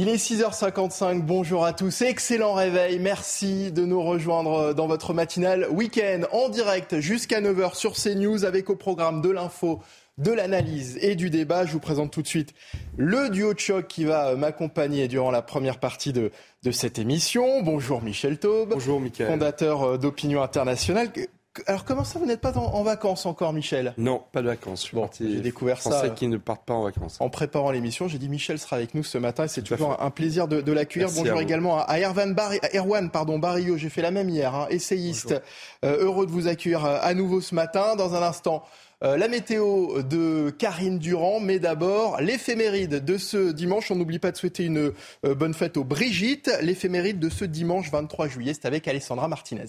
Il est 6h55, bonjour à tous, excellent réveil, merci de nous rejoindre dans votre matinale week-end en direct jusqu'à 9h sur CNews avec au programme de l'info, de l'analyse et du débat. Je vous présente tout de suite le duo de choc qui va m'accompagner durant la première partie de, de cette émission. Bonjour Michel Taube, bonjour Michael. fondateur d'Opinion Internationale. Alors comment ça, vous n'êtes pas en, vacances encore, Michel? Non, pas de vacances. bon, j'ai découvert ça. Français qui ne partent pas en vacances. En préparant l'émission, j'ai dit Michel sera avec nous ce matin et c'est toujours un plaisir de, l'accueillir. Bonjour également à Erwan, Erwan pardon, Barrio, j'ai fait la même hier, hein, essayiste. Euh, heureux de vous accueillir euh, à nouveau ce matin. Dans un instant, euh, la météo de Karine Durand, mais d'abord l'éphéméride de ce dimanche. On n'oublie pas de souhaiter une bonne fête aux Brigitte. L'éphéméride de ce dimanche 23 juillet, c'est avec Alessandra Martinez.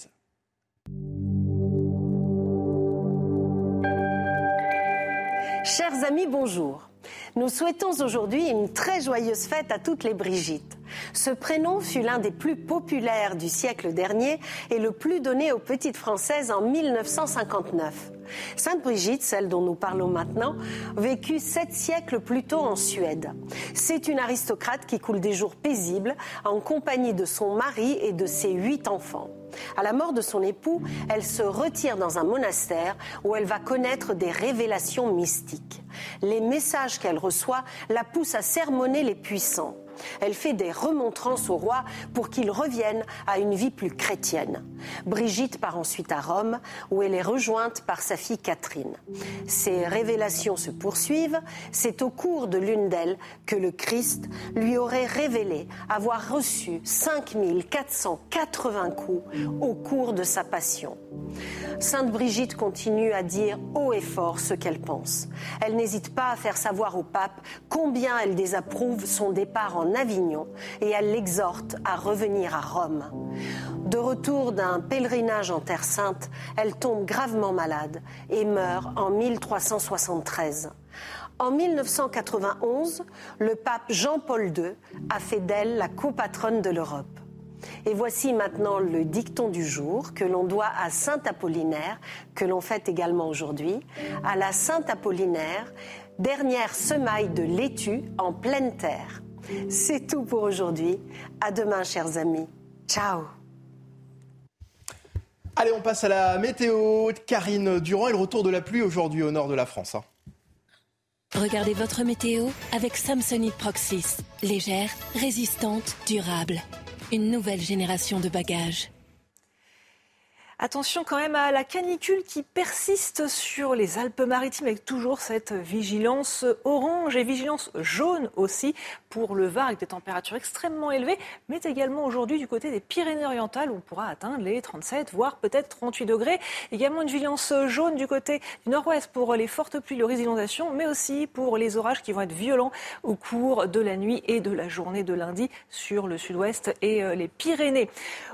Chers amis, bonjour. Nous souhaitons aujourd'hui une très joyeuse fête à toutes les Brigitte. Ce prénom fut l'un des plus populaires du siècle dernier et le plus donné aux petites Françaises en 1959. Sainte Brigitte, celle dont nous parlons maintenant, vécut sept siècles plus tôt en Suède. C'est une aristocrate qui coule des jours paisibles en compagnie de son mari et de ses huit enfants. À la mort de son époux, elle se retire dans un monastère où elle va connaître des révélations mystiques. Les messages qu'elle reçoit la poussent à sermonner les puissants. Elle fait des remontrances au roi pour qu'il revienne à une vie plus chrétienne. Brigitte part ensuite à Rome, où elle est rejointe par sa fille Catherine. Ces révélations se poursuivent. C'est au cours de l'une d'elles que le Christ lui aurait révélé avoir reçu 5480 coups au cours de sa passion. Sainte Brigitte continue à dire haut et fort ce qu'elle pense. Elle n'hésite pas à faire savoir au pape combien elle désapprouve son départ en Avignon et elle l'exhorte à revenir à Rome. De retour d'un pèlerinage en Terre Sainte, elle tombe gravement malade et meurt en 1373. En 1991, le pape Jean-Paul II a fait d'elle la copatronne de l'Europe. Et voici maintenant le dicton du jour que l'on doit à Saint Apollinaire, que l'on fête également aujourd'hui, à la Saint Apollinaire, dernière semaille de laitue en pleine terre. C'est tout pour aujourd'hui. À demain, chers amis. Ciao. Allez, on passe à la météo. Karine Durand et le retour de la pluie aujourd'hui au nord de la France. Hein. Regardez votre météo avec Samsonite Proxys. Légère, résistante, durable. Une nouvelle génération de bagages. Attention quand même à la canicule qui persiste sur les Alpes-Maritimes avec toujours cette vigilance orange et vigilance jaune aussi pour le Var avec des températures extrêmement élevées, mais également aujourd'hui du côté des Pyrénées-Orientales où on pourra atteindre les 37 voire peut-être 38 degrés. Également une vigilance jaune du côté du nord-ouest pour les fortes pluies, risques d'inondation, mais aussi pour les orages qui vont être violents au cours de la nuit et de la journée de lundi sur le sud-ouest et euh, les Pyrénées.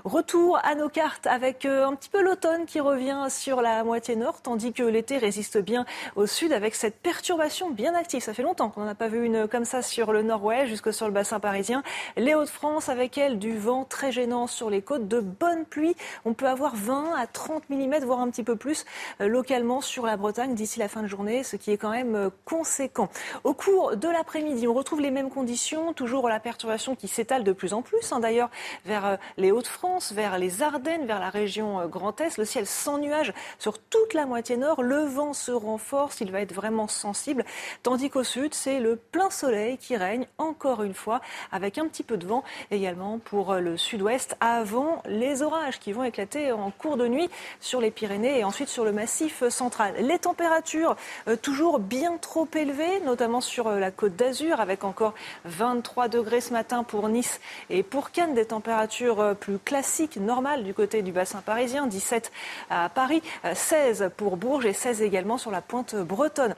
Retour à nos cartes avec euh, un petit peu l'automne qui revient sur la moitié nord, tandis que l'été résiste bien au sud avec cette perturbation bien active. Ça fait longtemps qu'on n'en a pas vu une comme ça sur le nord-ouest, jusque sur le bassin parisien. Les Hauts-de-France, avec elle, du vent très gênant sur les côtes, de bonnes pluies. On peut avoir 20 à 30 mm, voire un petit peu plus, euh, localement sur la Bretagne d'ici la fin de journée, ce qui est quand même euh, conséquent. Au cours de l'après-midi, on retrouve les mêmes conditions, toujours la perturbation qui s'étale de plus en plus, hein, d'ailleurs, vers euh, les Hauts-de-France, vers les Ardennes, vers la région Grand le ciel sans nuages sur toute la moitié nord. Le vent se renforce, il va être vraiment sensible. Tandis qu'au sud, c'est le plein soleil qui règne encore une fois, avec un petit peu de vent également pour le sud-ouest, avant les orages qui vont éclater en cours de nuit sur les Pyrénées et ensuite sur le massif central. Les températures euh, toujours bien trop élevées, notamment sur euh, la côte d'Azur, avec encore 23 degrés ce matin pour Nice et pour Cannes, des températures euh, plus classiques, normales du côté du bassin parisien, 17 à Paris, 16 euh, pour Bourges et 16 également sur la pointe bretonne.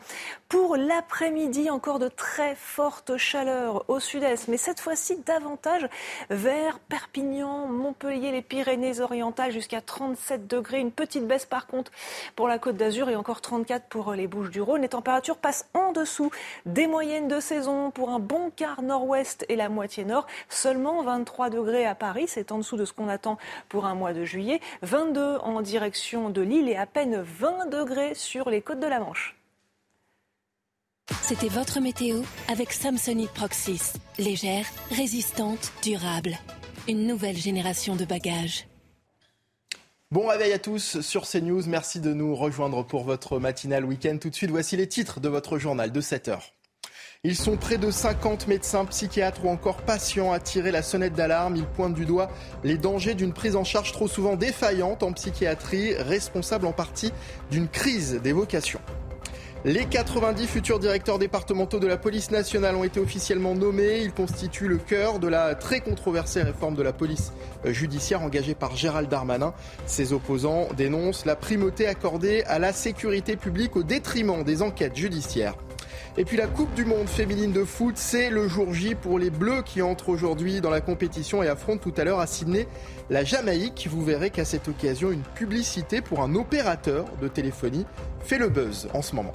Pour l'après-midi, encore de très fortes chaleurs au sud-est, mais cette fois-ci davantage vers Perpignan, Montpellier, les Pyrénées-Orientales jusqu'à 37 degrés. Une petite baisse par contre pour la Côte d'Azur et encore 34 pour les Bouches-du-Rhône. Les températures passent en dessous des moyennes de saison pour un bon quart nord-ouest et la moitié nord. Seulement 23 degrés à Paris, c'est en dessous de ce qu'on attend pour un mois de juillet. 22 en direction de Lille et à peine 20 degrés sur les côtes de la Manche. C'était votre météo avec Samsonite Proxys. Légère, résistante, durable. Une nouvelle génération de bagages. Bon réveil à tous sur CNews. Merci de nous rejoindre pour votre matinale week-end. Tout de suite, voici les titres de votre journal de 7 heures. Ils sont près de 50 médecins, psychiatres ou encore patients à tirer la sonnette d'alarme. Ils pointent du doigt les dangers d'une prise en charge trop souvent défaillante en psychiatrie, responsable en partie d'une crise des vocations. Les 90 futurs directeurs départementaux de la police nationale ont été officiellement nommés. Ils constituent le cœur de la très controversée réforme de la police judiciaire engagée par Gérald Darmanin. Ses opposants dénoncent la primauté accordée à la sécurité publique au détriment des enquêtes judiciaires. Et puis la Coupe du Monde féminine de foot, c'est le jour J pour les Bleus qui entrent aujourd'hui dans la compétition et affrontent tout à l'heure à Sydney la Jamaïque. Vous verrez qu'à cette occasion, une publicité pour un opérateur de téléphonie fait le buzz en ce moment.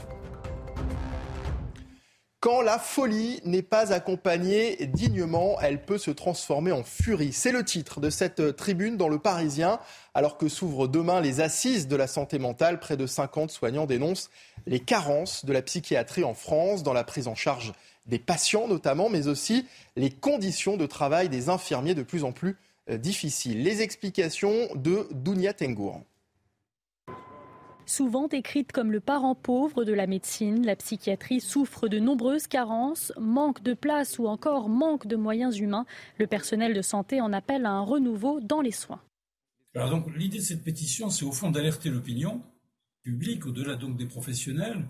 Quand la folie n'est pas accompagnée dignement, elle peut se transformer en furie. C'est le titre de cette tribune dans Le Parisien. Alors que s'ouvrent demain les assises de la santé mentale, près de 50 soignants dénoncent les carences de la psychiatrie en France, dans la prise en charge des patients notamment, mais aussi les conditions de travail des infirmiers de plus en plus euh, difficiles. Les explications de Dounia Tengour. Souvent décrite comme le parent pauvre de la médecine, la psychiatrie souffre de nombreuses carences, manque de place ou encore manque de moyens humains. Le personnel de santé en appelle à un renouveau dans les soins. Donc l'idée de cette pétition, c'est au fond d'alerter l'opinion publique, au-delà donc des professionnels,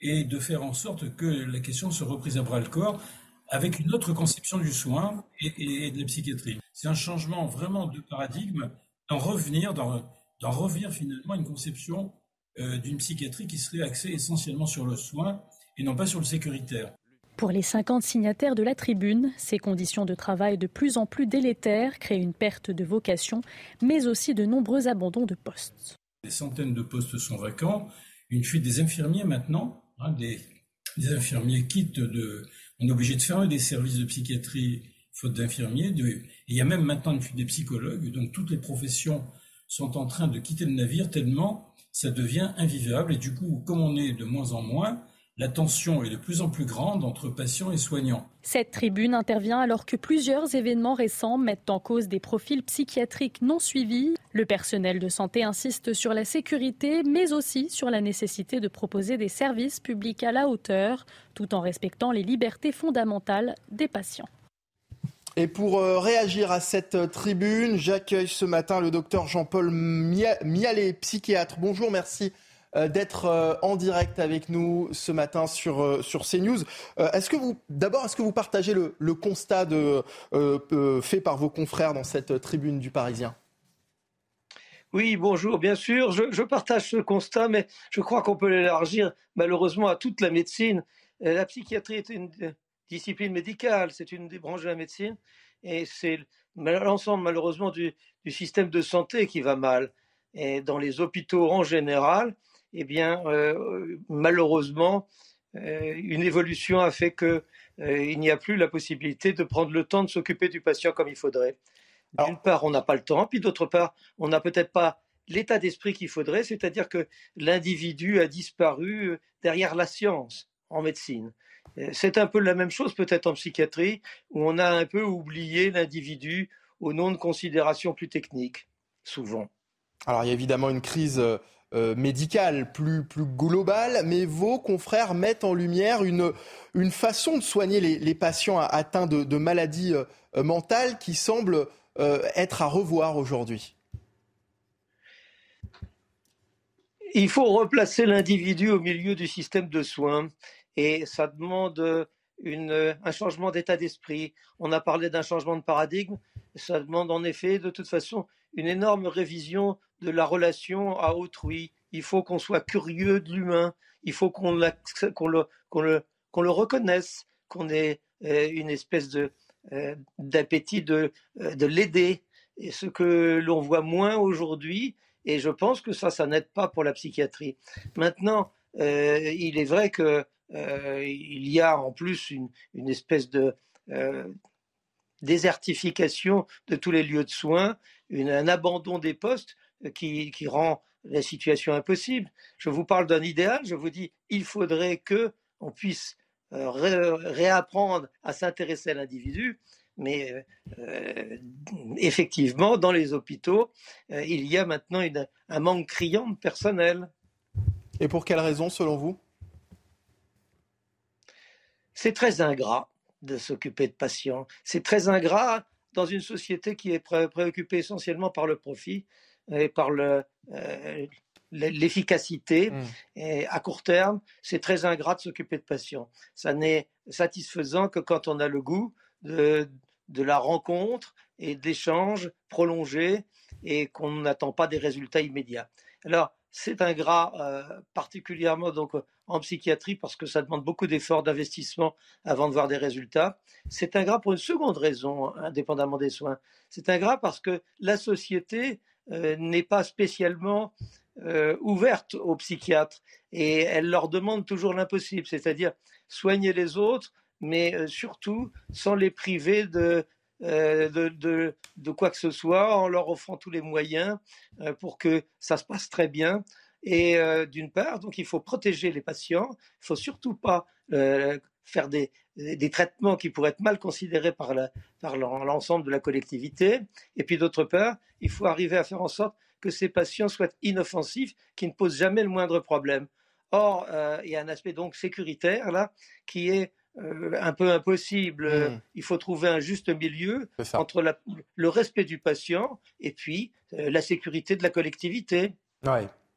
et de faire en sorte que la question se reprise à bras le corps avec une autre conception du soin et, de la psychiatrie. C'est un changement vraiment de paradigme, d'en revenir, d'en revenir finalement à une conception euh, d'une psychiatrie qui serait axée essentiellement sur le soin et non pas sur le sécuritaire. Pour les 50 signataires de la tribune, ces conditions de travail de plus en plus délétères créent une perte de vocation, mais aussi de nombreux abandons de postes. Des centaines de postes sont vacants, une fuite des infirmiers maintenant, hein, des, infirmiers quittent. On est obligé de fermer des services de psychiatrie faute d'infirmiers. Il y a même maintenant une fuite des psychologues, donc toutes les professions sont en train de quitter le navire tellement ça devient invivable. Et du coup, comme on est de moins en moins, la tension est de plus en plus grande entre patients et soignants. Cette tribune intervient alors que plusieurs événements récents mettent en cause des profils psychiatriques non suivis. Le personnel de santé insiste sur la sécurité, mais aussi sur la nécessité de proposer des services publics à la hauteur, tout en respectant les libertés fondamentales des patients. Et pour euh, réagir à cette euh, tribune, j'accueille ce matin le docteur Jean-Paul Mialet, psychiatre. Bonjour, merci d'être en direct avec nous ce matin sur, sur CNews. Est-ce que vous, d'abord, est-ce que vous partagez le, constat de, fait par vos confrères dans cette tribune du Parisien? Oui, bonjour, bien sûr, je, je, partage ce constat, mais je crois qu'on peut l'élargir malheureusement à toute la médecine. La psychiatrie est une discipline médicale, c'est une des branches de la médecine, et c'est l'ensemble malheureusement du, système de santé qui va mal. Et dans les hôpitaux en général, eh bien, euh, malheureusement, euh, une évolution a fait qu'il euh, n'y a plus la possibilité de prendre le temps de s'occuper du patient comme il faudrait. D'une part, on n'a pas le temps, puis d'autre part, on n'a peut-être pas l'état d'esprit qu'il faudrait, c'est-à-dire que l'individu a disparu derrière la science en médecine. C'est un peu la même chose peut-être en psychiatrie, où on a un peu oublié l'individu au nom de considérations plus techniques, souvent. Alors il y a évidemment une crise euh, euh, plus, plus mais vos confrères mettent en lumière une, une façon de soigner les, patients atteints de, maladies mentales qui semble être à revoir aujourd'hui. Il faut replacer l'individu au milieu du système de soins et ça demande euh, une, euh, un changement d'état d'esprit. On a parlé d'un changement de paradigme, ça demande en effet de toute façon une énorme révision de la relation à autrui. Il faut qu'on soit curieux de l'humain, il faut qu'on le, le, le, reconnaisse, qu'on ait euh, une espèce de, d'appétit de, de l'aider. Et ce que l'on voit moins aujourd'hui, et je pense que ça, ça n'aide pas pour la psychiatrie. Maintenant, il est vrai que euh, il y a en plus une, espèce de euh, désertification de tous les lieux de soins, un abandon des postes euh, qui, rend la situation impossible. Je vous parle d'un idéal, je vous dis, il faudrait que on puisse réapprendre à s'intéresser à l'individu. Mais effectivement, dans les hôpitaux, il y a maintenant un manque criant de personnel. Et pour quelle raison, selon vous? C'est très ingrat de s'occuper de patients. C'est très ingrat dans une société qui est préoccupée essentiellement par le profit et par le, euh, l'efficacité. Mmh. Et à court terme, c'est très ingrat de s'occuper de patients. Ça n'est satisfaisant que quand on a le goût de, de la rencontre et d'échanges prolongés et qu'on n'attend pas des résultats immédiats. Alors, c'est ingrat euh, particulièrement donc en psychiatrie parce que ça demande beaucoup d'efforts, d'investissement avant de voir des résultats. C'est ingrat pour une seconde raison, indépendamment des soins. C'est ingrat parce que la société euh, n'est pas spécialement euh, ouverte aux psychiatres et elle leur demande toujours l'impossible, c'est-à-dire soigner les autres, mais surtout sans les priver de euh, de, quoi que ce soit en leur offrant tous les moyens euh, pour que ça se passe très bien. Et euh, d'une part, donc il faut protéger les patients, il ne faut surtout pas faire des, des, traitements qui pourraient être mal considérés par l'ensemble de la collectivité. Et puis d'autre part, il faut arriver à faire en sorte que ces patients soient inoffensifs, qui ne posent jamais le moindre problème. Or, il y a un aspect donc sécuritaire là qui est euh, un peu impossible. Hmm. Il faut trouver un juste milieu entre le respect du patient et puis euh, la sécurité de la collectivité.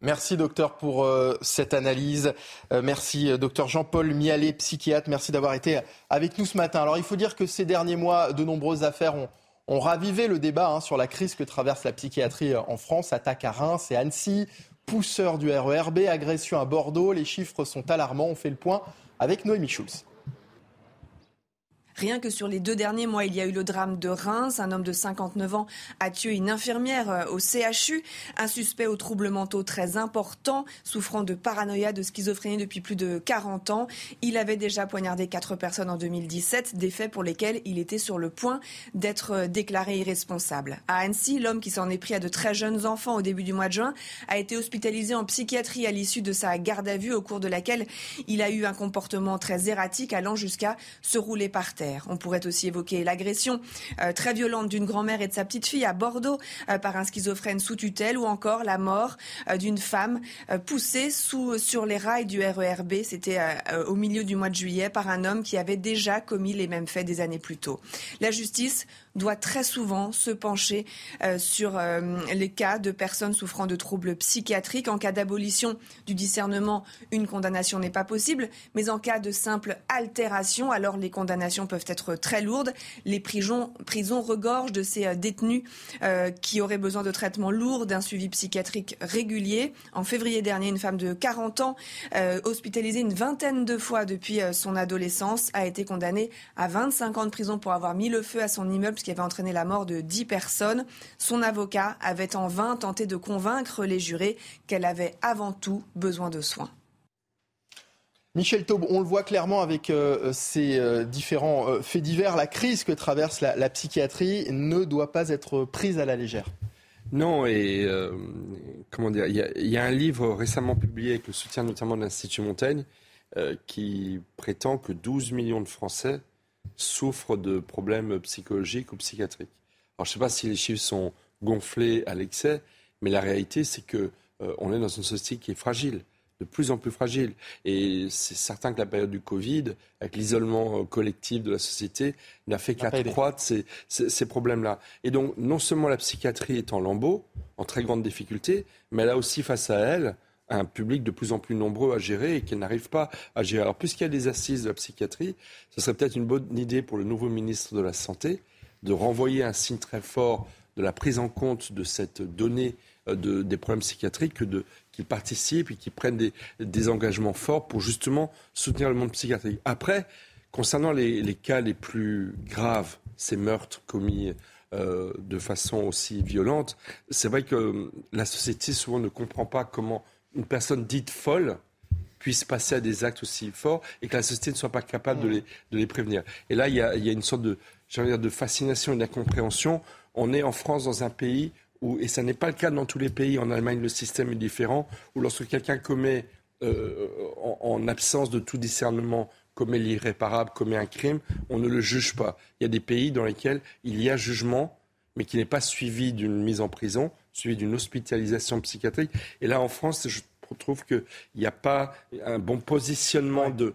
Merci docteur pour euh, cette analyse. merci docteur Jean-Paul Mialet, psychiatre. Merci d'avoir été avec nous ce matin. Alors il faut dire que ces derniers mois, de nombreuses affaires ont, ravivé le débat hein, sur la crise que traverse la psychiatrie en France. Attaque à Reims et Annecy, pousseur du RERB, agression à Bordeaux. Les chiffres sont alarmants. On fait le point avec Noémie Schulz. Rien que sur les deux derniers mois, il y a eu le drame de Reims. Un homme de 59 ans a tué une infirmière euh, au CHU. Un suspect aux troubles mentaux très importants, souffrant de paranoïa, de schizophrénie depuis plus de 40 ans. Il avait déjà poignardé quatre personnes en 2017, des faits pour lesquels il était sur le point d'être euh, déclaré irresponsable. À Annecy, l'homme qui s'en est pris à de très jeunes enfants au début du mois de juin a été hospitalisé en psychiatrie à l'issue de sa garde à vue au cours de laquelle il a eu un comportement très erratique allant jusqu'à se rouler par terre. On pourrait aussi évoquer l'agression euh, très violente d'une grand-mère et de sa petite fille à Bordeaux euh, par un schizophrène sous tutelle ou encore la mort euh, d'une femme poussée sur les rails du RERB. C'était au milieu du mois de juillet par un homme qui avait déjà commis les mêmes faits des années plus tôt. La justice doit très souvent se pencher euh, sur euh, les cas de personnes souffrant de troubles psychiatriques. En cas d'abolition du discernement, une condamnation n'est pas possible, mais en cas de simple altération, alors les condamnations peuvent être très lourdes. Les prisons, prisons regorgent de ces euh, détenus qui auraient besoin de traitements lourds, d'un suivi psychiatrique régulier. En février dernier, une femme de 40 ans, hospitalisée une vingtaine de fois depuis son adolescence, a été condamnée à 25 ans de prison pour avoir mis le feu à son immeuble qui avait entraîné la mort de 10 personnes. Son avocat avait en vain tenté de convaincre les jurés qu'elle avait avant tout besoin de soins. Michel Taube, on le voit clairement avec euh, ces euh, différents euh, faits divers, la crise que traverse la, psychiatrie ne doit pas être prise à la légère. Non, et comment dire, il y, y, a un livre récemment publié avec le soutien notamment de l'Institut Montaigne qui prétend que 12 millions de Français souffrent de problèmes psychologiques ou psychiatriques. Alors je ne sais pas si les chiffres sont gonflés à l'excès, mais la réalité c'est que euh, on est dans une société qui est fragile, de plus en plus fragile. Et c'est certain que la période du Covid, avec l'isolement euh, collectif de la société, n'a fait qu'accroître ces, ces, ces problèmes-là. Et donc non seulement la psychiatrie est en lambeau, en très grande difficulté, mais elle a aussi face à elle un public de plus en plus nombreux à gérer et qui n'arrive pas à gérer. Alors, puisqu'il y a des assises de la psychiatrie, ce serait peut-être une bonne idée pour le nouveau ministre de la Santé de renvoyer un signe très fort de la prise en compte de cette donnée euh, de, des problèmes psychiatriques, qu'il participe et qu'il prenne des, des, engagements forts pour justement soutenir le monde psychiatrique. Après, concernant les, cas les plus graves, ces meurtres commis euh, de façon aussi violente, c'est vrai que la société souvent ne comprend pas comment une personne dite folle puisse passer à des actes aussi forts et que la société ne soit pas capable de, les, de les prévenir. Et là, il y a, il y a une sorte de, dire, de fascination et d'incompréhension. On est en France dans un pays où, et ça n'est pas le cas dans tous les pays, en Allemagne le système est différent, où lorsque quelqu'un commet euh, en, en, absence de tout discernement commet l'irréparable, commet un crime, on ne le juge pas. Il y a des pays dans lesquels il y a jugement, mais qui n'est pas suivi d'une mise en prison, suivi d'une hospitalisation psychiatrique. Et là, en France, je trouve qu'il n'y a pas un bon positionnement de,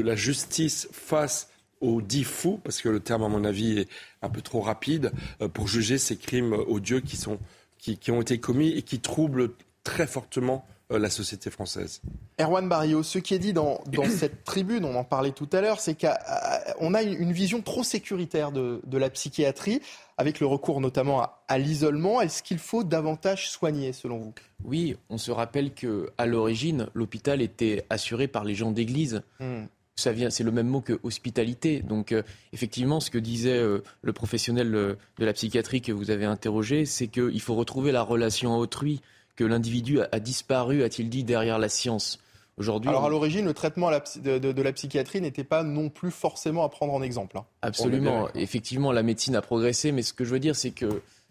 la justice face aux dix fous, parce que le terme, à mon avis, est un peu trop rapide, euh, pour juger ces crimes odieux qui, sont, qui, ont été commis et qui troublent très fortement la société française. Erwan Barrio, ce qui est dit dans, cette tribune, on en parlait tout à l'heure, c'est qu'on a une vision trop sécuritaire de, la psychiatrie, avec le recours notamment à, l'isolement. Est-ce qu'il faut davantage soigner, selon vous? Oui, on se rappelle qu'à l'origine, l'hôpital était assuré par les gens d'église. Hmm. Ça vient, c'est le même mot que hospitalité. Donc, euh, effectivement, ce que disait euh, le professionnel de la psychiatrie que vous avez interrogé, c'est qu'il faut retrouver la relation à autrui que l'individu a, disparu, a-t-il dit, derrière la science Aujourd'hui, Alors à l'origine, le traitement de, la psychiatrie n'était pas non plus forcément à prendre en exemple. Hein. Absolument. Effectivement, la médecine a progressé, mais ce que je veux dire, c'est que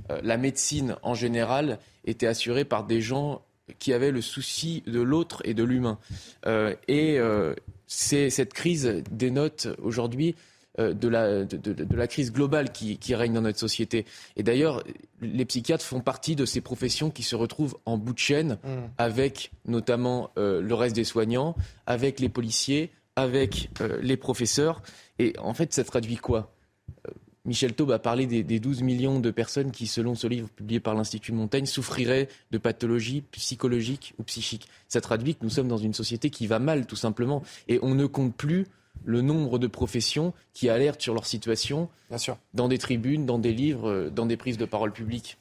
euh, la médecine en général était assurée par des gens qui avaient le souci de l'autre et de l'humain. Euh, et euh, cette crise dénote aujourd'hui de la, de, la crise globale qui, règne dans notre société. Et d'ailleurs, les psychiatres font partie de ces professions qui se retrouvent en bout de chaîne mm. avec notamment euh, le reste des soignants, avec les policiers, avec euh, les professeurs. Et en fait, ça traduit quoi? Michel Taube a parlé des, des, 12 millions de personnes qui, selon ce livre publié par l'Institut Montaigne, souffriraient de pathologies psychologiques ou psychiques. Ça traduit que nous sommes dans une société qui va mal, tout simplement. Et on ne compte plus le nombre de professions qui alertent sur leur situation dans des tribunes, dans des livres, euh, dans des prises de parole publiques.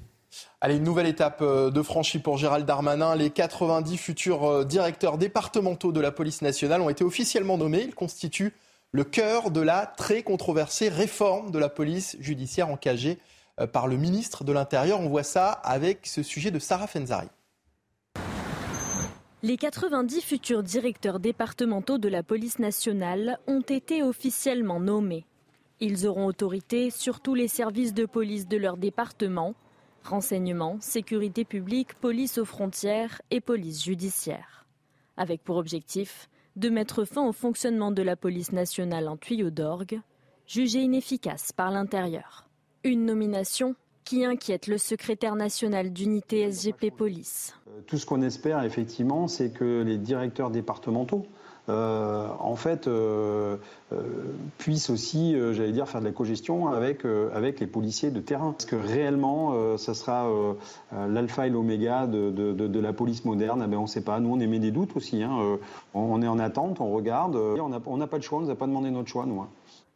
Allez, une nouvelle étape euh, de franchie pour Gérald Darmanin. Les 90 futurs euh, directeurs départementaux de la police nationale ont été officiellement nommés. Ils constituent le cœur de la très controversée réforme de la police judiciaire engagée par le ministre de l'Intérieur. On voit ça avec ce sujet de Sarah Fenzari. Les 90 futurs directeurs départementaux de la police nationale ont été officiellement nommés. Ils auront autorité sur tous les services de police de leur département, renseignement, sécurité publique, police aux frontières et police judiciaire. Avec pour objectif de mettre fin au fonctionnement de la police nationale en tuyau d'orgue, jugée inefficace par l'intérieur. Une nomination qui inquiète le secrétaire national d'unité SGP Police. Euh, tout ce qu'on espère effectivement, c'est que les directeurs départementaux euh, en fait, euh, puissent aussi, j'allais dire, faire de la cogestion avec, avec les policiers de terrain. Parce que réellement, ça sera l'alpha et l'oméga de, la police moderne eh On ne sait pas. Nous, on émet des doutes aussi. Hein. On, est en attente, on regarde. On n'a pas de choix, on ne nous a pas demandé notre choix, nous. Hein.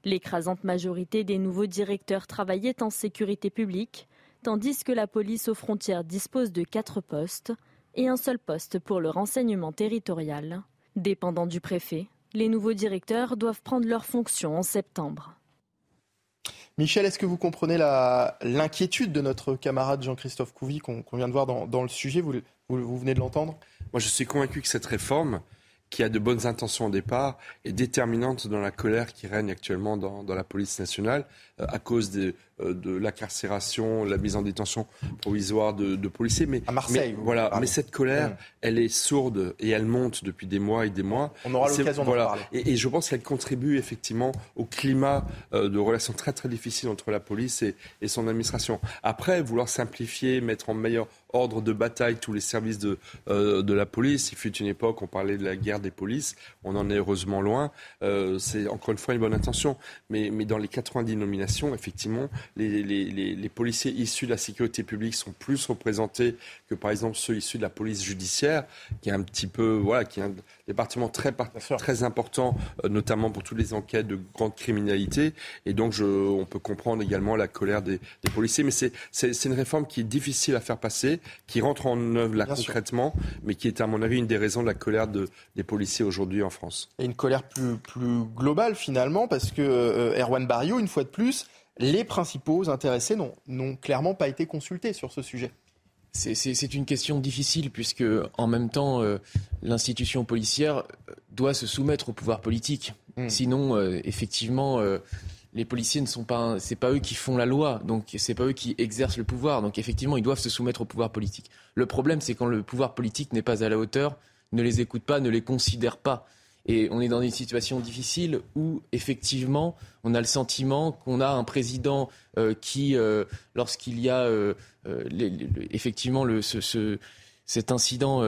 L'écrasante majorité des nouveaux directeurs travaillaient en sécurité publique, tandis que la police aux frontières dispose de quatre postes et un seul poste pour le renseignement territorial. Dépendant du préfet, les nouveaux directeurs doivent prendre leurs fonctions en septembre. Michel, est-ce que vous comprenez l'inquiétude de notre camarade Jean-Christophe Couvi qu'on vient de voir dans, le sujet? Vous, vous venez de l'entendre? Moi, je suis convaincu que cette réforme, qui a de bonnes intentions au départ, est déterminante dans la colère qui règne actuellement dans, dans la police nationale euh, à cause de, de l'incarcération, la mise en détention provisoire de, policiers. Mais, à Marseille. voilà. Mais cette colère, elle est sourde et elle monte depuis des mois et des mois. On aura l'occasion d'en parler. Et, je pense qu'elle contribue effectivement au climat euh, de relations très très difficiles entre la police et, et son administration. Après, vouloir simplifier, mettre en meilleur ordre de bataille tous les services de, euh, de la police. Il fut une époque, on parlait de la guerre des polices. On en est heureusement loin. c'est encore une fois une bonne intention. Mais, mais dans les 90 nominations, effectivement, les, policiers issus de la sécurité publique sont plus représentés que par exemple ceux issus de la police judiciaire, qui est un petit peu, voilà, qui est un département très, très important, euh, notamment pour toutes les enquêtes de grande criminalité. Et donc, je, on peut comprendre également la colère des, policiers. Mais c'est une réforme qui est difficile à faire passer, qui rentre en œuvre là concrètement, mais qui est à mon avis une des raisons de la colère de, des policiers aujourd'hui en France. Et une colère plus, plus globale finalement, parce que euh, Erwan Barrio, une fois de plus, les principaux intéressés n'ont clairement pas été consultés sur ce sujet. C'est une question difficile puisque, en même temps, euh, l'institution policière euh, doit se soumettre au pouvoir politique. Hmm. Sinon, euh, effectivement, les policiers ne sont pas, c'est pas eux qui font la loi, donc c'est pas eux qui exercent le pouvoir. Donc effectivement, ils doivent se soumettre au pouvoir politique. Le problème, c'est quand le pouvoir politique n'est pas à la hauteur, ne les écoute pas, ne les considère pas. Et on est dans une situation difficile où, effectivement, on a le sentiment qu'on a un président euh, qui, euh, lorsqu'il y a euh, effectivement ce, cet incident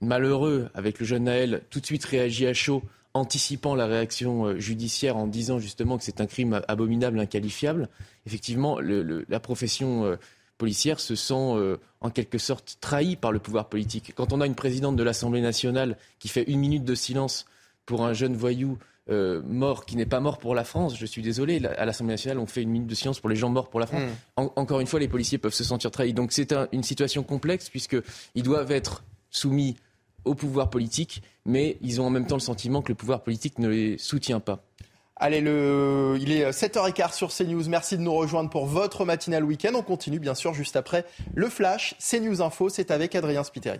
malheureux avec le jeune Naël, tout de suite réagit à chaud, anticipant la réaction judiciaire en disant justement que c'est un crime abominable, inqualifiable. Effectivement, la profession policière se sent en quelque sorte trahie par le pouvoir politique. Quand on a une présidente de l'Assemblée nationale qui fait une minute de silence pour un jeune voyou euh, mort qui n'est pas mort pour la France. Je suis désolé, à l'Assemblée nationale, on fait une minute de silence pour les gens morts pour la France. Hmm. encore une fois, les policiers peuvent se sentir trahis. Donc c'est une situation complexe puisqu'ils doivent être soumis au pouvoir politique, mais ils ont en même temps le sentiment que le pouvoir politique ne les soutient pas. Allez, le... il est 7h15 sur CNews. Merci de nous rejoindre pour votre matinale week-end. On continue bien sûr juste après le flash. CNews Info, c'est avec Adrien Spiteri.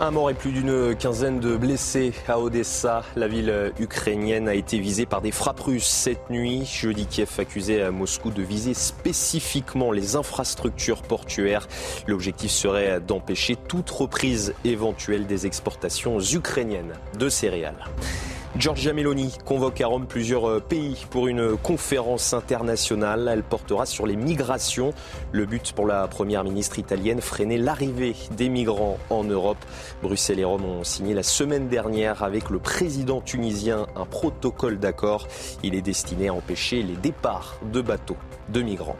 Un mort et plus d'une quinzaine de blessés à Odessa. La ville ukrainienne a été visée par des frappes russes cette nuit. Jeudi, Kiev accusait Moscou de viser spécifiquement les infrastructures portuaires. L'objectif serait d'empêcher toute reprise éventuelle des exportations ukrainiennes de céréales. Giorgia Meloni convoque à Rome plusieurs euh, pays pour une conférence internationale. Elle portera sur les migrations. Le but pour la première ministre italienne, freiner l'arrivée des migrants en Europe. Bruxelles et Rome ont signé la semaine dernière avec le président tunisien un protocole d'accord. Il est destiné à empêcher les départs de bateaux de migrants.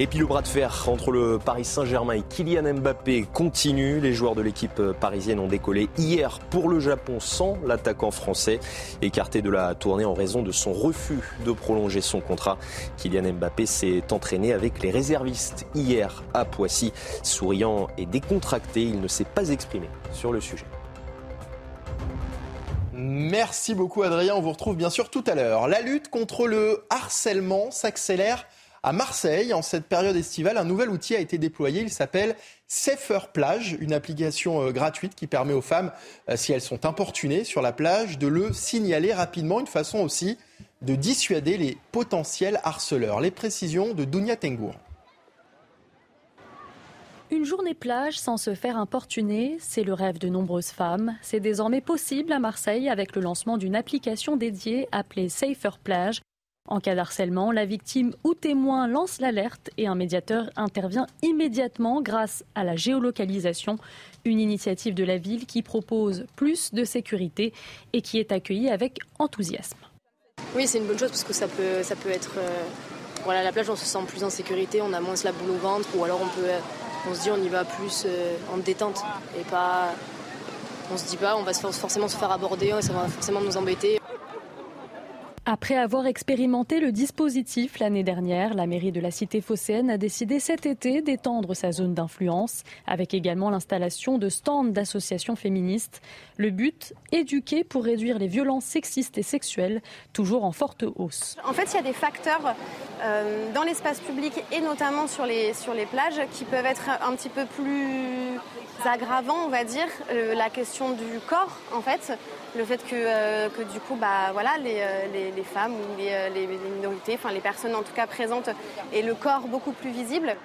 Et puis le bras de fer entre le Paris Saint-Germain et Kylian Mbappé continue. Les joueurs de l'équipe parisienne ont décollé hier pour le Japon sans l'attaquant français, écarté de la tournée en raison de son refus de prolonger son contrat. Kylian Mbappé s'est entraîné avec les réservistes hier à Poissy. Souriant et décontracté, il ne s'est pas exprimé sur le sujet. Merci beaucoup Adrien, on vous retrouve bien sûr tout à l'heure. La lutte contre le harcèlement s'accélère à Marseille, en cette période estivale, un nouvel outil a été déployé. Il s'appelle Safer Plage, une application euh, gratuite qui permet aux femmes, euh, si elles sont importunées sur la plage, de le signaler rapidement. Une façon aussi de dissuader les potentiels harceleurs. Les précisions de Dounia Tengour. Une journée plage sans se faire importuner, c'est le rêve de nombreuses femmes. C'est désormais possible à Marseille avec le lancement d'une application dédiée appelée Safer Plage en cas d'harcèlement, la victime ou témoin lance l'alerte et un médiateur intervient immédiatement grâce à la géolocalisation, une initiative de la ville qui propose plus de sécurité et qui est accueillie avec enthousiasme. Oui, c'est une bonne chose parce que ça peut, ça peut être. Euh, voilà, la plage, on se sent plus en sécurité, on a moins la boule au ventre, ou alors on peut, on se dit, on y va plus euh, en détente et pas. On se dit pas, on va forcément se faire aborder, ça va forcément nous embêter. Après avoir expérimenté le dispositif l'année dernière, la mairie de la cité phocéenne a décidé cet été d'étendre sa zone d'influence, avec également l'installation de stands d'associations féministes. Le but, éduquer pour réduire les violences sexistes et sexuelles, toujours en forte hausse. En fait, il y a des facteurs euh, dans l'espace public et notamment sur les, sur les plages qui peuvent être un petit peu plus aggravants, on va dire. Euh, la question du corps, en fait le fait que, euh, du coup, bah, voilà, les, euh, les, femmes ou les, les, minorités, enfin les personnes en tout cas présentes, aient le corps beaucoup plus visible.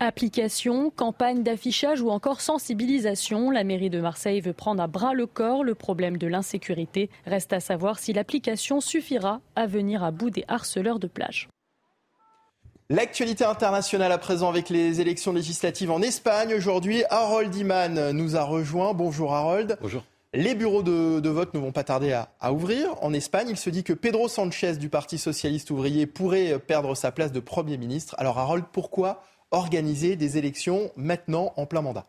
Application, campagne d'affichage ou encore sensibilisation, la mairie de Marseille veut prendre à bras le corps le problème de l'insécurité. Reste à savoir si l'application suffira à venir à bout des harceleurs de plage. L'actualité internationale à présent avec les élections législatives en Espagne. Aujourd'hui, Harold Iman nous a rejoint. Bonjour Harold. Bonjour. Les bureaux de, vote ne vont pas tarder à, ouvrir. En Espagne, il se dit que Pedro Sanchez du Parti socialiste ouvrier pourrait perdre sa place de Premier ministre. Alors Harold, pourquoi organiser des élections maintenant en plein mandat?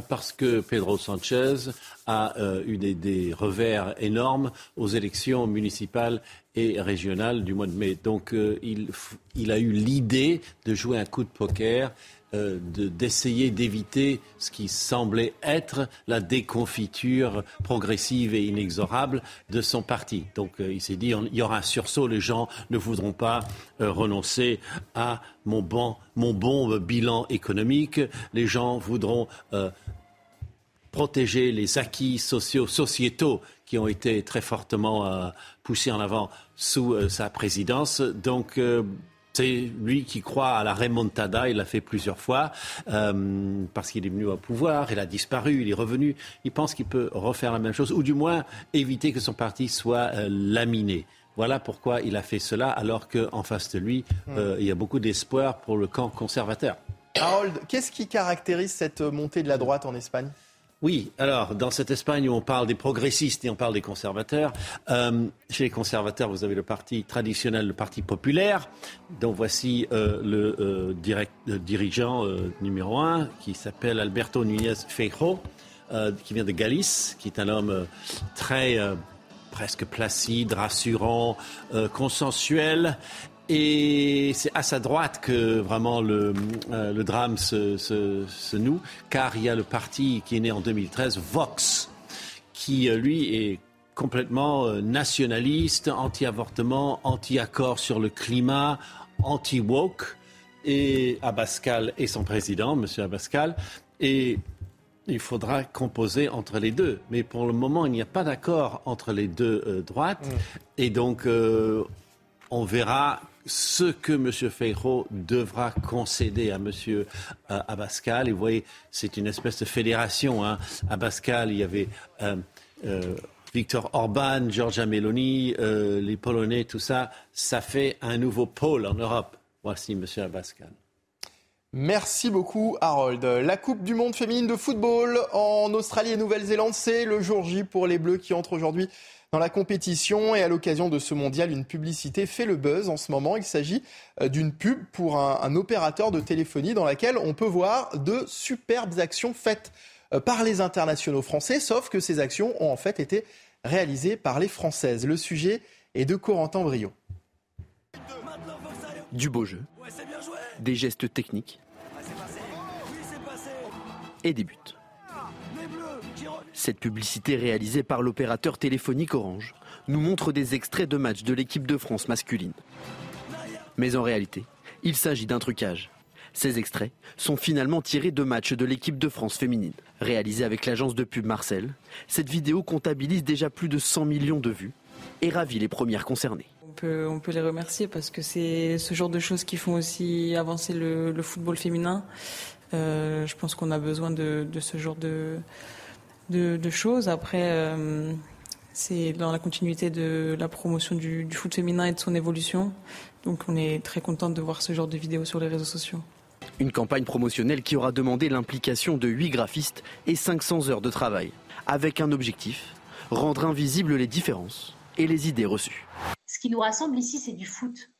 Parce que Pedro Sanchez a euh, eu des, revers énormes aux élections municipales et régionales du mois de mai. Donc euh, il, a eu l'idée de jouer un coup de poker euh, d'essayer d'éviter ce qui semblait être la déconfiture progressive et inexorable de son parti. Donc euh, il s'est dit, il y aura un sursaut, les gens ne voudront pas euh, renoncer à mon bon, mon bon bilan économique, les gens voudront protéger les acquis sociaux, sociétaux qui ont été très fortement poussés en avant sous sa présidence. Donc C'est lui qui croit à la remontada, il l'a fait plusieurs fois, euh, parce qu'il est venu au pouvoir, il a disparu, il est revenu. Il pense qu'il peut refaire la même chose, ou du moins éviter que son parti soit euh, laminé. Voilà pourquoi il a fait cela, alors qu'en face de lui, hmm. euh, il y a beaucoup d'espoir pour le camp conservateur. Harold, qu'est-ce qui caractérise cette montée de la droite en Espagne? Oui, alors dans cette Espagne où on parle des progressistes et on parle des conservateurs, euh, chez les conservateurs, vous avez le parti traditionnel, le parti populaire, dont voici euh, le, euh, dirigeant numéro un, qui s'appelle Alberto Núñez Feijóo, qui vient de Galice, qui est un homme très presque placide, rassurant, consensuel, et c'est à sa droite que vraiment le, euh, drame se, noue, car il y a le parti qui est né en 2013, Vox, qui euh, lui est complètement euh, nationaliste, anti-avortement, anti-accord sur le climat, anti-woke, et Abascal est son président, M. Abascal, et il faudra composer entre les deux. Mais pour le moment, il n'y a pas d'accord entre les deux droites. Mm. Et donc, on verra ce que M. Feijo devra concéder à M. Euh, Abascal. Et vous voyez, c'est une espèce de fédération. Hein. Abascal, il y avait euh, euh, Victor Orban, Giorgia Meloni, les Polonais, tout ça. Ça fait un nouveau pôle en Europe. Voici M. Abascal. Merci beaucoup Harold. La Coupe du Monde féminine de football en Australie et Nouvelle-Zélande, c'est le jour J pour les Bleus qui entrent aujourd'hui dans la compétition. Et à l'occasion de ce mondial, une publicité fait le buzz en ce moment. Il s'agit euh, d'une pub pour un, opérateur de téléphonie dans laquelle on peut voir de superbes actions faites euh, par les internationaux français, sauf que ces actions ont en fait été réalisées par les Françaises. Le sujet est de Corentin Brio. Du beau jeu, des gestes techniques et des buts. Cette publicité réalisée par l'opérateur téléphonique Orange nous montre des extraits de matchs de l'équipe de France masculine. Mais en réalité, il s'agit d'un trucage. Ces extraits sont finalement tirés de matchs de l'équipe de France féminine. Réalisée avec l'agence de pub Marcel, cette vidéo comptabilise déjà plus de 100 millions de vues et ravit les premières concernées. On peut, les remercier parce que c'est ce genre de choses qui font aussi avancer le, football féminin. Euh, je pense qu'on a besoin de ce genre de, de, choses. Après, euh, c'est dans la continuité de la promotion du, foot féminin et de son évolution. Donc on est très content de voir ce genre de vidéos sur les réseaux sociaux. Une campagne promotionnelle qui aura demandé l'implication de 8 graphistes et 500 heures de travail, avec un objectif, rendre invisibles les différences et les idées reçues. Ce qui nous rassemble ici, c'est du foot.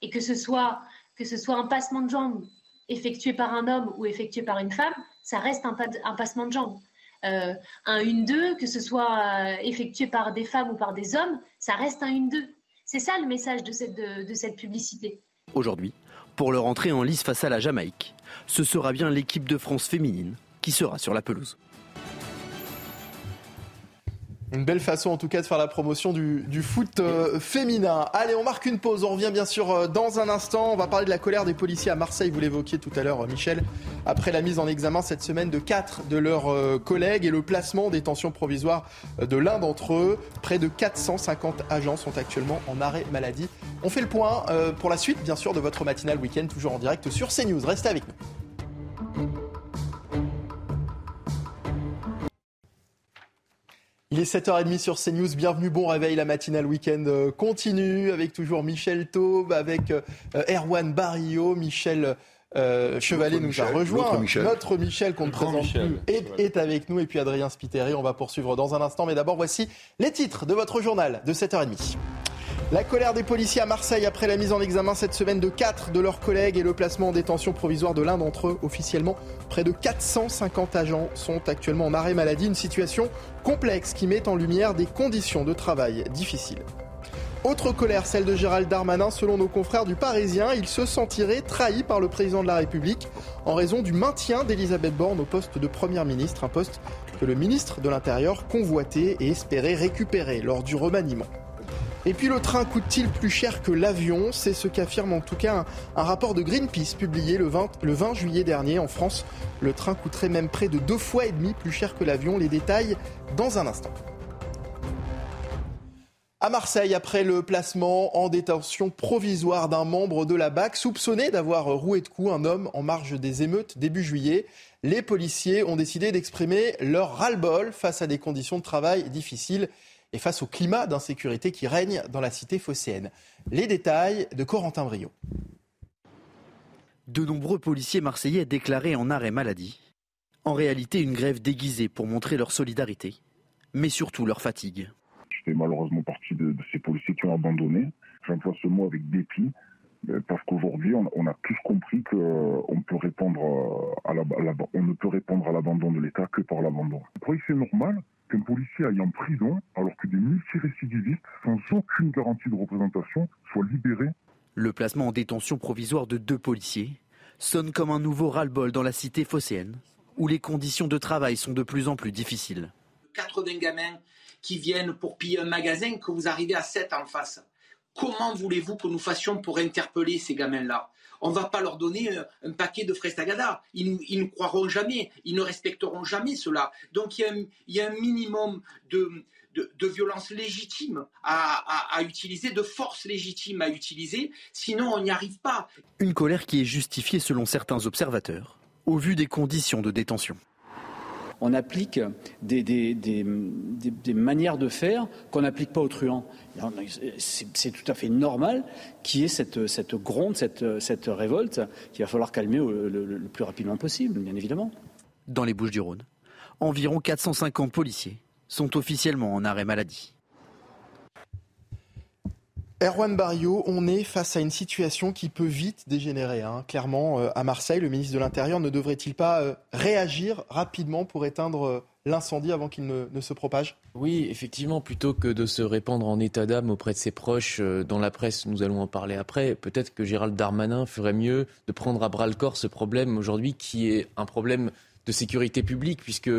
Et que ce, soit, que ce soit un passement de jambes effectué par un homme ou effectué par une femme, ça reste un, un passement de jambes. Euh, un 1-2, que ce soit euh, effectué par des femmes ou par des hommes, ça reste un 1-2. C'est ça le message de cette, de cette publicité. Aujourd'hui, pour leur entrée en lice face à la Jamaïque, ce sera bien l'équipe de France féminine qui sera sur la pelouse. Une belle façon en tout cas de faire la promotion du, foot euh, féminin. Allez, on marque une pause. On revient bien sûr euh, dans un instant. On va parler de la colère des policiers à Marseille. Vous l'évoquiez tout à l'heure, euh, Michel. Après la mise en examen cette semaine de quatre de leurs collègues et le placement des tensions provisoires de l'un d'entre eux, près de 450 agents sont actuellement en arrêt maladie. On fait le point pour la suite, bien sûr, de votre matinale week-end, toujours en direct sur CNews. Restez avec nous. Il est 7h30 sur CNews. Bienvenue, bon réveil. La matinale week-end euh, continue avec toujours Michel Taube, avec euh, Erwan Barrio, Michel euh, Chevalet nous a rejoint. Notre Michel, notre Michel qu'on ne présente plus est, est, avec nous. Et puis Adrien Spiteri, on va poursuivre dans un instant. Mais d'abord, voici les titres de votre journal de 7h30. La colère des policiers à Marseille après la mise en examen cette semaine de quatre de leurs collègues et le placement en détention provisoire de l'un d'entre eux. Officiellement, près de 450 agents sont actuellement en arrêt maladie. Une situation complexe qui met en lumière des conditions de travail difficiles. Autre colère, celle de Gérald Darmanin. Selon nos confrères du Parisien, il se sentirait trahi par le président de la République en raison du maintien d'Elisabeth Borne au poste de Première ministre, un poste que le ministre de l'Intérieur convoitait et espérait récupérer lors du remaniement. Et puis le train coûte-t-il plus cher que l'avion? C'est ce qu'affirme en tout cas un, rapport de Greenpeace publié le 20, le 20 juillet dernier en France. Le train coûterait même près de deux fois et demi plus cher que l'avion. Les détails dans un instant. À Marseille, après le placement en détention provisoire d'un membre de la BAC soupçonné d'avoir roué de coups un homme en marge des émeutes début juillet, les policiers ont décidé d'exprimer leur ras-le-bol face à des conditions de travail difficiles et face au climat d'insécurité qui règne dans la cité phocéenne. Les détails de Corentin Brio. De nombreux policiers marseillais déclarés en arrêt maladie. En réalité, une grève déguisée pour montrer leur solidarité, mais surtout leur fatigue fais malheureusement partie de, ces policiers qui ont abandonné. J'emploie ce mot avec dépit euh, parce qu'aujourd'hui, on, a tous compris qu'on euh, peut répondre euh, à la, on ne peut répondre à l'abandon de l'État que par l'abandon. Vous croyez que c'est normal qu'un policier aille en prison alors que des multirécidivistes, sans aucune garantie de représentation, soient libérés Le placement en détention provisoire de deux policiers sonne comme un nouveau ras-le-bol dans la cité phocéenne, où les conditions de travail sont de plus en plus difficiles. 80 gamins qui viennent pour piller un magasin que vous arrivez à 7 en face. Comment voulez-vous que nous fassions pour interpeller ces gamins-là? On ne va pas leur donner un, paquet de frestagada. Ils, ils, ne croiront jamais, ils ne respecteront jamais cela. Donc il y a un, minimum de, de, violence légitime à, à, utiliser, de force légitime à utiliser, sinon on n'y arrive pas. Une colère qui est justifiée selon certains observateurs, au vu des conditions de détention on applique des, des, manières de faire qu'on n'applique pas aux truands. C'est tout à fait normal qu'il y ait cette, gronde, cette, révolte qu'il va falloir calmer le, le plus rapidement possible, bien évidemment. Dans les Bouches du Rhône, environ 450 policiers sont officiellement en arrêt maladie. Erwan Barrio, on est face à une situation qui peut vite dégénérer. Hein. Clairement, euh, à Marseille, le ministre de l'Intérieur ne devrait-il pas euh, réagir rapidement pour éteindre euh, l'incendie avant qu'il ne, se propage? Oui, effectivement, plutôt que de se répandre en état d'âme auprès de ses proches, dans la presse, nous allons en parler après, peut-être que Gérald Darmanin ferait mieux de prendre à bras le corps ce problème aujourd'hui qui est un problème de sécurité publique, puisque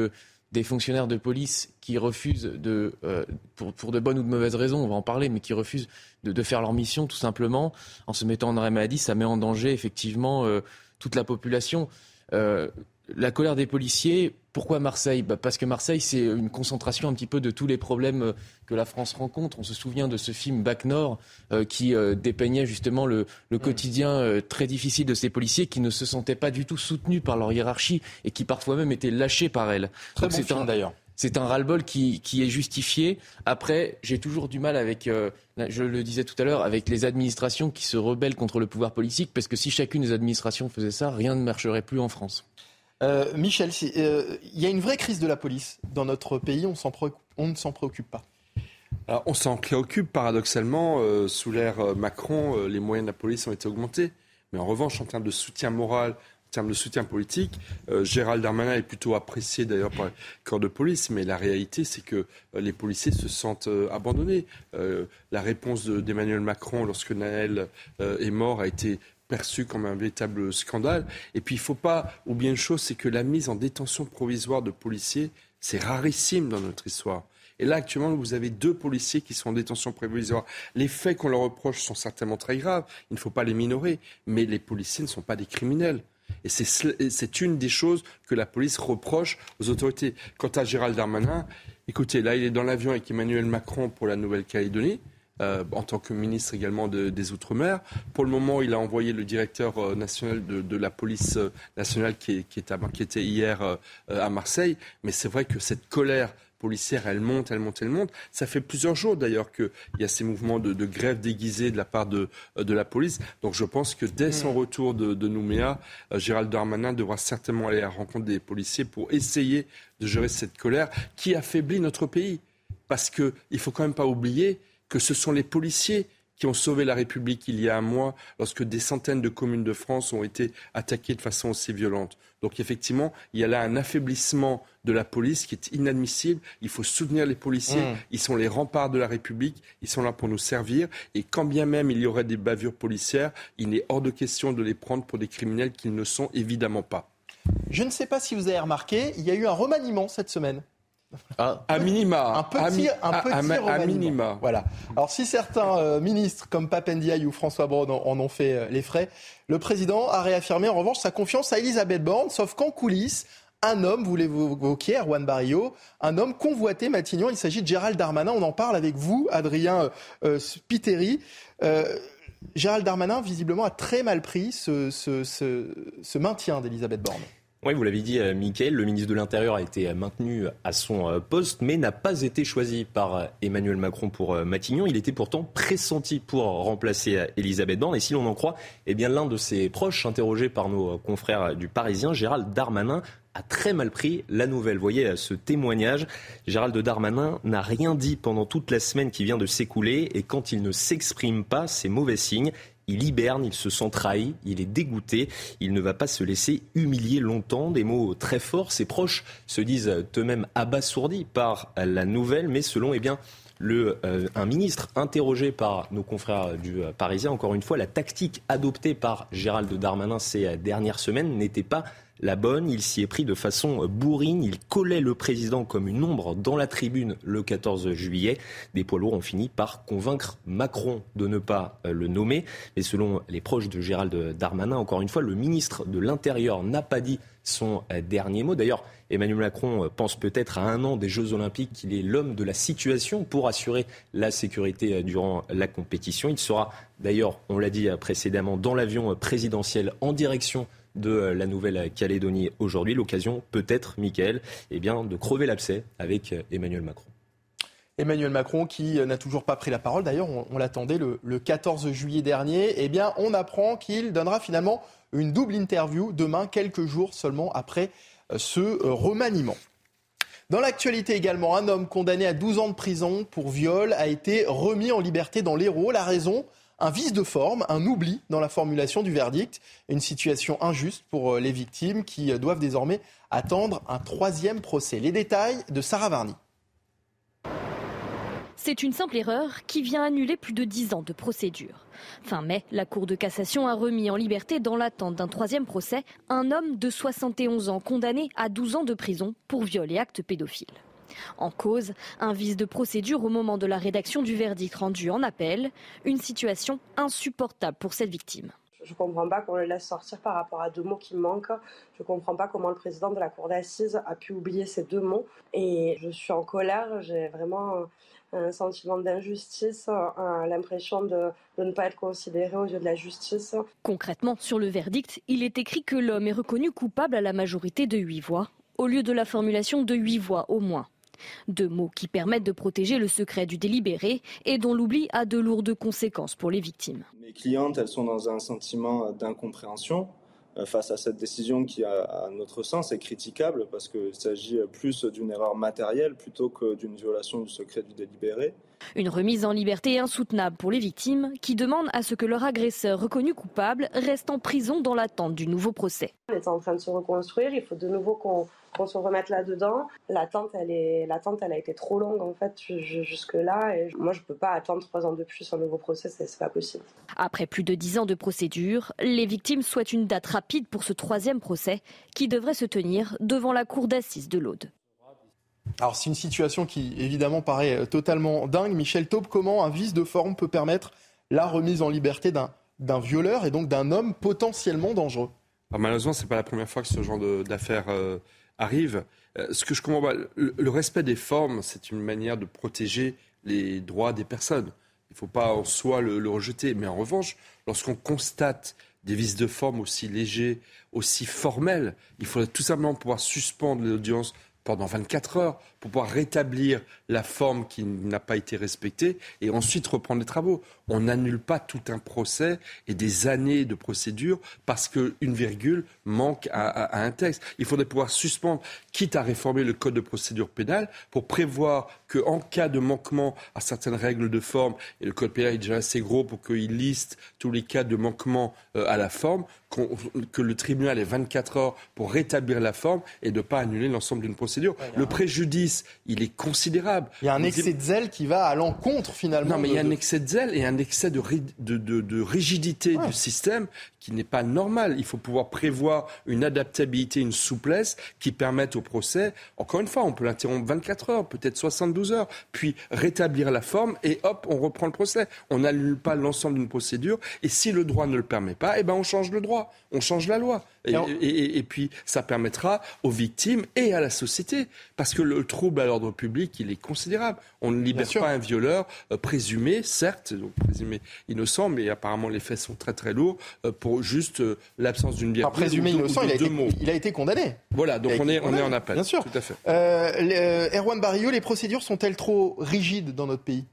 des fonctionnaires de police qui refusent, de, euh, pour, de bonnes ou de mauvaises raisons, on va en parler, mais qui refusent de, faire leur mission tout simplement en se mettant en arrêt maladie, ça met en danger effectivement euh, toute la population. Euh, la colère des policiers, pourquoi Marseille bah, Parce que Marseille, c'est une concentration un petit peu de tous les problèmes euh, que la France rencontre. On se souvient de ce film Bac Nord euh, qui euh, dépeignait justement le, mm. quotidien très difficile de ces policiers qui ne se sentaient pas du tout soutenus par leur hiérarchie et qui parfois même étaient lâchés par elle. Très bon film d'ailleurs. C'est un ras-le-bol qui, qui, est justifié. Après, j'ai toujours du mal avec, je le disais tout à l'heure, avec les administrations qui se rebellent contre le pouvoir politique, parce que si chacune des administrations faisait ça, rien ne marcherait plus en France. Euh, Michel, euh, il y a une vraie crise de la police dans notre pays, on, ne s'en préoccupe pas. On s'en préoccupe paradoxalement. Euh, sous l'ère Macron, les moyens de la police ont été augmentés. Mais en revanche, en termes de soutien moral, en termes de soutien politique, Gérald Darmanin est plutôt apprécié d'ailleurs par le corps de police. Mais la réalité, c'est que les policiers se sentent abandonnés. la réponse d'Emmanuel Macron lorsque Naël est mort a été perçu comme un véritable scandale. Et puis il ne faut pas oublier une chose, c'est que la mise en détention provisoire de policiers, c'est rarissime dans notre histoire. Et là, actuellement, vous avez deux policiers qui sont en détention provisoire. Les faits qu'on leur reproche sont certainement très graves. Il ne faut pas les minorer. Mais les policiers ne sont pas des criminels. Et c'est une des choses que la police reproche aux autorités. Quant à Gérald Darmanin, écoutez, là, il est dans l'avion avec Emmanuel Macron pour la Nouvelle-Calédonie. Euh, en tant que ministre également des Outre-mer. Pour le moment, il a envoyé le directeur euh, national de, la police euh, nationale qui, qui, était hier à Marseille. Mais c'est vrai que cette colère policière, elle monte, elle monte, elle monte. Ça fait plusieurs jours d'ailleurs qu'il y a ces mouvements de, grève déguisée de la part de, de, la police. Donc je pense que dès son mm. retour de, de Nouméa, Gérald Darmanin devra certainement aller à la rencontre des policiers pour essayer de gérer cette colère qui affaiblit notre pays. Parce qu'il ne faut quand même pas oublier que ce sont les policiers qui ont sauvé la République il y a un mois lorsque des centaines de communes de France ont été attaquées de façon aussi violente. Donc effectivement, il y a là un affaiblissement de la police qui est inadmissible. Il faut soutenir les policiers. Mmh. Ils sont les remparts de la République. Ils sont là pour nous servir. Et quand bien même il y aurait des bavures policières, il n'est hors de question de les prendre pour des criminels qu'ils ne sont évidemment pas. Je ne sais pas si vous avez remarqué, il y a eu un remaniement cette semaine. Ah. À minima. Un petit, un petit minima. Voilà. Alors si certains euh, ministres comme Papendiaï ou François Braun en, ont fait euh, les frais, le président a réaffirmé en revanche sa confiance à Elisabeth Borne, sauf qu'en coulisses, un homme, vous l'évoquiez, Erwan Barrio, un homme convoité Matignon. Il s'agit de Gérald Darmanin. On en parle avec vous, Adrien euh, Spiteri. Euh, Gérald Darmanin, visiblement, a très mal pris ce, ce maintien d'Elisabeth Borne. Oui, vous l'avez dit, euh, Mickaël, le ministre de l'Intérieur a été euh, maintenu à son euh, poste, mais n'a pas été choisi par Emmanuel Macron pour Matignon. Il était pourtant pressenti pour remplacer Elisabeth Borne. Et si l'on en croit, eh bien l'un de ses proches, interrogé par nos confrères du Parisien, Gérald Darmanin, a très mal pris la nouvelle. Voyez ce témoignage. Gérald Darmanin n'a rien dit pendant toute la semaine qui vient de s'écouler et quand il ne s'exprime pas, c'est mauvais signe. Il hiberne, il se sent trahi, il est dégoûté, il ne va pas se laisser humilier longtemps. Des mots très forts. Ses proches se disent eux-mêmes abasourdis par la nouvelle, mais selon eh bien, euh, un ministre interrogé par nos confrères du euh, Parisien, encore une fois, la tactique adoptée par Gérald Darmanin ces dernières semaines n'était pas la bonne. Il s'y est pris de façon bourrine. Il collait le président comme une ombre dans la tribune le 14 juillet. Des poids lourds ont fini par convaincre Macron de ne pas euh, le nommer. Mais selon les proches de Gérald Darmanin, encore une fois, le ministre de l'Intérieur n'a pas dit son euh, dernier mot. D'ailleurs, Emmanuel Macron euh, pense peut-être à un an des Jeux Olympiques qu'il est l'homme de la situation pour assurer la sécurité durant la compétition. Il sera d'ailleurs, on l'a dit précédemment, dans l'avion présidentiel en direction de euh, la Nouvelle-Calédonie aujourd'hui. L'occasion peut-être, Michael, eh bien, de crever l'abcès avec euh, Emmanuel Macron. Emmanuel Macron qui euh, n'a toujours pas pris la parole. D'ailleurs, on, l'attendait le, 14 juillet dernier. Eh bien, on apprend qu'il donnera finalement une double interview demain, quelques jours seulement après ce remaniement. Dans l'actualité également, un homme condamné à 12 ans de prison pour viol a été remis en liberté dans l'Hérault. La raison un vice de forme, un oubli dans la formulation du verdict, une situation injuste pour euh, les victimes qui euh, doivent désormais attendre un troisième procès. Les détails de Sarah Varny. C'est une simple erreur qui vient annuler plus de dix ans de procédure. Fin mai, la Cour de cassation a remis en liberté dans l'attente d'un troisième procès un homme de 71 ans condamné à 12 ans de prison pour viol et actes pédophiles. En cause, un vice de procédure au moment de la rédaction du verdict rendu en appel, une situation insupportable pour cette victime. Je ne comprends pas qu'on le laisse sortir par rapport à deux mots qui manquent. Je ne comprends pas comment le président de la Cour d'assises a pu oublier ces deux mots. Et je suis en colère. J'ai vraiment un sentiment d'injustice, l'impression de, de, ne pas être considéré aux yeux de la justice. Concrètement, sur le verdict, il est écrit que l'homme est reconnu coupable à la majorité de huit voix, au lieu de la formulation de huit voix au moins. Deux mots qui permettent de protéger le secret du délibéré et dont l'oubli a de lourdes conséquences pour les victimes. Mes clientes, elles sont dans un sentiment d'incompréhension euh, face à cette décision qui, à notre sens, est critiquable parce qu'il s'agit plus d'une erreur matérielle plutôt que d'une violation du secret du délibéré. Une remise en liberté insoutenable pour les victimes qui demandent à ce que leur agresseur reconnu coupable reste en prison dans l'attente du nouveau procès. On est en train de se reconstruire, il faut de nouveau qu'on qu'on se remette là-dedans. L'attente, elle, est, l'attente, elle a été trop longue en fait jusque-là. Et moi, je ne peux pas attendre trois ans de plus un nouveau procès, c'est pas possible. Après plus de dix ans de procédure, les victimes souhaitent une date rapide pour ce troisième procès qui devrait se tenir devant la cour d'assises de l'Aude. Alors c'est une situation qui évidemment paraît totalement dingue. Michel Taube, comment un vice de forme peut permettre la remise en liberté d'un, d'un violeur et donc d'un homme potentiellement dangereux? Alors, Malheureusement, ce n'est pas la première fois que ce genre d'affaires euh, arrive. Euh, ce que je comprends le, respect des formes, c'est une manière de protéger les droits des personnes. Il ne faut pas en soi le, rejeter. Mais en revanche, lorsqu'on constate des vices de forme aussi légers, aussi formels, il faudrait tout simplement pouvoir suspendre l'audience pendant 24 heures pour pouvoir rétablir la forme qui n'a pas été respectée et ensuite reprendre les travaux. On n'annule pas tout un procès et des années de procédure parce qu'une virgule manque à, un texte. Il faudrait pouvoir suspendre, quitte à réformer le code de procédure pénale, pour prévoir qu'en cas de manquement à certaines règles de forme, et le code pénal est déjà assez gros pour qu'il liste tous les cas de manquement euh, à la forme, que le tribunal ait 24 heures pour rétablir la forme et de ne pas annuler l'ensemble d'une procédure. le préjudice, il est considérable. Il y a un excès de zèle qui va à l'encontre finalement. Non, mais il y a un excès de zèle et un excès de, de, rigidité du système qui n'est pas normal. Il faut pouvoir prévoir une adaptabilité, une souplesse qui permette au procès, encore une fois, on peut l'interrompre 24 heures, peut-être 72 heures, puis rétablir la forme et hop, on reprend le procès. On n'annule pas l'ensemble d'une procédure et si le droit ne le permet pas, eh ben on change le droit, on change la loi. Et, puis, ça permettra aux victimes et à la société. Parce que le trouble à l'ordre public, il est considérable. On ne libère pas un violeur euh, présumé, certes, donc présumé innocent, mais apparemment les faits sont très très lourds euh, pour juste euh, l'absence d'une bière. présumé innocent, il a, été, il a, été, condamné. Voilà, donc on est, on est en appel. Bien sûr. Tout à fait. Erwan Barrio, les procédures sont-elles trop rigides dans notre pays?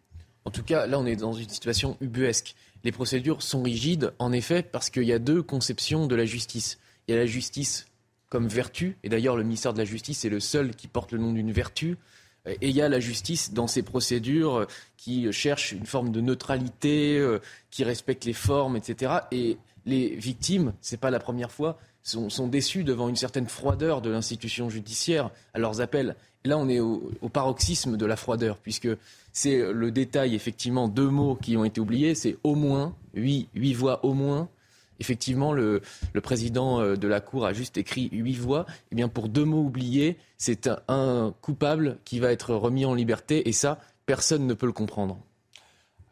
En tout cas, là, on est dans une situation ubuesque. Les procédures sont rigides, en effet, parce qu'il y a deux conceptions de la justice. Il y a la justice comme vertu, et d'ailleurs le ministère de la Justice est le seul qui porte le nom d'une vertu, et il y a la justice dans ses procédures qui cherche une forme de neutralité, euh, qui respecte les formes, etc. Et les victimes, ce n'est pas la première fois, sont déçues devant une certaine froideur de l'institution judiciaire à leurs appels. Là, on est au, paroxysme de la froideur, puisque c'est le détail, effectivement, deux mots qui ont été oubliés, c'est au moins, huit, huit voix au moins, effectivement, le, président euh, de la Cour a juste écrit huit voix. Eh bien, pour deux mots oubliés, c'est un, coupable qui va être remis en liberté. Et ça, personne ne peut le comprendre.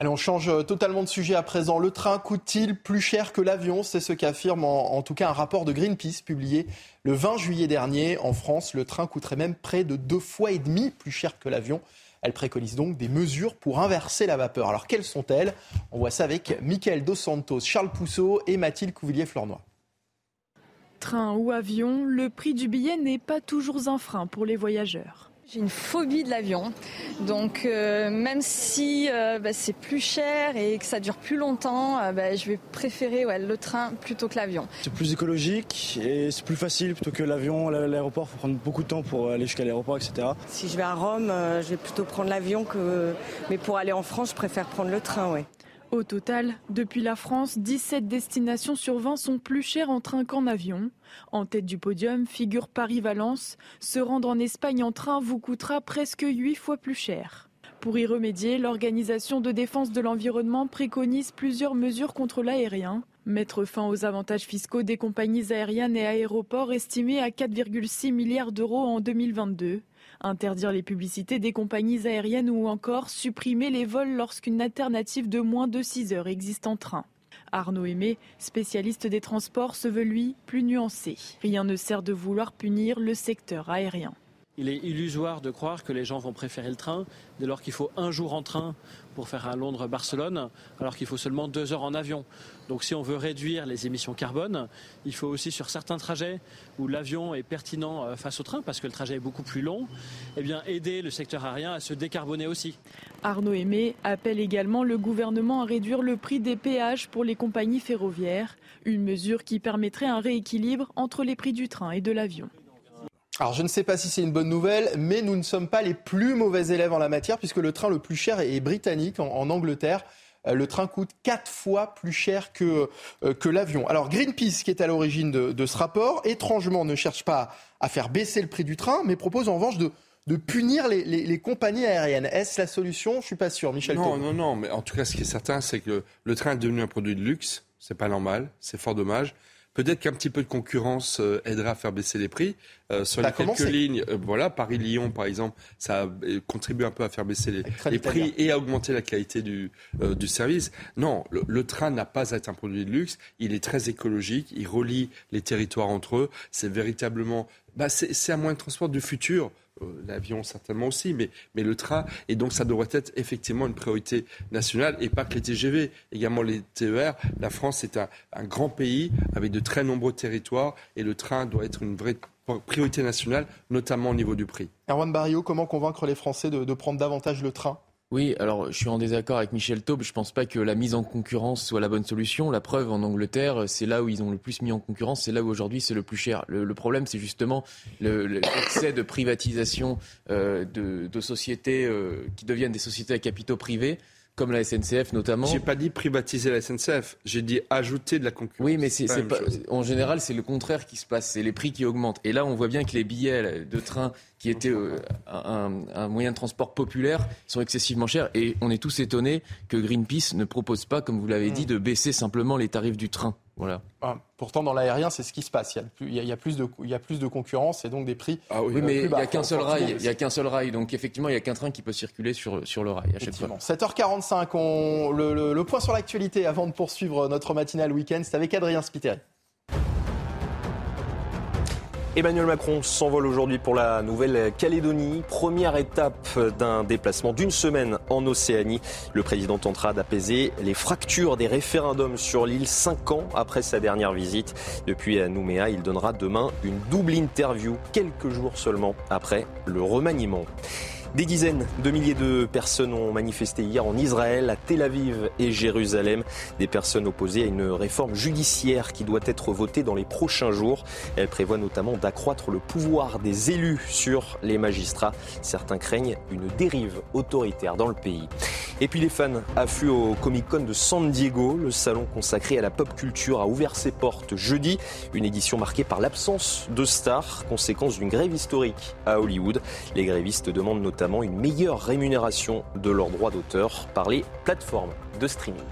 Allez, on change euh, totalement de sujet à présent. Le train coûte-t-il plus cher que l'avion? C'est ce qu'affirme en, tout cas un rapport de Greenpeace publié le 20 juillet dernier. En France, le train coûterait même près de deux fois et demi plus cher que l'avion. Elle préconise donc des mesures pour inverser la vapeur. Alors quelles sont-elles? On voit ça avec Michael Dos Santos, Charles Pousseau et Mathilde Couvillier-Flornois. Train ou avion, le prix du billet n'est pas toujours un frein pour les voyageurs. J'ai une phobie de l'avion, donc euh, même si euh, bah, c'est plus cher et que ça dure plus longtemps, euh, bah, je vais préférer le train plutôt que l'avion. C'est plus écologique et c'est plus facile plutôt que l'avion. L'aéroport, il faut prendre beaucoup de temps pour aller jusqu'à l'aéroport, etc. Si je vais à Rome, je vais plutôt prendre l'avion que, mais pour aller en France, je préfère prendre le train, ouais. Au total, depuis la France, 17 destinations sur 20 sont plus chères en train qu'en avion. En tête du podium figure Paris-Valence. Se rendre en Espagne en train vous coûtera presque 8 fois plus cher. Pour y remédier, l'Organisation de défense de l'environnement préconise plusieurs mesures contre l'aérien. Mettre fin aux avantages fiscaux des compagnies aériennes et aéroports estimés à 4,6 milliards d'euros en 2022 interdire les publicités des compagnies aériennes ou encore supprimer les vols lorsqu'une alternative de moins de 6 heures existe en train. Arnaud Aimé, spécialiste des transports, se veut lui plus nuancé. Rien ne sert de vouloir punir le secteur aérien. Il est illusoire de croire que les gens vont préférer le train dès lors qu'il faut un jour en train pour faire un Londres-Barcelone, alors qu'il faut seulement deux heures en avion. Donc si on veut réduire les émissions carbone, il faut aussi sur certains trajets où l'avion est pertinent euh, face au train, parce que le trajet est beaucoup plus long, eh aider le secteur aérien à se décarboner aussi. Arnaud Aimé appelle également le gouvernement à réduire le prix des péages pour les compagnies ferroviaires, une mesure qui permettrait un rééquilibre entre les prix du train et de l'avion. Alors je ne sais pas si c'est une bonne nouvelle, mais nous ne sommes pas les plus mauvais élèves en la matière, puisque le train le plus cher est britannique, en, Angleterre. Euh, le train coûte quatre fois plus cher que, euh, que l'avion. Alors Greenpeace, qui est à l'origine de, ce rapport, étrangement ne cherche pas à faire baisser le prix du train, mais propose en revanche de, de punir les, compagnies aériennes. Est-ce la solution? Je ne suis pas sûr, Michel. Non, non, non. Mais en tout cas, ce qui est certain, c'est que le train est devenu un produit de luxe. C'est pas normal. C'est fort dommage. Peut-être qu'un petit peu de concurrence euh, aidera à faire baisser les prix. Euh, sur les quelques lignes, euh, voilà, Paris-Lyon par exemple, ça contribue un peu à faire baisser les, prix et à augmenter la qualité du, du service. Non, le, train n'a pas à être un produit de luxe. Il est très écologique. Il relie les territoires entre eux. C'est véritablement, bah, c'est un moyen de transport du futur. Euh, l'avion certainement aussi, mais, mais le train. Et donc ça devrait être effectivement une priorité nationale et pas que les TGV, également les TER. La France est un, grand pays avec de très nombreux territoires et le train doit être une vraie priorité nationale, notamment au niveau du prix. Erwan Barrio, comment convaincre les Français de prendre davantage le train? Oui, alors je suis en désaccord avec Michel Taube. Je ne pense pas que la mise en concurrence soit la bonne solution. La preuve, en Angleterre, c'est là où ils ont le plus mis en concurrence, c'est là où aujourd'hui c'est le plus cher. Le, problème, c'est justement l'excès de privatisation euh, de, sociétés euh, qui deviennent des sociétés à capitaux privés comme la SNCF notamment. J'ai pas dit privatiser la SNCF, j'ai dit ajouter de la concurrence. Oui, mais c'est en général c'est le contraire qui se passe, c'est les prix qui augmentent. Et là, on voit bien que les billets de train qui étaient euh, un, moyen de transport populaire sont excessivement chers. Et on est tous étonnés que Greenpeace ne propose pas, comme vous l'avez dit, mm. de baisser simplement les tarifs du train. Voilà. Ah, pourtant, dans l'aérien, c'est ce qui se passe. Il y, a, plus de, il y a plus de concurrence et donc des prix. Ah oui, mais il n'y a qu'un seul rail. Il y a qu'un seul rail. Donc effectivement, il n'y a qu'un train qui peut circuler sur, sur le rail à chaque fois. 7h45, on, le, le point sur l'actualité avant de poursuivre notre matinale week-end, c'est avec Adrien Spiteri. Emmanuel Macron s'envole aujourd'hui pour la Nouvelle-Calédonie. Première étape d'un déplacement d'une semaine en Océanie. Le président tentera d'apaiser les fractures des référendums sur l'île cinq ans après sa dernière visite. Depuis Nouméa, il donnera demain une double interview quelques jours seulement après le remaniement. Des dizaines de milliers de personnes ont manifesté hier en Israël, à Tel Aviv et Jérusalem. Des personnes opposées à une réforme judiciaire qui doit être votée dans les prochains jours. Elle prévoit notamment d'accroître le pouvoir des élus sur les magistrats. Certains craignent une dérive autoritaire dans le pays. Et puis les fans affluent au Comic Con de San Diego. Le salon consacré à la pop culture a ouvert ses portes jeudi. Une édition marquée par l'absence de stars, conséquence d'une grève historique à Hollywood. Les grévistes demandent notamment notamment une meilleure rémunération de leurs droits d'auteur par les plateformes de streaming.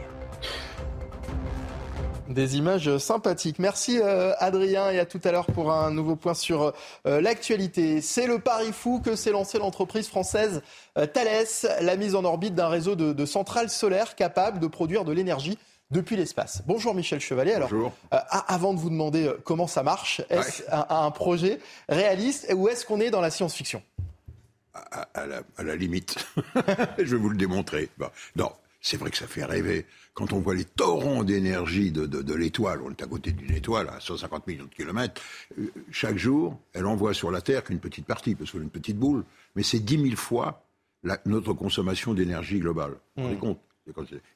Des images sympathiques. Merci euh, Adrien et à tout à l'heure pour un nouveau point sur euh, l'actualité. C'est le pari fou que s'est lancé l'entreprise française euh, Thales, la mise en orbite d'un réseau de, centrales solaires capables de produire de l'énergie depuis l'espace. Bonjour Michel Chevalier. Alors, avant de vous demander comment ça marche, est-ce un, projet réaliste ou est-ce qu'on est dans la science-fiction? À, la, limite. Je vais vous le démontrer. non, c'est vrai que ça fait rêver. Quand on voit les torrents d'énergie de, l'étoile, on est à côté d'une étoile à 150 millions de kilomètres, euh, chaque jour, elle envoie sur la Terre qu'une petite partie, parce qu'elle est une petite boule, mais c'est 10 000 fois notre consommation d'énergie globale. Rendez hmm. compte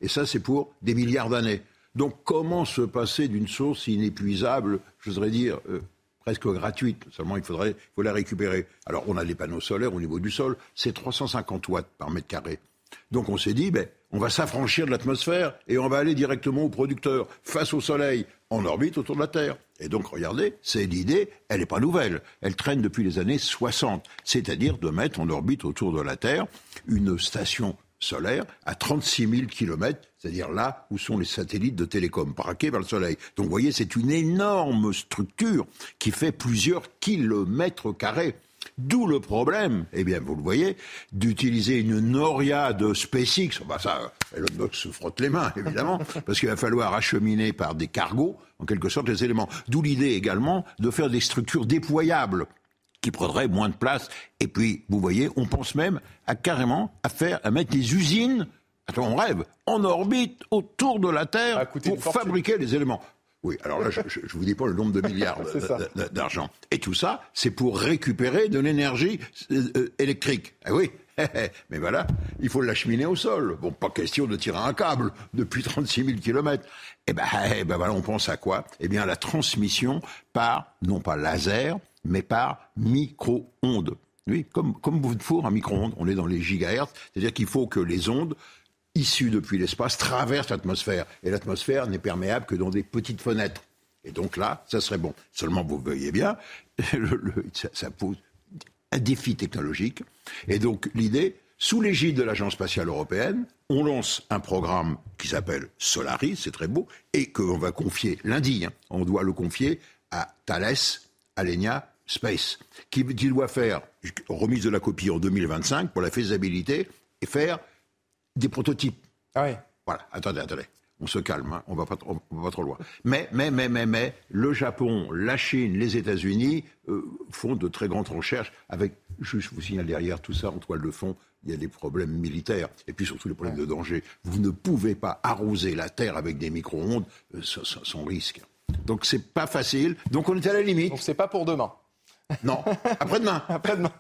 Et ça, c'est pour des milliards d'années. Donc comment se passer d'une source inépuisable, je voudrais dire, euh, presque gratuite. Seulement, il faudrait faut la récupérer. Alors, on a les panneaux solaires au niveau du sol. C'est 350 watts par mètre carré. Donc, on s'est dit, ben, on va s'affranchir de l'atmosphère et on va aller directement au producteur, face au soleil, en orbite autour de la Terre. Et donc, regardez, c'est l'idée, elle n'est pas nouvelle. Elle traîne depuis les années 60. C'est-à-dire de mettre en orbite autour de la Terre une station solaire à 36 000 kilomètres, c'est-à-dire là où sont les satellites de télécom, braqués vers le Soleil. Donc vous voyez, c'est une énorme structure qui fait plusieurs kilomètres carrés. D'où le problème, eh bien, vous le voyez, d'utiliser une Noria de SpaceX. Bah ça, Elon Musk se frotte les mains, évidemment, parce qu'il va falloir acheminer par des cargos, en quelque sorte, les éléments. D'où l'idée également de faire des structures déployables qui prendrait moins de place. Et puis, vous voyez, on pense même à carrément à faire, à mettre des usines, on rêve, en orbite autour de la Terre pour fabriquer les éléments. Oui, alors là, je ne vous dis pas le nombre de milliards d'argent. Et tout ça, c'est pour récupérer de l'énergie euh, euh, électrique. Ah oui, mais voilà, il faut l'acheminer au sol. Bon, pas question de tirer un câble depuis 36 000 kilomètres. Eh ben, eh ben voilà, on pense à quoi? Eh bien, la transmission par, non pas laser, mais par micro-ondes. Oui, comme, comme vous four, un micro-ondes, on est dans les gigahertz, c'est-à-dire qu'il faut que les ondes issues depuis l'espace traversent l'atmosphère. Et l'atmosphère n'est perméable que dans des petites fenêtres. Et donc là, ça serait bon. Seulement, vous voyez bien, ça, pose un défi technologique. Et donc, l'idée, sous l'égide de l'Agence spatiale européenne, on lance un programme qui s'appelle Solaris, c'est très beau, et qu'on va confier lundi. Hein. on doit le confier à Thales, Alenia Space, qui, doit faire remise de la copie en 2025 pour la faisabilité et faire des prototypes. Ah oui. Voilà, attendez, attendez. On se calme, hein. on va pas, va pas trop loin. Mais, mais, mais, mais, mais, le Japon, la Chine, les États-Unis euh, font de très grandes recherches avec, je vous signale derrière tout ça, en toile de fond, il y a des problèmes militaires et puis surtout des problèmes de danger. Vous ne pouvez pas arroser la Terre avec des micro-ondes euh, sans risque. Donc c'est pas facile. Donc on est à la limite. Donc c'est pas pour demain. Non, après-demain. après-demain.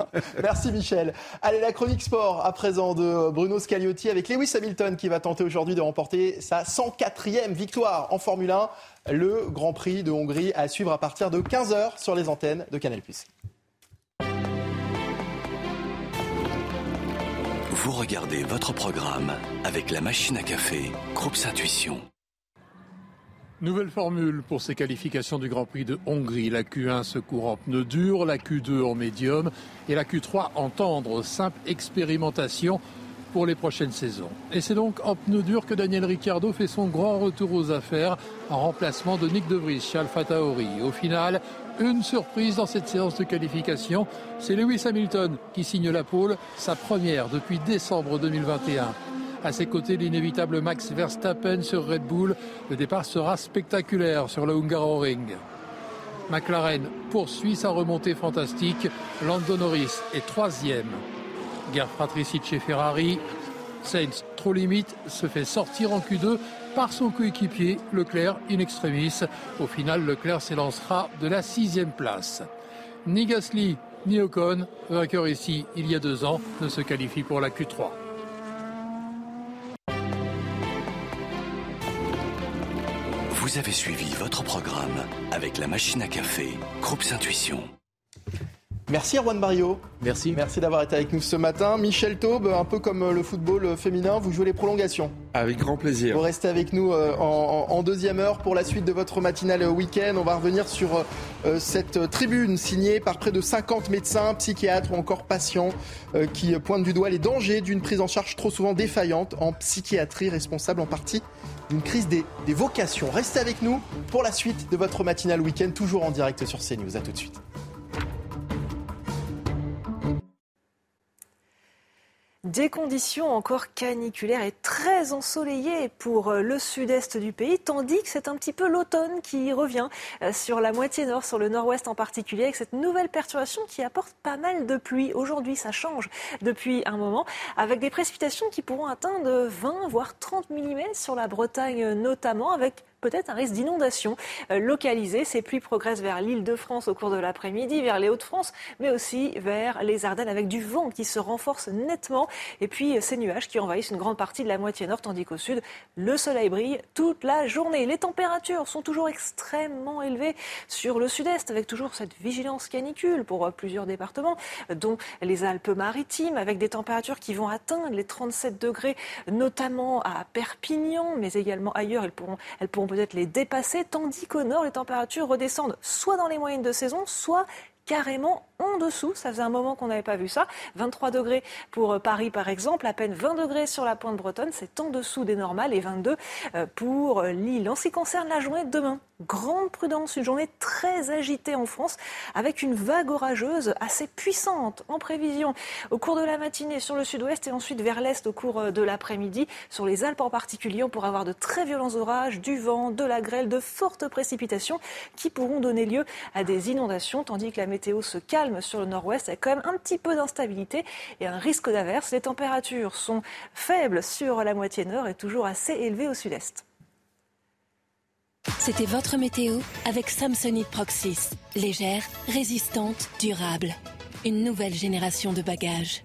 Merci Michel. Allez, la chronique sport à présent de Bruno Scagliotti avec Lewis Hamilton qui va tenter aujourd'hui de remporter sa 104e victoire en Formule 1. Le Grand Prix de Hongrie à suivre à partir de 15h sur les antennes de Canal+. Vous regardez votre programme avec la machine à café, Groupe Intuition. Nouvelle formule pour ces qualifications du Grand Prix de Hongrie. La Q1 se court en pneu dur, la Q2 en médium et la Q3 en tendre. Simple expérimentation pour les prochaines saisons. Et c'est donc en pneu dur que Daniel Ricciardo fait son grand retour aux affaires en remplacement de Nick De Vries chez Alpha. Au final, une surprise dans cette séance de qualification, c'est Lewis Hamilton qui signe la pole, sa première depuis décembre 2021. À ses côtés, l'inévitable Max Verstappen sur Red Bull. Le départ sera spectaculaire sur le Hungaroring. McLaren poursuit sa remontée fantastique. Lando Norris est troisième. Guerre fratricide chez Ferrari. Sainz, trop limite, se fait sortir en Q2 par son coéquipier Leclerc in extremis. Au final, Leclerc s'élancera de la sixième place. Ni Gasly ni Ocon, vainqueur ici il y a deux ans, ne se qualifie pour la Q3. Vous avez suivi votre programme avec la machine à café, Groupe Intuition. Merci Erwan Barrio. Merci. Merci d'avoir été avec nous ce matin. Michel Taube, un peu comme le football féminin, vous jouez les prolongations. Avec grand plaisir. Vous restez avec nous euh, en, deuxième heure pour la suite de votre matinale week-end. On va revenir sur euh, cette tribune signée par près de 50 médecins, psychiatres ou encore patients euh, qui pointent du doigt les dangers d'une prise en charge trop souvent défaillante en psychiatrie, responsable en partie d'une crise des, des vocations. Restez avec nous pour la suite de votre matinale week-end, toujours en direct sur CNews. A tout de suite. Des conditions encore caniculaires et très ensoleillées pour euh, le sud-est du pays, tandis que c'est un petit peu l'automne qui revient euh, sur la moitié nord, sur le nord-ouest en particulier, avec cette nouvelle perturbation qui apporte pas mal de pluie. Aujourd'hui, ça change depuis un moment, avec des précipitations qui pourront atteindre 20 voire 30 mm sur la Bretagne notamment, avec peut-être un risque d'inondation euh, localisée. Ces pluies progressent vers l'île de France au cours de l'après-midi, vers les Hauts-de-France, mais aussi vers les Ardennes avec du vent qui se renforce nettement. Et puis euh, ces nuages qui envahissent une grande partie de la moitié nord, tandis qu'au sud, le soleil brille toute la journée. Les températures sont toujours extrêmement élevées sur le sud-est, avec toujours cette vigilance canicule pour euh, plusieurs départements, dont les Alpes-Maritimes, avec des températures qui vont atteindre les 37 degrés, notamment à Perpignan, mais également ailleurs. Elles pourront peut-être les dépasser, tandis qu'au nord, les températures redescendent soit dans les moyennes de saison, soit carrément en dessous. Ça faisait un moment qu'on n'avait pas vu ça. 23 degrés pour euh, Paris, par exemple, à peine 20 degrés sur la pointe bretonne. C'est en dessous des normales et 22 euh, pour euh, Lille. En ce qui concerne la journée de demain, grande prudence, une journée très agitée en France avec une vague orageuse assez puissante en prévision au cours de la matinée sur le sud-ouest et ensuite vers l'est au cours de l'après-midi. Sur les Alpes en particulier, on pourra avoir de très violents orages, du vent, de la grêle, de fortes précipitations qui pourront donner lieu à des inondations tandis que la météo se calme sur le nord-ouest avec quand même un petit peu d'instabilité et un risque d'averse. Les températures sont faibles sur la moitié nord et toujours assez élevées au sud-est. C'était votre météo avec Samsonite Proxys. Légère, résistante, durable. Une nouvelle génération de bagages.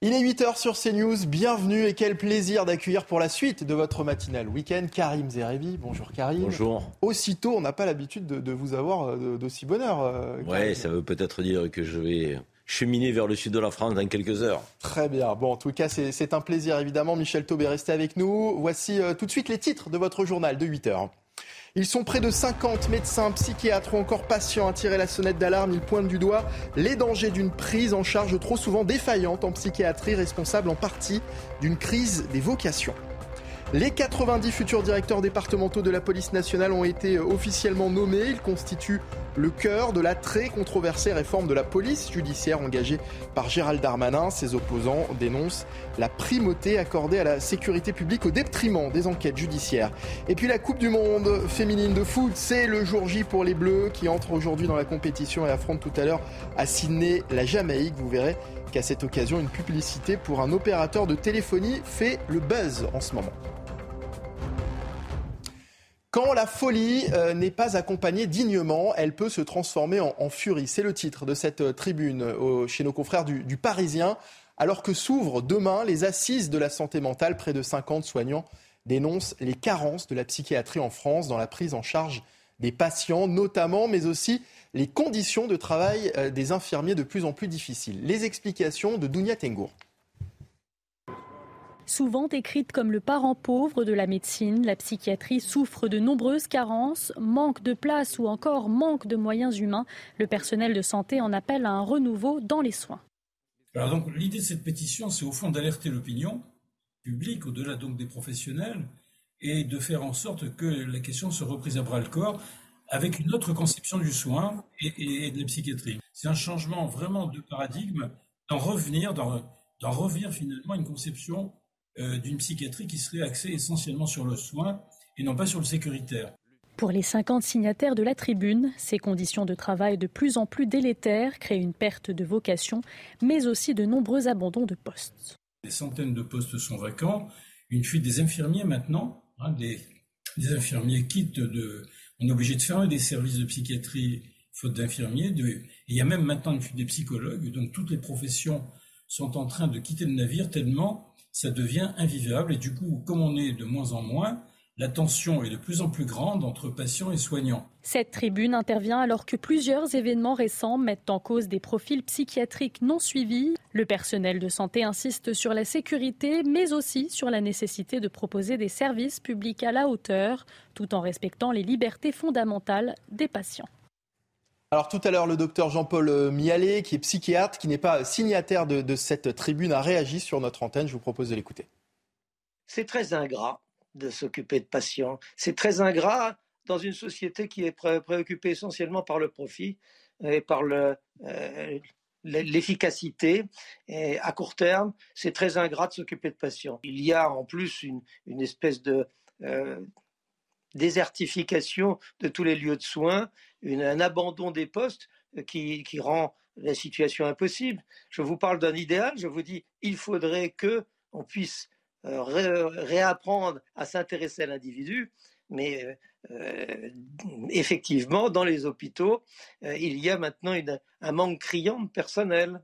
Il est 8h sur CNews, bienvenue et quel plaisir d'accueillir pour la suite de votre matinale week-end Karim Zerebi. Bonjour Karim. Bonjour. Aussitôt, on n'a pas l'habitude de, vous avoir euh, d'aussi bonheur. Euh, oui, ça veut peut-être dire que je vais cheminer vers le sud de la France dans quelques heures. Très bien. Bon, en tout cas, c'est un plaisir évidemment. Michel Taubé, restez avec nous. Voici euh, tout de suite les titres de votre journal de 8h. Ils sont près de 50 médecins, psychiatres ou encore patients à tirer la sonnette d'alarme. Ils pointent du doigt les dangers d'une prise en charge trop souvent défaillante en psychiatrie, responsable en partie d'une crise des vocations. Les 90 futurs directeurs départementaux de la police nationale ont été officiellement nommés. Ils constituent le cœur de la très controversée réforme de la police judiciaire engagée par Gérald Darmanin. Ses opposants dénoncent la primauté accordée à la sécurité publique au détriment des enquêtes judiciaires. Et puis la Coupe du Monde féminine de foot, c'est le jour J pour les Bleus qui entrent aujourd'hui dans la compétition et affrontent tout à l'heure à Sydney la Jamaïque. Vous verrez qu'à cette occasion, une publicité pour un opérateur de téléphonie fait le buzz en ce moment. Quand la folie euh, n'est pas accompagnée dignement, elle peut se transformer en, furie. C'est le titre de cette euh, tribune euh, chez nos confrères du, du Parisien. Alors que s'ouvrent demain les assises de la santé mentale, près de 50 soignants dénoncent les carences de la psychiatrie en France dans la prise en charge des patients, notamment, mais aussi les conditions de travail des infirmiers de plus en plus difficiles. Les explications de Dounia Tengour. Souvent décrite comme le parent pauvre de la médecine, la psychiatrie souffre de nombreuses carences, manque de place ou encore manque de moyens humains. Le personnel de santé en appelle à un renouveau dans les soins. Alors donc l'idée de cette pétition, c'est au fond d'alerter l'opinion publique, au-delà donc des professionnels, et de faire en sorte que la question se reprise à bras le corps avec une autre conception du soin et, de la psychiatrie. C'est un changement vraiment de paradigme, d'en revenir, d'en revenir finalement à une conception d'une psychiatrie qui serait axée essentiellement sur le soin et non pas sur le sécuritaire. Pour les 50 signataires de la tribune, ces conditions de travail de plus en plus délétères créent une perte de vocation, mais aussi de nombreux abandons de postes. Des centaines de postes sont vacants. Une fuite des infirmiers maintenant. Hein, des, infirmiers quittent de. On est obligé de fermer des services de psychiatrie faute d'infirmiers. il y a même maintenant une fuite des psychologues. Donc toutes les professions sont en train de quitter le navire tellement ça devient invivable. Et du coup, comme on est de moins en moins, la tension est de plus en plus grande entre patients et soignants. Cette tribune intervient alors que plusieurs événements récents mettent en cause des profils psychiatriques non suivis. Le personnel de santé insiste sur la sécurité, mais aussi sur la nécessité de proposer des services publics à la hauteur, tout en respectant les libertés fondamentales des patients. Alors tout à l'heure, le docteur Jean-Paul Mialet, qui est psychiatre, qui n'est pas signataire de, cette tribune, a réagi sur notre antenne. Je vous propose de l'écouter. C'est très ingrat de s'occuper de patients. C'est très ingrat dans une société qui est préoccupée essentiellement par le profit et par le, euh, l'efficacité et à court terme, c'est très ingrat de s'occuper de patients. Il y a en plus une, une espèce de euh, désertification de tous les lieux de soins, un abandon des postes qui, qui, rend la situation impossible. Je vous parle d'un idéal, je vous dis, il faudrait que on puisse euh, réapprendre à s'intéresser à l'individu, mais euh, effectivement, dans les hôpitaux, euh, il y a maintenant un manque criant de personnel.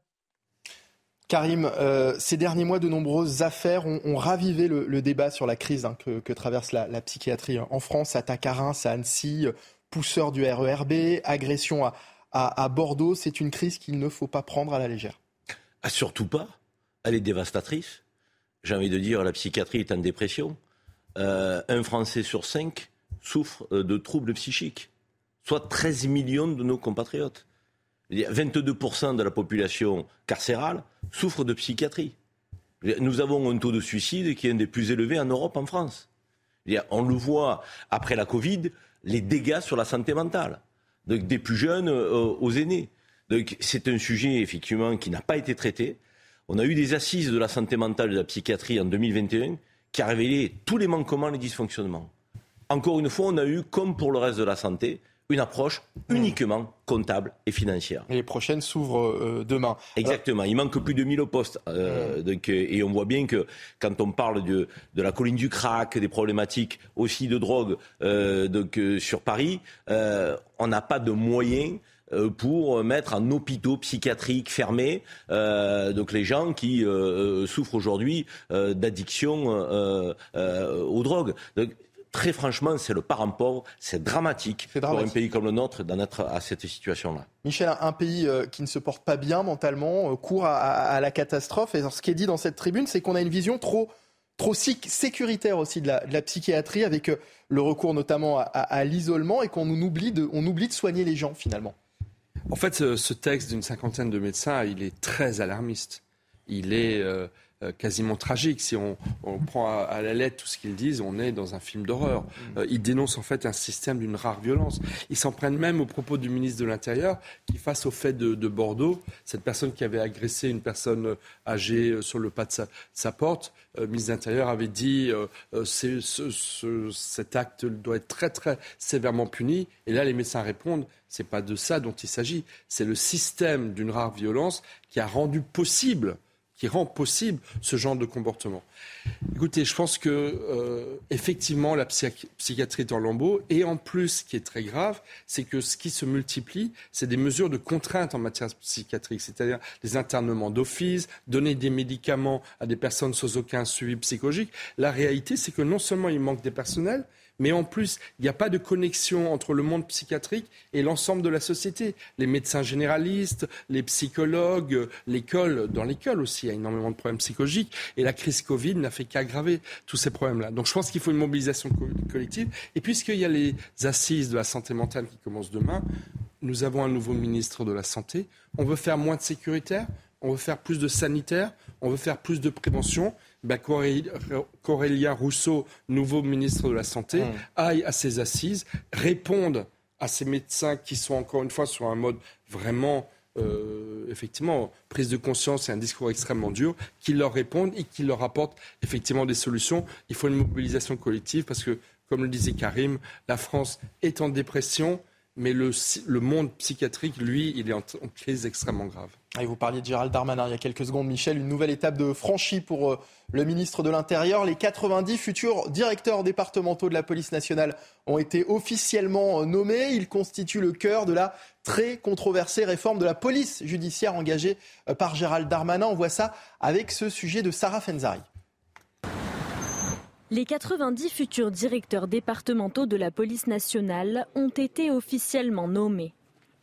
Karim, ces derniers mois, de nombreuses affaires ont, ravivé le, débat sur la crise hein, que, traverse la, psychiatrie en France. Attaque à Reims, à Annecy, pousseur du RERB, agression à, Bordeaux. C'est une crise qu'il ne faut pas prendre à la légère. Ah, surtout pas. Elle est dévastatrice j'ai envie de dire, la psychiatrie est en dépression. Euh, un Français sur cinq souffre euh, de troubles psychiques, soit 13 millions de nos compatriotes. 22% de la population carcérale souffre de psychiatrie. Nous avons un taux de suicide qui est un des plus élevés en Europe, en France. On le voit après la Covid, les dégâts sur la santé mentale, des plus jeunes euh, aux aînés. c'est un sujet effectivement qui n'a pas été traité. On a eu des assises de la santé mentale et de la psychiatrie en 2021 qui a révélé tous les manquements, les dysfonctionnements. Encore une fois, on a eu, comme pour le reste de la santé, une approche uniquement comptable et financière. Et les prochaines s'ouvrent euh, demain. Exactement. Il manque plus de 1000 postes. Euh, mmh. donc, euh, et on voit bien que quand on parle de, de, la colline du crack, des problématiques aussi de drogue donc, sur Paris, on n'a pas de moyens euh, pour mettre en hôpitaux psychiatriques fermés euh, donc les gens qui euh, souffrent aujourd'hui d'addiction aux drogues. Donc, très franchement, c'est le parent pauvre, c'est dramatique, pour un pays comme le nôtre d'en être à cette situation-là. Michel, un pays qui ne se porte pas bien mentalement, court à, la catastrophe. Et ce qui est dit dans cette tribune, c'est qu'on a une vision trop, trop sécuritaire aussi de la, psychiatrie, avec le recours notamment à, l'isolement, et qu'on oublie, de, on oublie de soigner les gens finalement. En fait, ce, texte d'une cinquantaine de médecins, il est très alarmiste. Il est euh, euh, quasiment tragique. Si on, prend à, la lettre tout ce qu'ils disent, on est dans un film d'horreur. Mm. Euh, ils dénoncent en fait un système d'une rare violence. Ils s'en prennent même au propos du ministre de l'Intérieur qui, face au fait de, Bordeaux, cette personne qui avait agressé une personne âgée sur le pas de sa, porte, le ministre de l'Intérieur avait dit ce, cet acte doit être très très sévèrement puni. Et là, les médecins répondent c'est pas de ça dont il s'agit. C'est le système d'une rare violence qui a rendu possible qui rend possible ce genre de comportement. Écoutez, je pense que euh, effectivement la psychiatrie est en lambeau et en plus, ce qui est très grave, c'est que ce qui se multiplie, c'est des mesures de contrainte en matière psychiatrique, c'est-à-dire des internements d'office, donner des médicaments à des personnes sans aucun suivi psychologique. La réalité, c'est que non seulement il manque des personnels, mais en plus, il n'y a pas de connexion entre le monde psychiatrique et l'ensemble de la société. Les médecins généralistes, les psychologues, l'école, dans l'école aussi, il y a énormément de problèmes psychologiques. Et la crise Covid n'a fait qu'aggraver tous ces problèmes-là. Donc je pense qu'il faut une mobilisation collective. Et puisqu'il y a les assises de la santé mentale qui commencent demain, nous avons un nouveau ministre de la Santé. On veut faire moins de sécuritaire, on veut faire plus de sanitaire, on veut faire plus de prévention ben, Corélia Rousseau, nouveau ministre de la Santé, mmh. aille à ces assises, réponde à ces médecins qui sont encore une fois sur un mode vraiment, euh, effectivement, prise de conscience et un discours extrêmement dur, qu'ils leur répondent et qu'ils leur apportent effectivement des solutions. Il faut une mobilisation collective parce que comme le disait Karim, la France est en dépression mais le, le, monde psychiatrique, lui, il est en, crise extrêmement grave. Vous parliez de Gérald Darmanin il y a quelques secondes, Michel, une nouvelle étape de franchie pour euh, le ministre de l'Intérieur. Les 90 futurs directeurs départementaux de la police nationale ont été officiellement euh, nommés. Ils constituent le cœur de la très controversée réforme de la police judiciaire engagée euh, par Gérald Darmanin. On voit ça avec ce sujet de Sarah Fenzari. Les 90 futurs directeurs départementaux de la police nationale ont été officiellement nommés.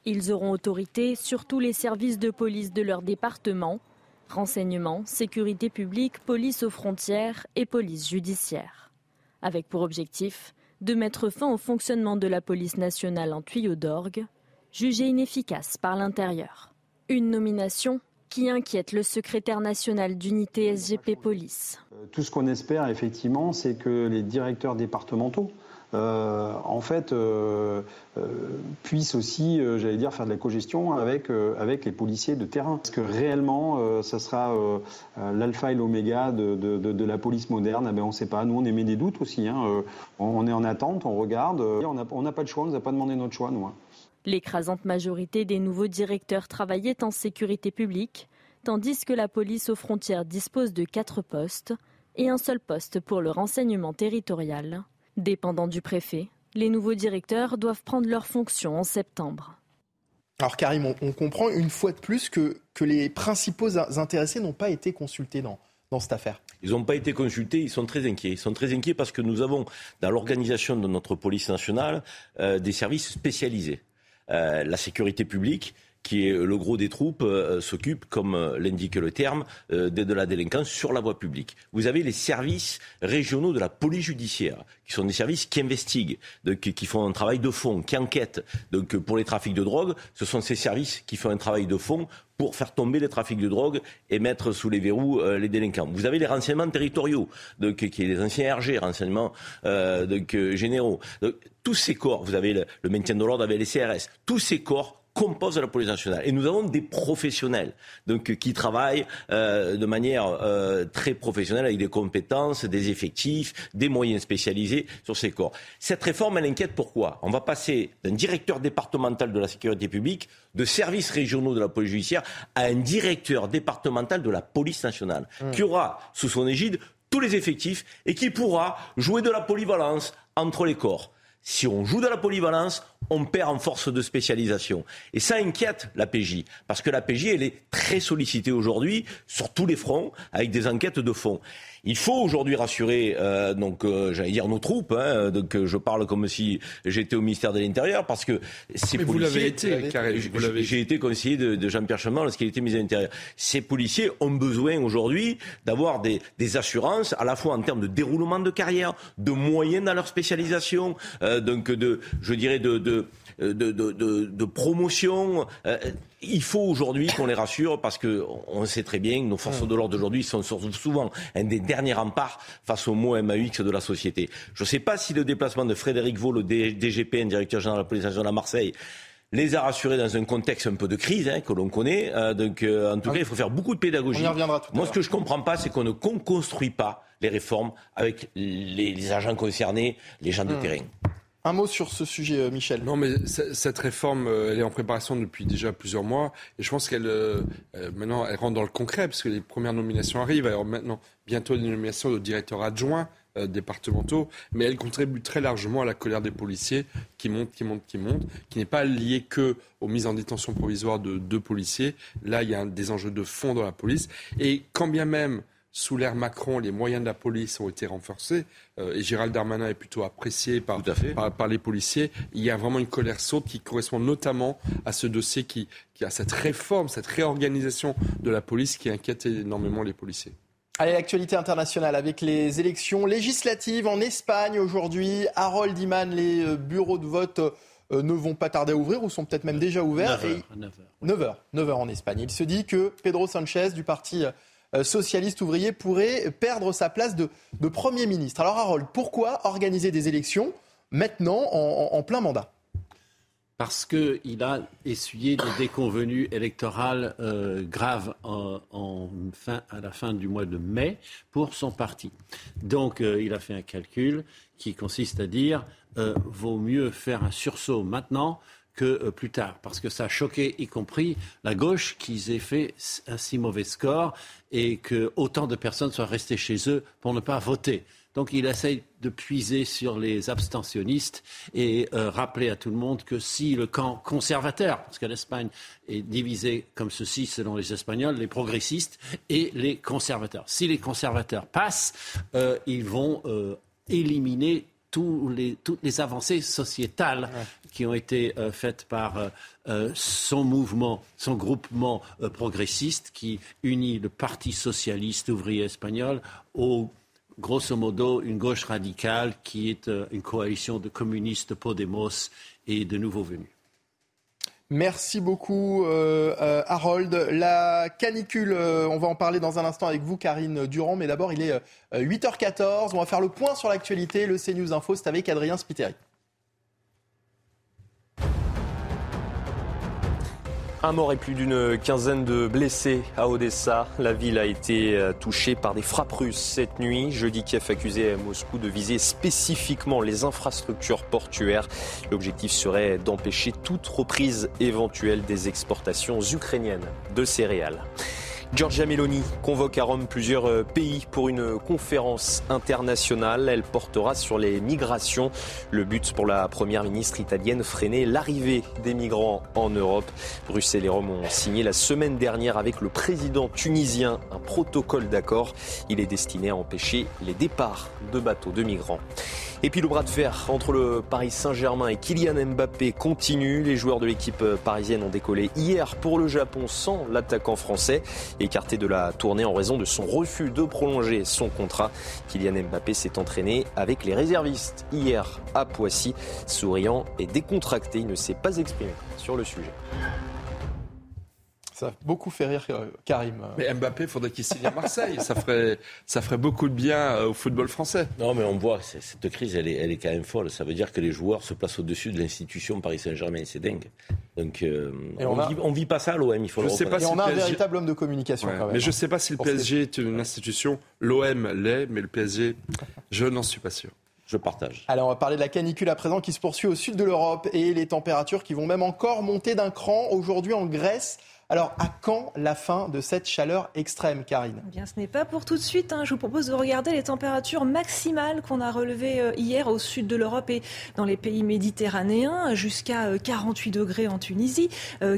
Ils auront autorité sur tous les services de police de leur département, renseignement, sécurité publique, police aux frontières et police judiciaire. Avec pour objectif de mettre fin au fonctionnement de la police nationale en tuyau d'orgue, jugée inefficace par l'intérieur. Une nomination qui inquiète le secrétaire national d'unité SGP Police. Euh, tout ce qu'on espère effectivement, c'est que les directeurs départementaux euh, en fait, euh, puissent aussi, j'allais dire, faire de la cogestion avec, avec les policiers de terrain. Parce que réellement, ça sera l'alpha et l'oméga de, de, la police moderne eh On ne sait pas. Nous, on émet des doutes aussi. Hein. On, est en attente, on regarde. On n'a pas de choix, on ne nous a pas demandé notre choix, nous. Hein. L'écrasante majorité des nouveaux directeurs travaillaient en sécurité publique, tandis que la police aux frontières dispose de quatre postes et un seul poste pour le renseignement territorial. Dépendant du préfet, les nouveaux directeurs doivent prendre leurs fonctions en septembre. Alors Karim, on, comprend une fois de plus que, que les principaux intéressés n'ont pas été consultés dans, dans cette affaire. Ils n'ont pas été consultés, ils sont très inquiets. Ils sont très inquiets parce que nous avons dans l'organisation de notre police nationale euh, des services spécialisés. Euh, la sécurité publique, qui est le gros des troupes, euh, s'occupe, comme euh, l'indique le terme, de, la délinquance sur la voie publique. Vous avez les services régionaux de la police judiciaire, qui sont des services qui investiguent, qui font un travail de fond, qui enquêtent. Donc pour les trafics de drogue, ce sont ces services qui font un travail de fond pour faire tomber les trafics de drogue et mettre sous les verrous les délinquants. Vous avez les renseignements territoriaux, donc, qui est les anciens RG, renseignements généraux tous ces corps, vous avez le, maintien de l'ordre avec les CRS, tous ces corps composent la police nationale. Et nous avons des professionnels donc, qui travaillent euh, de manière euh, très professionnelle avec des compétences, des effectifs, des moyens spécialisés sur ces corps. Cette réforme, elle inquiète pourquoi? On va passer d'un directeur départemental de la sécurité publique, de services régionaux de la police judiciaire, à un directeur départemental de la police nationale, mmh. qui aura sous son égide tous les effectifs et qui pourra jouer de la polyvalence entre les corps. Si on joue de la polyvalence, on perd en force de spécialisation. Et ça inquiète la PJ, parce que la PJ, elle est très sollicitée aujourd'hui sur tous les fronts, avec des enquêtes de fond. Il faut aujourd'hui rassurer, euh, donc euh, j'allais dire nos troupes. Hein, donc je parle comme si j'étais au ministère de l'Intérieur parce que ces policiers. Vous l'avez été, J'ai été conseiller de, Jean-Pierre Chemin lorsqu'il était ministre de l'Intérieur. Ces policiers ont besoin aujourd'hui d'avoir des, des, assurances à la fois en termes de déroulement de carrière, de moyens dans leur spécialisation, euh, donc de, je dirais de, de de, de, de, promotion. Euh, il faut aujourd'hui qu'on les rassure parce qu'on sait très bien que nos forces de l'ordre d'aujourd'hui sont souvent un des derniers remparts face au mot MAX de la société. Je ne sais pas si le déplacement de Frédéric Vaux, le DGP, directeur général de la police nationale à Marseille, les a rassurés dans un contexte un peu de crise hein, que l'on connaît. Euh, donc, euh, en tout cas, il faut faire beaucoup de pédagogie. Moi, ce que je ne comprends pas, c'est qu'on ne construit pas les réformes avec les, agents concernés, les gens de hmm. terrain. Un mot sur ce sujet, euh, Michel. Non, mais cette réforme, euh, elle est en préparation depuis déjà plusieurs mois. Et je pense qu'elle, euh, maintenant, elle rentre dans le concret, parce que les premières nominations arrivent. Alors maintenant, bientôt les nominations de directeurs adjoints départementaux. Mais elle contribue très largement à la colère des policiers qui monte, qui monte, qui monte, qui n'est pas liée que aux mises en détention provisoire de deux policiers. Là, il y a des enjeux de fond dans la police. Et quand bien même sous l'ère Macron, les moyens de la police ont été renforcés euh, et Gérald Darmanin est plutôt apprécié par, par, les policiers. Il y a vraiment une colère saute qui correspond notamment à ce dossier qui, qui a cette réforme, cette réorganisation de la police qui inquiète énormément les policiers. Allez, l'actualité internationale avec les élections législatives en Espagne aujourd'hui. Harold Iman, les euh, bureaux de vote euh, ne vont pas tarder à ouvrir ou sont peut-être même déjà ouverts. 9h. 9h en Espagne. Il se dit que Pedro Sanchez du parti euh, socialiste ouvrier pourrait perdre sa place de, Premier ministre. Alors Harold, pourquoi organiser des élections maintenant en, plein mandat? Parce qu'il a essuyé des déconvenues électorales euh, graves à la fin du mois de mai pour son parti. Donc euh, il a fait un calcul qui consiste à dire euh, vaut mieux faire un sursaut maintenant que plus tard, parce que ça a choqué y compris la gauche qu'ils aient fait un si mauvais score et que autant de personnes soient restées chez eux pour ne pas voter. Donc il essaye de puiser sur les abstentionnistes et euh, rappeler à tout le monde que si le camp conservateur, parce que l'Espagne est divisée comme ceci selon les Espagnols, les progressistes et les conservateurs, si les conservateurs passent, euh, ils vont euh, éliminer les, toutes les avancées sociétales qui ont été faites par son mouvement, son groupement progressiste qui unit le Parti socialiste ouvrier espagnol au grosso modo une gauche radicale qui est euh, une coalition de communistes, Podemos et de nouveaux venus. Merci beaucoup euh, euh, Harold. La canicule, on va en parler dans un instant avec vous Karine Durand, mais d'abord il est 8h14, on va faire le point sur l'actualité, le CNews Info, c'est avec Adrien Spiteri. Un mort et plus d'une quinzaine de blessés à Odessa. La ville a été euh, touchée par des frappes russes cette nuit. Jeudi, Kiev accusait Moscou de viser spécifiquement les infrastructures portuaires. L'objectif serait d'empêcher toute reprise éventuelle des exportations ukrainiennes de céréales. Giorgia Meloni convoque à Rome plusieurs euh, pays pour une conférence internationale. Elle portera sur les migrations. Le but pour la première ministre italienne, freiner l'arrivée des migrants en Europe. Bruxelles et Rome ont signé la semaine dernière avec le président tunisien un protocole d'accord. Il est destiné à empêcher les départs de bateaux de migrants. Et puis le bras de fer entre le Paris Saint-Germain et Kylian Mbappé continue. Les joueurs de l'équipe parisienne ont décollé hier pour le Japon sans l'attaquant français. Écarté de la tournée en raison de son refus de prolonger son contrat, Kylian Mbappé s'est entraîné avec les réservistes hier à Poissy. Souriant et décontracté, il ne s'est pas exprimé sur le sujet. Ça a beaucoup fait rire euh, Karim. Mais Mbappé, il faudrait qu'il signe à Marseille. ça, ferait, ça ferait beaucoup de bien euh, au football français. Non, mais on voit que cette crise, elle est, elle est quand même folle. Ça veut dire que les joueurs se placent au-dessus de l'institution Paris Saint-Germain. C'est dingue. Donc, euh, on, ne vit, pas ça à l'OM, il faut je le sais pas si on a un véritable homme de communication quand même. Mais je ne sais pas si le PSG est une institution. L'OM l'est, mais le PSG, je n'en suis pas sûr. Je partage. Alors, on va parler de la canicule à présent qui se poursuit au sud de l'Europe et les températures qui vont même encore monter d'un cran aujourd'hui en Grèce. Alors, à quand la fin de cette chaleur extrême, Karine? Eh Bien, ce n'est pas pour tout de suite. Hein. Je vous propose de regarder les températures maximales qu'on a relevées euh, hier au sud de l'Europe et dans les pays méditerranéens, jusqu'à 48 euh, degrés en Tunisie,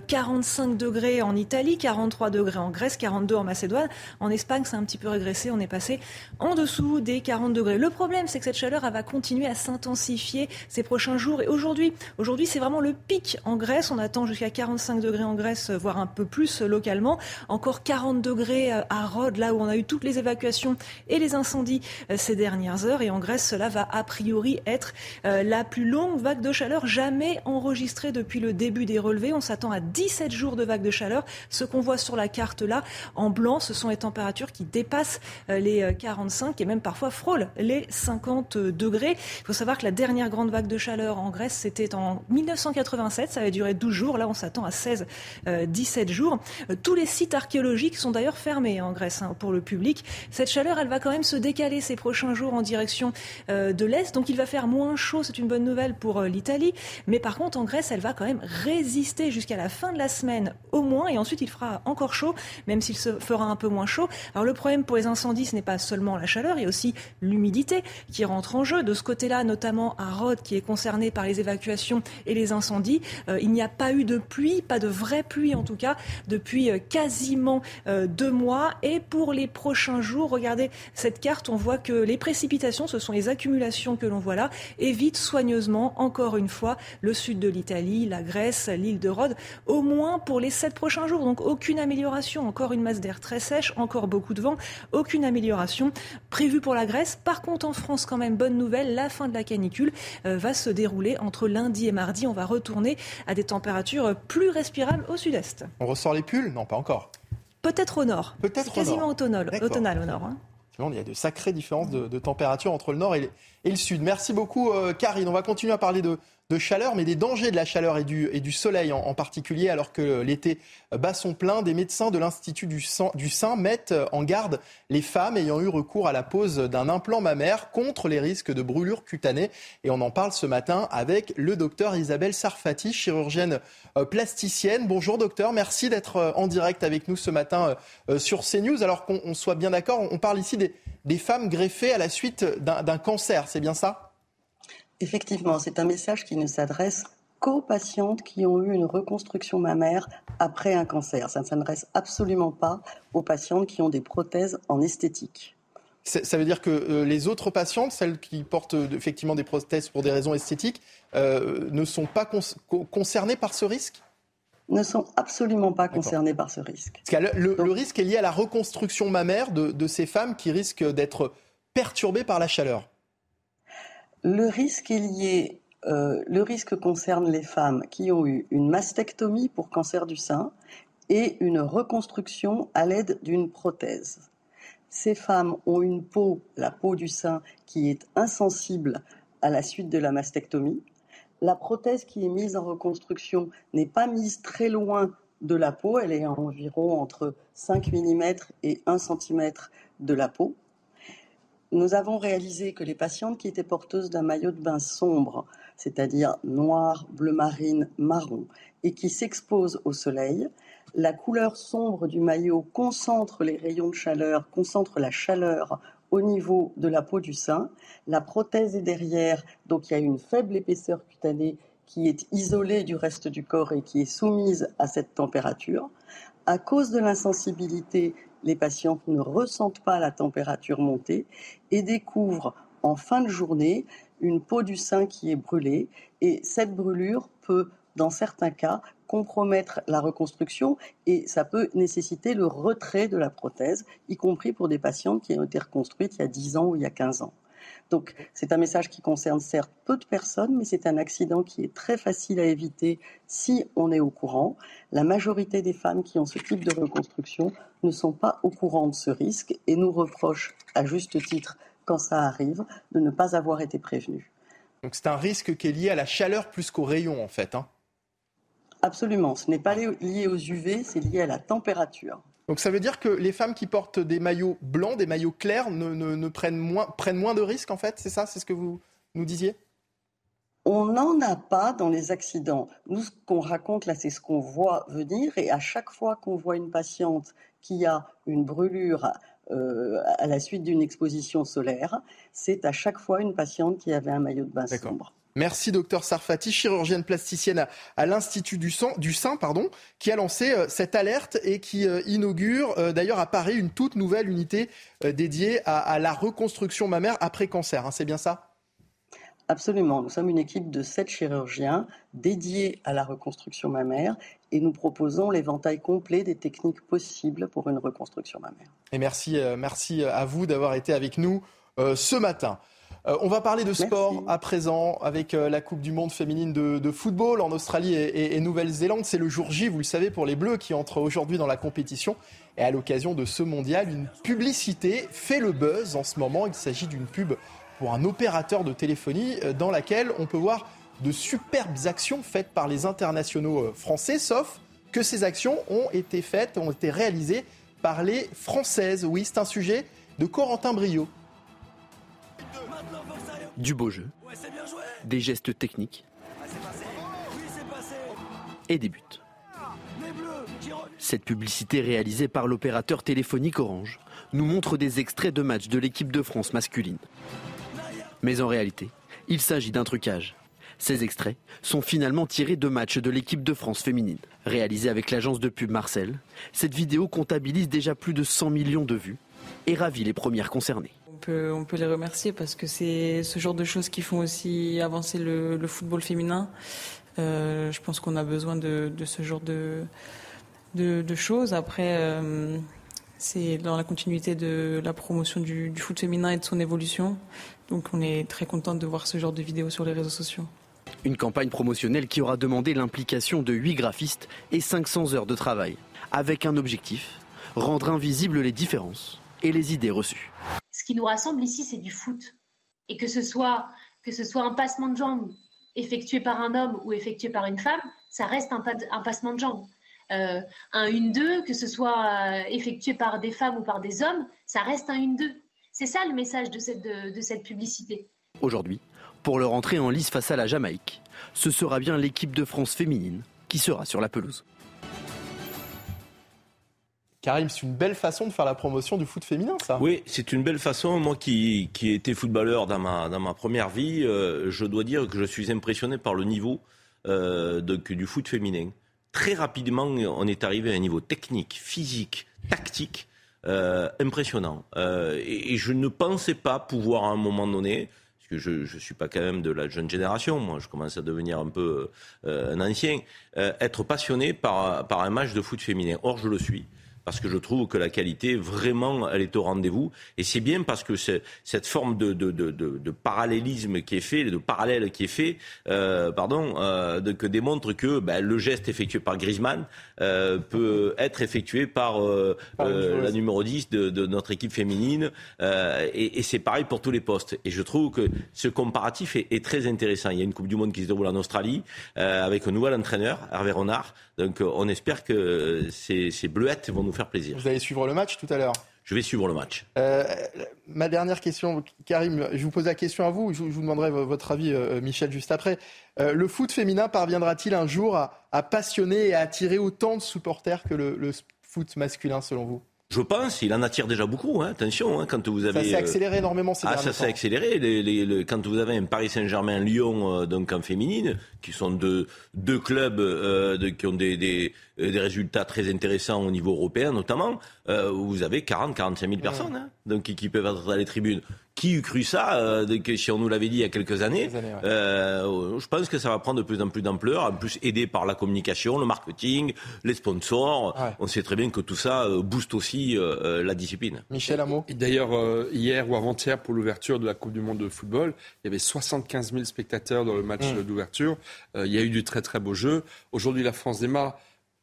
45 euh, degrés en Italie, 43 degrés en Grèce, 42 en Macédoine. En Espagne, c'est un petit peu régressé. On est passé en dessous des 40 degrés. Le problème, c'est que cette chaleur, elle va continuer à s'intensifier ces prochains jours. Et aujourd'hui, aujourd'hui, c'est vraiment le pic en Grèce. On attend jusqu'à 45 degrés en Grèce, voire un peu plus localement. Encore 40 degrés euh, à Rhodes, là où on a eu toutes les évacuations et les incendies euh, ces dernières heures. Et en Grèce, cela va a priori être euh, la plus longue vague de chaleur jamais enregistrée depuis le début des relevés. On s'attend à 17 jours de vague de chaleur. Ce qu'on voit sur la carte là, en blanc, ce sont les températures qui dépassent les 45 et même parfois frôlent les 50 degrés. Il faut savoir que la dernière grande vague de chaleur en Grèce, c'était en 1987. Ça avait duré 12 jours. Là, on s'attend à 16, 17 jours. Euh, tous les sites archéologiques sont d'ailleurs fermés en Grèce hein, pour le public. Cette chaleur, elle va quand même se décaler ces prochains jours en direction euh, de l'Est. Donc il va faire moins chaud, c'est une bonne nouvelle pour euh, l'Italie. Mais par contre, en Grèce, elle va quand même résister jusqu'à la fin de la semaine au moins. Et ensuite, il fera encore chaud, même s'il se fera un peu moins chaud. Alors le problème pour les incendies, ce n'est pas seulement la chaleur, il y a aussi l'humidité qui rentre en jeu. De ce côté-là, notamment à Rhodes, qui est concerné par les évacuations et les incendies, il n'y a pas eu de pluie, pas de vraie pluie en tout cas depuis euh, quasiment euh, deux mois. Et pour les prochains jours, regardez cette carte, on voit que les précipitations, ce sont les accumulations que l'on voit là, évitent soigneusement, encore une fois, le sud de l'Italie, la Grèce, l'île de Rhodes, au moins pour les sept prochains jours. Donc aucune amélioration, encore une masse d'air très sèche, encore beaucoup de vent, aucune amélioration prévue pour la Grèce. Par contre, en France, quand même, bonne nouvelle, la fin de la canicule euh, va se dérouler entre lundi et mardi. On va retourner à des températures plus respirables au sud-est sort les pulls? Non, pas encore. Peut-être au nord. Peut-être quasiment automnal, automnal au nord. Hein. Il y a de sacrées différences de, température entre le nord et, le sud. Merci beaucoup, euh, Karine. On va continuer à parler de, de chaleur, mais des dangers de la chaleur et du, soleil en, particulier, alors que l'été bat son plein. Des médecins de l'Institut du, sein mettent en garde les femmes ayant eu recours à la pose d'un implant mammaire contre les risques de brûlure cutanée. Et on en parle ce matin avec le docteur Isabelle Sarfati, chirurgienne euh, plasticienne. Bonjour docteur, merci d'être euh, en direct avec nous ce matin euh, sur CNews. Alors qu'on soit bien d'accord, on parle ici des femmes greffées à la suite d'un cancer, c'est bien ça? Effectivement, c'est un message qui ne s'adresse qu'aux patientes qui ont eu une reconstruction mammaire après un cancer. Ça ne s'adresse absolument pas aux patientes qui ont des prothèses en esthétique. Ça veut dire que euh, les autres patientes, celles qui portent euh, effectivement des prothèses pour des raisons esthétiques, euh, ne sont pas concernées par ce risque? Ne sont absolument pas concernées par ce risque. le, risque est lié à la reconstruction mammaire de ces femmes qui risquent d'être perturbées par la chaleur. Euh, le risque concerne les femmes qui ont eu une mastectomie pour cancer du sein et une reconstruction à l'aide d'une prothèse. Ces femmes ont une peau, la peau du sein, qui est insensible à la suite de la mastectomie. La prothèse qui est mise en reconstruction n'est pas mise très loin de la peau, elle est environ entre 5 mm et 1 cm de la peau nous avons réalisé que les patientes qui étaient porteuses d'un maillot de bain sombre, c'est-à-dire noir, bleu marine, marron, et qui s'exposent au soleil, la couleur sombre du maillot concentre les rayons de chaleur, concentre la chaleur au niveau de la peau du sein. La prothèse est derrière, donc il y a une faible épaisseur cutanée qui est isolée du reste du corps et qui est soumise à cette température. À cause de l'insensibilité les patientes ne ressentent pas la température monter et découvrent en fin de journée une peau du sein qui est brûlée et cette brûlure peut dans certains cas compromettre la reconstruction et ça peut nécessiter le retrait de la prothèse, y compris pour des patientes qui ont été reconstruites il y a 10 ans ou il y a 15 ans. Donc c'est un message qui concerne certes peu de personnes, mais c'est un accident qui est très facile à éviter si on est au courant. La majorité des femmes qui ont ce type de reconstruction ne sont pas au courant de ce risque et nous reprochent à juste titre, quand ça arrive, de ne pas avoir été prévenues. Donc c'est un risque qui est lié à la chaleur plus qu'aux rayons en fait. Hein. Absolument, ce n'est pas lié aux UV, c'est lié à la température. Donc ça veut dire que les femmes qui portent des maillots blancs, des maillots clairs, ne, prennent, moins, prennent moins de risques en fait, c'est ça C'est ce que vous nous disiez? On n'en a pas dans les accidents. Nous, ce qu'on raconte là, c'est ce qu'on voit venir. Et à chaque fois qu'on voit une patiente qui a une brûlure euh, à la suite d'une exposition solaire, c'est à chaque fois une patiente qui avait un maillot de bain sombre. Merci docteur Sarfati, chirurgienne plasticienne à, l'Institut du, du, sein, pardon, qui a lancé euh, cette alerte et qui euh, inaugure euh, d'ailleurs à Paris une toute nouvelle unité dédiée à, la reconstruction mammaire après cancer. Hein, c'est bien ça? Absolument. Nous sommes une équipe de sept chirurgiens dédiés à la reconstruction mammaire et nous proposons l'éventail complet des techniques possibles pour une reconstruction mammaire. Et merci, merci à vous d'avoir été avec nous ce matin. Euh, on va parler de sport à présent avec euh, la Coupe du Monde féminine de, football en Australie et, Nouvelle-Zélande. C'est le jour J, vous le savez, pour les Bleus qui entrent aujourd'hui dans la compétition. Et à l'occasion de ce mondial, une publicité fait le buzz en ce moment. Il s'agit d'une pub pour un opérateur de téléphonie euh, dans laquelle on peut voir de superbes actions faites par les internationaux français, sauf que ces actions ont été faites, ont été réalisées par les Françaises. Oui, c'est un sujet de Corentin Brio du beau jeu, des gestes techniques et des buts. Cette publicité réalisée par l'opérateur téléphonique Orange nous montre des extraits de matchs de l'équipe de France masculine. Mais en réalité, il s'agit d'un trucage. Ces extraits sont finalement tirés de matchs de l'équipe de France féminine. Réalisée avec l'agence de pub Marcel, cette vidéo comptabilise déjà plus de 100 millions de vues et ravit les premières concernées on peut les remercier parce que c'est ce genre de choses qui font aussi avancer le, football féminin. Euh, je pense qu'on a besoin de, ce genre de, choses. Après, euh, c'est dans la continuité de la promotion du, du, foot féminin et de son évolution. Donc on est très content de voir ce genre de vidéos sur les réseaux sociaux. Une campagne promotionnelle qui aura demandé l'implication de 8 graphistes et 500 heures de travail, avec un objectif, rendre invisibles les différences et les idées reçues ce qui nous rassemble ici, c'est du foot. Et que ce soit, un passement de jambes effectué par un homme ou effectué par une femme, ça reste un, un passement de jambes. Euh, un 1-2, que ce soit euh, effectué par des femmes ou par des hommes, ça reste un 1-2. C'est ça le message de cette, de, cette publicité. Aujourd'hui, pour leur entrée en lice face à la Jamaïque, ce sera bien l'équipe de France féminine qui sera sur la pelouse. Karim, c'est une belle façon de faire la promotion du foot féminin, ça. Oui, c'est une belle façon. Moi qui, qui été footballeur dans ma, dans ma première vie, euh, je dois dire que je suis impressionné par le niveau du foot féminin très rapidement, on est arrivé à un niveau technique, physique, tactique euh, impressionnant. Euh, et, je ne pensais pas pouvoir à un moment donné, parce que je ne suis pas quand même de la jeune génération, moi je commence à devenir un peu euh, un ancien, être passionné par, par un match de foot féminin. Or, je le suis parce que je trouve que la qualité, vraiment, elle est au rendez-vous. Et c'est bien parce que cette forme de, de, de, de, parallélisme qui est fait, de parallèle qui est fait, euh, pardon, euh, que démontre que ben, le geste effectué par Griezmann euh, peut être effectué par, euh, euh, la numéro 10 de, notre équipe féminine. Euh, et, et c'est pareil pour tous les postes. Et je trouve que ce comparatif est, est, très intéressant. Il y a une Coupe du Monde qui se déroule en Australie avec un nouvel entraîneur, Hervé Renard. Donc on espère que ces, ces bleuettes vont nous faire plaisir. Vous allez suivre le match tout à l'heure je vais suivre le match. Euh, ma dernière question, Karim, je vous pose la question à vous, je vous demanderai votre avis, euh, Michel, juste après. Euh, le foot féminin parviendra-t-il un jour à, passionner et à attirer autant de supporters que le foot masculin, selon vous? Je pense, il en attire déjà beaucoup. Hein, attention, hein, quand vous avez. Ça s'est accéléré énormément ces ah, ça s'est accéléré. Les, quand vous avez un Paris Saint-Germain, Lyon, donc en féminine, qui sont deux, deux clubs de, qui ont des, des, des, résultats très intéressants au niveau européen, notamment, vous avez 40, 45 000 personnes, hein, donc qui peuvent être dans les tribunes. Qui eût cru ça euh, que Si on nous l'avait dit il y a quelques années, euh, je pense que ça va prendre de plus en plus d'ampleur, en plus aidé par la communication, le marketing, les sponsors. On sait très bien que tout ça euh, booste aussi la discipline. Michel Amo. D'ailleurs, hier ou avant-hier, pour l'ouverture de la Coupe du Monde de football, il y avait 75 000 spectateurs dans le match mmh. d'ouverture. il y a eu du très très beau jeu. Aujourd'hui, la France démarre.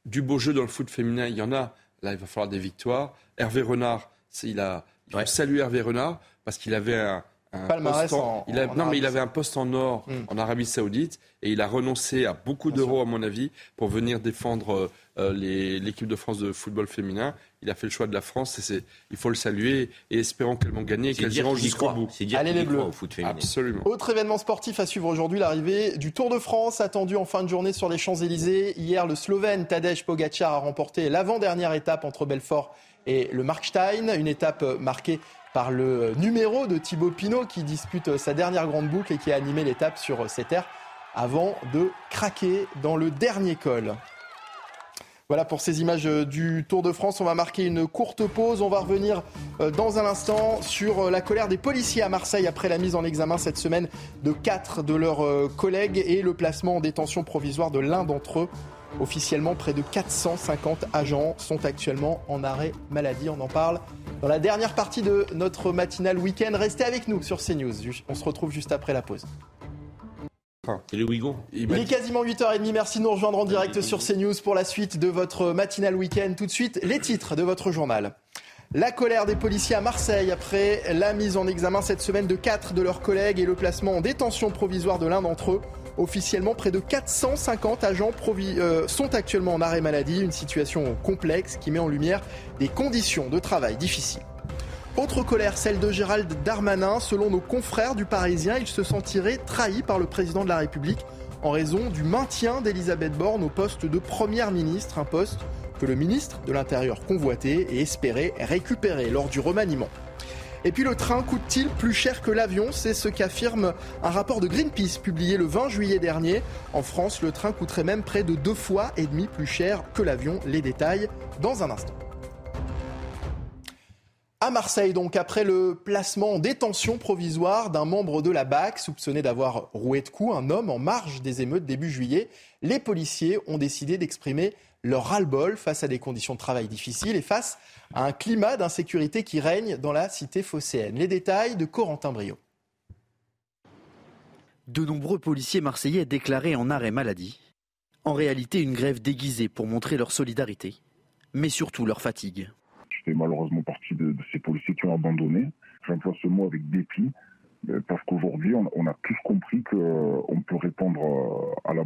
Du beau jeu dans le foot féminin, il y en a. Là, il va falloir des victoires. Hervé Renard, il a il salue Hervé Renard parce qu'il avait un, poste en, il non, mais il avait un poste en or en Arabie Saoudite et il a renoncé à beaucoup d'euros, à mon avis, pour venir défendre euh, l'équipe de France de football féminin. Il a fait le choix de la France et il faut le saluer et espérons qu'elles vont gagner et qu'elles iront jusqu'au bout. Allez les Bleus. Au foot féminin. Absolument. Autre événement sportif à suivre aujourd'hui, l'arrivée du Tour de France attendu en fin de journée sur les Champs-Élysées. Hier, le Slovène Tadej Pogacar a remporté l'avant-dernière étape entre Belfort et le Markstein, une étape marquée par le numéro de Thibaut Pinot qui dispute sa dernière grande boucle et qui a animé l'étape sur cette terre avant de craquer dans le dernier col. Voilà pour ces images du Tour de France. On va marquer une courte pause. On va revenir euh, dans un instant sur la colère des policiers à Marseille après la mise en examen cette semaine de quatre de leurs euh, collègues et le placement en détention provisoire de l'un d'entre eux. Officiellement, près de 450 agents sont actuellement en arrêt maladie. On en parle dans la dernière partie de notre matinale week-end. Restez avec nous sur CNews. On se retrouve juste après la pause. Il est quasiment 8h30. Merci de nous rejoindre en direct sur CNews pour la suite de votre matinale week-end. Tout de suite, les titres de votre journal. La colère des policiers à Marseille après la mise en examen cette semaine de quatre de leurs collègues et le placement en détention provisoire de l'un d'entre eux. Officiellement, près de 450 agents euh, sont actuellement en arrêt maladie, une situation complexe qui met en lumière des conditions de travail difficiles. Autre colère, celle de Gérald Darmanin. Selon nos confrères du Parisien, il se sentirait trahi par le président de la République en raison du maintien d'Elisabeth Borne au poste de Première ministre, un poste que le ministre de l'Intérieur convoitait et espérait récupérer lors du remaniement. Et puis le train coûte-t-il plus cher que l'avion? C'est ce qu'affirme un rapport de Greenpeace publié le 20 juillet dernier. En France, le train coûterait même près de deux fois et demi plus cher que l'avion. Les détails dans un instant. À Marseille, donc, après le placement en détention provisoire d'un membre de la BAC soupçonné d'avoir roué de coups un homme en marge des émeutes début juillet, les policiers ont décidé d'exprimer leur ras-le-bol face à des conditions de travail difficiles et face à un climat d'insécurité qui règne dans la cité phocéenne. Les détails de Corentin Brio. De nombreux policiers marseillais déclarés en arrêt maladie. En réalité, une grève déguisée pour montrer leur solidarité, mais surtout leur fatigue. Je fais malheureusement partie de, ces policiers qui ont abandonné. J'emploie ce mot avec dépit parce qu'aujourd'hui, on, a tous compris qu'on peut répondre à la,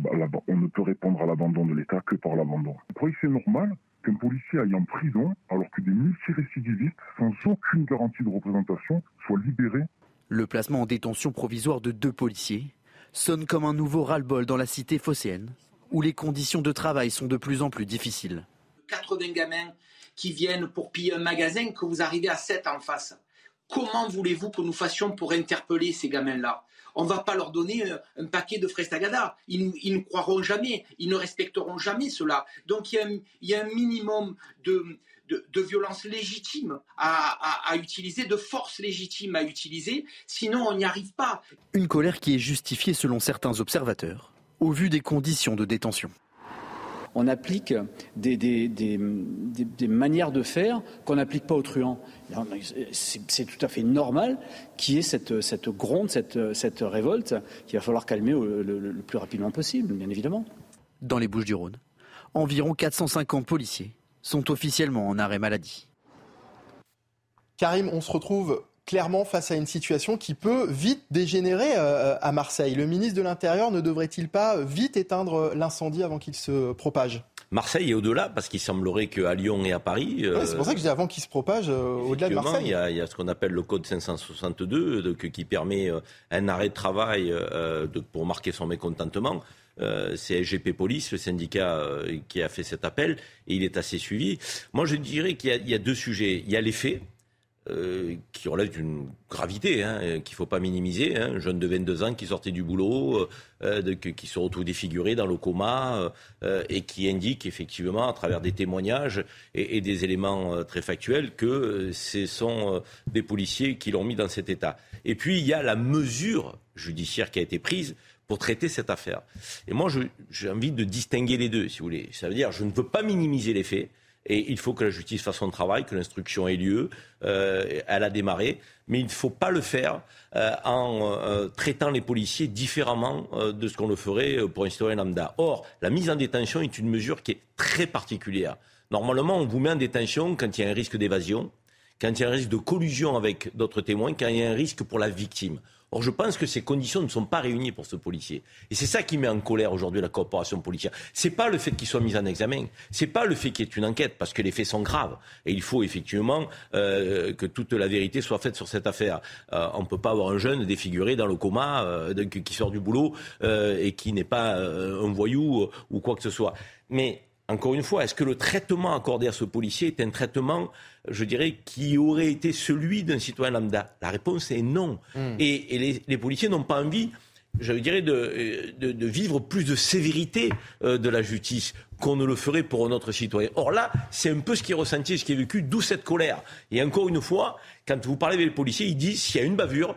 on ne peut répondre à l'abandon de l'État que par l'abandon. Vous croyez que c'est normal qu'un policier aille en prison alors que des multirécidivistes, sans aucune garantie de représentation, soient libérés Le placement en détention provisoire de deux policiers sonne comme un nouveau ras-le-bol dans la cité phocéenne, où les conditions de travail sont de plus en plus difficiles. 80 gamins qui viennent pour piller un magasin que vous arrivez à 7 en face. Comment voulez-vous que nous fassions pour interpeller ces gamins-là? On ne va pas leur donner euh, un, paquet de frestagada. Ils, ils, ne croiront jamais, ils ne respecteront jamais cela. Donc il y a un, minimum de, de, violence légitime à, à, utiliser, de force légitime à utiliser, sinon on n'y arrive pas. Une colère qui est justifiée selon certains observateurs, au vu des conditions de détention on applique des, des, manières de faire qu'on n'applique pas aux truands. C'est tout à fait normal qu'il y ait cette, cette gronde, cette, cette, révolte qu'il va falloir calmer le, plus rapidement possible, bien évidemment. Dans les Bouches du Rhône, environ 450 policiers sont officiellement en arrêt maladie. Karim, on se retrouve clairement face à une situation qui peut vite dégénérer euh, à Marseille. Le ministre de l'Intérieur ne devrait-il pas vite éteindre l'incendie avant qu'il se propage? Marseille est au-delà, parce qu'il semblerait qu'à Lyon et à Paris. c'est pour ça que je dis avant qu'il se propage euh, au-delà de Marseille. Il y, a, il y, a, ce qu'on appelle le code 562 qui permet euh, un arrêt de travail pour marquer son mécontentement. c'est SGP Police, le syndicat qui a fait cet appel, et il est assez suivi. Moi, je dirais qu'il y, y, a deux sujets. Il y a les faits, euh, qui relève d'une gravité hein, qu'il ne faut pas minimiser. Hein. Un jeune de 22 ans qui sortait du boulot, euh, qui se retrouve défiguré dans le coma euh, et qui indique effectivement, à travers des témoignages et, et des éléments très factuels, que ce sont des policiers qui l'ont mis dans cet état. Et puis il y a la mesure judiciaire qui a été prise pour traiter cette affaire. Et moi, j'ai envie de distinguer les deux, si vous voulez. Ça veut dire, je ne veux pas minimiser les faits. Et il faut que la justice fasse son travail, que l'instruction ait lieu. Euh, elle a démarré, mais il ne faut pas le faire euh, en euh, traitant les policiers différemment de ce qu'on le ferait pour un citoyen lambda. Or, la mise en détention est une mesure qui est très particulière. Normalement, on vous met en détention quand il y a un risque d'évasion, quand il y a un risque de collusion avec d'autres témoins, quand il y a un risque pour la victime. Or, je pense que ces conditions ne sont pas réunies pour ce policier. Et c'est ça qui met en colère aujourd'hui la coopération policière. C'est pas le fait qu'il soit mis en examen, c'est pas le fait qu'il y ait une enquête, parce que les faits sont graves. Et il faut effectivement euh, que toute la vérité soit faite sur cette affaire. Euh, on ne peut pas avoir un jeune défiguré dans le coma, euh, qui sort du boulot et qui n'est pas un voyou ou quoi que ce soit. Mais encore une fois, est-ce que le traitement accordé à ce policier est un traitement, je dirais, qui aurait été celui d'un citoyen lambda? La réponse est non. Hmm. Et, les, policiers n'ont pas envie, je dirais, de, de, vivre plus de sévérité euh, de la justice qu'on ne le ferait pour un autre citoyen. Or là, c'est un peu ce qui est ressenti, ce qui est vécu, d'où cette colère. Et encore une fois, quand vous parlez avec les policiers, ils disent s'il y a une bavure,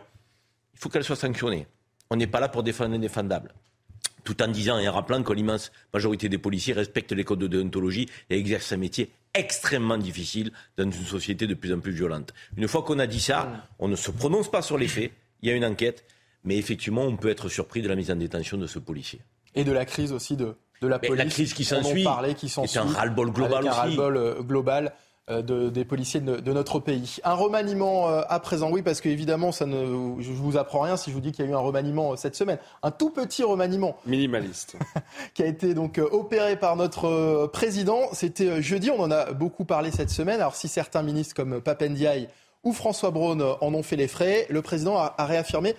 il faut qu'elle soit sanctionnée. On n'est pas là pour défendre l'indéfendable tout en disant et en rappelant que l'immense majorité des policiers respectent les codes de déontologie et exercent un métier extrêmement difficile dans une société de plus en plus violente. Une fois qu'on a dit ça, on ne se prononce pas sur les faits, il y a une enquête, mais effectivement, on peut être surpris de la mise en détention de ce policier. Et de la crise aussi de, de la police. la crise qui s'ensuit, c'est un ras-le-bol global aussi. Un ras-le-bol euh, global de, des policiers de, notre pays. Un remaniement euh, à présent, oui, parce qu'évidemment, ça ne, je vous apprends rien si je vous dis qu'il y a eu un remaniement euh, cette semaine. Un tout petit remaniement. Minimaliste. qui a été donc opéré par notre président. C'était jeudi, on en a beaucoup parlé cette semaine. Alors si certains ministres comme Papendiaï ou François Braun en ont fait les frais, le président a, a réaffirmé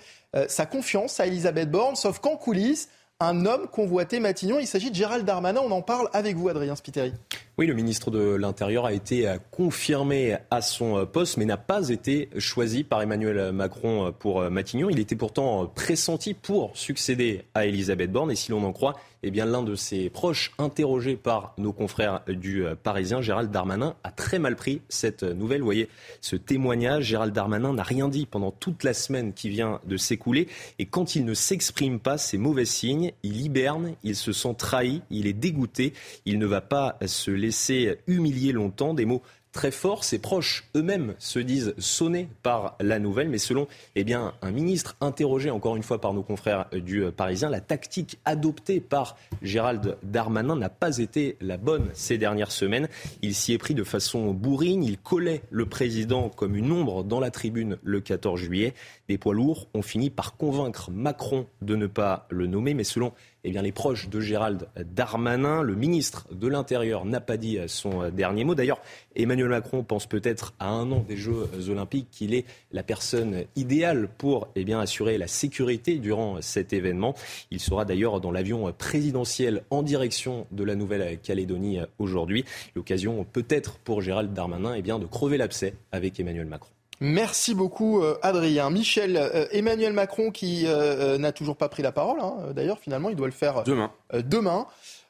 sa confiance à Elisabeth Borne, sauf qu'en coulisses, un homme convoité Matignon. Il s'agit de Gérald Darmanin. On en parle avec vous, Adrien Spiteri. Oui, le ministre de l'Intérieur a été euh, confirmé à son euh, poste, mais n'a pas été choisi par Emmanuel Macron euh, pour Matignon. Il était pourtant pressenti pour succéder à Elisabeth Borne. Et si l'on en croit, eh bien, l'un de ses proches, interrogé par nos confrères du Parisien, Gérald Darmanin, a très mal pris cette nouvelle. Vous voyez ce témoignage. Gérald Darmanin n'a rien dit pendant toute la semaine qui vient de s'écouler. Et quand il ne s'exprime pas, c'est mauvais signe. Il hiberne, il se sent trahi, il est dégoûté. Il ne va pas se laisser humilier longtemps. Des mots très fort. Ses proches eux-mêmes se disent sonnés par la nouvelle, mais selon eh un ministre interrogé encore une fois par nos confrères du Parisien, la tactique adoptée par Gérald Darmanin n'a pas été la bonne ces dernières semaines. Il s'y est pris de façon bourrine, il collait le président comme une ombre dans la tribune le 14 juillet. Les poids lourds ont fini par convaincre Macron de ne pas le nommer, mais selon eh les proches de Gérald Darmanin. Le ministre de l'Intérieur n'a pas dit son dernier mot. D'ailleurs, Emmanuel Macron pense peut-être à un an des Jeux Olympiques qu'il est la personne idéale pour eh assurer la sécurité durant cet événement. Il sera d'ailleurs dans l'avion présidentiel en direction de la Nouvelle-Calédonie aujourd'hui. L'occasion peut-être pour Gérald Darmanin eh bien, de crever l'abcès avec Emmanuel Macron. Merci beaucoup, euh, Adrien. Michel, euh, Emmanuel Macron qui euh, n'a toujours pas pris la parole. Hein. D'ailleurs, finalement, il doit le faire demain. demain.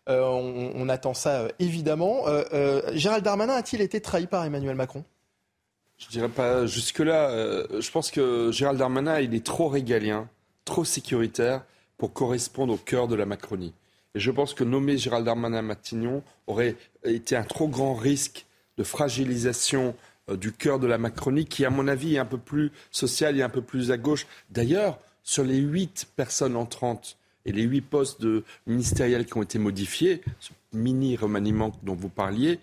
On, attend ça, évidemment. Gérald Darmanin a-t-il été trahi par Emmanuel Macron? Je dirais pas jusque-là. je pense que Gérald Darmanin, il est trop régalien, trop sécuritaire pour correspondre au cœur de la Macronie. Et je pense que nommer Gérald Darmanin à Matignon aurait été un trop grand risque de fragilisation du cœur de la Macronie, qui, à mon avis, est un peu plus social et un peu plus à gauche. D'ailleurs, sur les huit personnes entrantes et les huit postes ministériels qui ont été modifiés, ce mini remaniement dont vous parliez,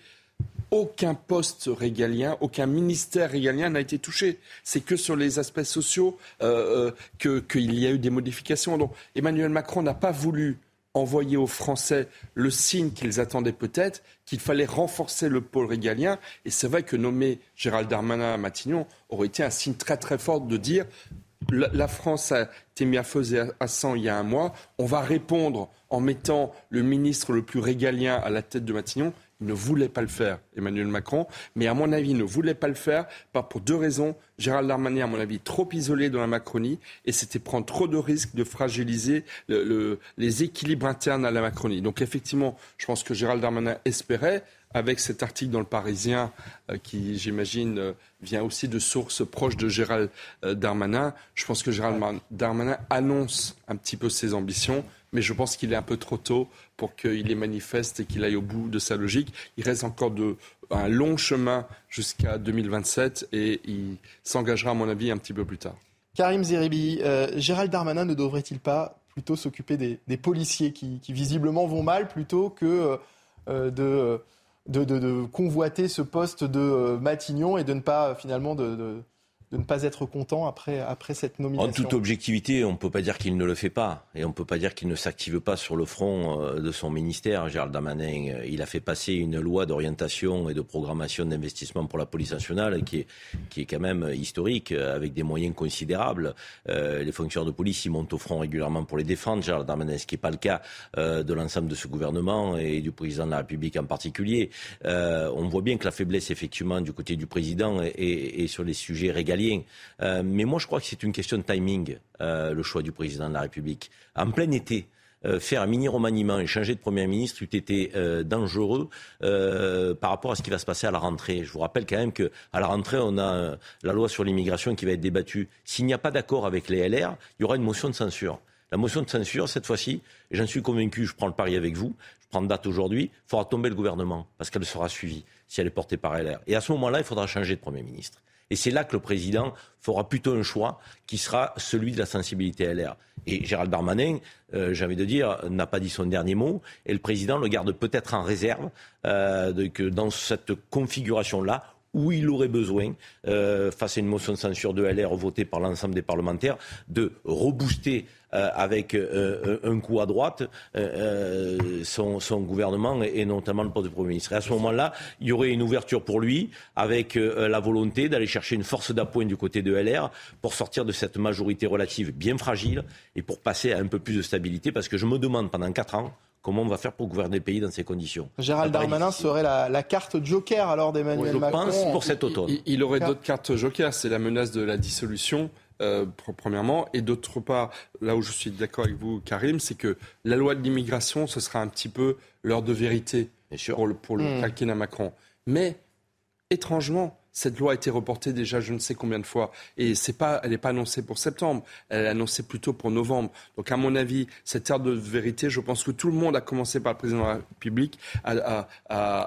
aucun poste régalien, aucun ministère régalien n'a été touché. C'est que sur les aspects sociaux euh, euh qu'il y a eu des modifications. Donc Emmanuel Macron n'a pas voulu envoyer aux Français le signe qu'ils attendaient peut-être, qu'il fallait renforcer le pôle régalien. Et c'est vrai que nommer Gérald Darmanin à Matignon aurait été un signe très très fort de dire la France a été mise à feu à sang il y a un mois. On va répondre en mettant le ministre le plus régalien à la tête de Matignon. Il ne voulait pas le faire, Emmanuel Macron. Mais à mon avis, il ne voulait pas le faire pas pour deux raisons. Gérald Darmanin, à mon avis, trop isolé dans la Macronie et c'était prendre trop de risques de fragiliser les équilibres internes à la Macronie. Donc effectivement, je pense que Gérald Darmanin espérait, avec cet article dans le Parisien, euh, qui, j'imagine, euh, vient aussi de sources proches de Gérald euh, Darmanin, je pense que Gérald Darmanin annonce un petit peu ses ambitions mais je pense qu'il est un peu trop tôt pour qu'il les manifeste et qu'il aille au bout de sa logique. Il reste encore un long chemin jusqu'à 2027 et il s'engagera, à mon avis, un petit peu plus tard. Karim Zeribi, euh, Gérald Darmanin ne devrait-il pas plutôt s'occuper des, policiers qui, visiblement vont mal plutôt que euh, de, de, convoiter ce poste de Matignon et de ne pas finalement de de ne pas être content après, après cette nomination. En toute objectivité, on ne peut pas dire qu'il ne le fait pas. Et on ne peut pas dire qu'il ne s'active pas sur le front euh, de son ministère. Gérald Damanin, euh, il a fait passer une loi d'orientation et de programmation d'investissement pour la police nationale qui est, qui est quand même historique, euh, avec des moyens considérables. les fonctionnaires de police, ils montent au front régulièrement pour les défendre, Gérald Damanin, ce qui n'est pas le cas de l'ensemble de ce gouvernement et du président de la République en particulier. on voit bien que la faiblesse, effectivement, du côté du président est, sur les sujets régaliens euh, mais moi, je crois que c'est une question de timing, euh, le choix du président de la République. En plein été, euh, faire un mini remaniement et changer de Premier ministre eût été dangereux par rapport à ce qui va se passer à la rentrée. Je vous rappelle quand même qu'à la rentrée, on a la loi sur l'immigration qui va être débattue. S'il n'y a pas d'accord avec les LR, il y aura une motion de censure. La motion de censure, cette fois-ci, j'en suis convaincu, je prends le pari avec vous, je prends date aujourd'hui, il faudra tomber le gouvernement, parce qu'elle sera suivie si elle est portée par LR. Et à ce moment-là, il faudra changer de Premier ministre. Et c'est là que le président fera plutôt un choix qui sera celui de la sensibilité LR. Et Gérald Darmanin, euh, j'ai envie de dire, n'a pas dit son dernier mot, et le président le garde peut-être en réserve euh, que dans cette configuration-là, où il aurait besoin, euh, face à une motion de censure de LR votée par l'ensemble des parlementaires, de rebooster euh, avec euh, un coup à droite son, son, gouvernement et, notamment le poste de Premier ministre. Et à ce moment-là, il y aurait une ouverture pour lui avec la volonté d'aller chercher une force d'appoint du côté de LR pour sortir de cette majorité relative bien fragile et pour passer à un peu plus de stabilité parce que je me demande pendant quatre ans Comment on va faire pour gouverner le pays dans ces conditions Gérald Darmanin serait la, carte joker alors d'Emmanuel Macron. Je pense pour cet automne. Il, aurait d'autres cartes joker. C'est la menace de la dissolution. Euh, premièrement, et d'autre part, là où je suis d'accord avec vous, Karim, c'est que la loi de l'immigration, ce sera un petit peu l'heure de vérité pour le, pour le hmm. Macron. Mais étrangement, Cette loi a été reportée déjà je ne sais combien de fois. Et c'est pas, elle n'est pas annoncée pour septembre. Elle est annoncée plutôt pour novembre. Donc, à mon avis, cette heure de vérité, je pense que tout le monde, a commencé par le président de la République, a,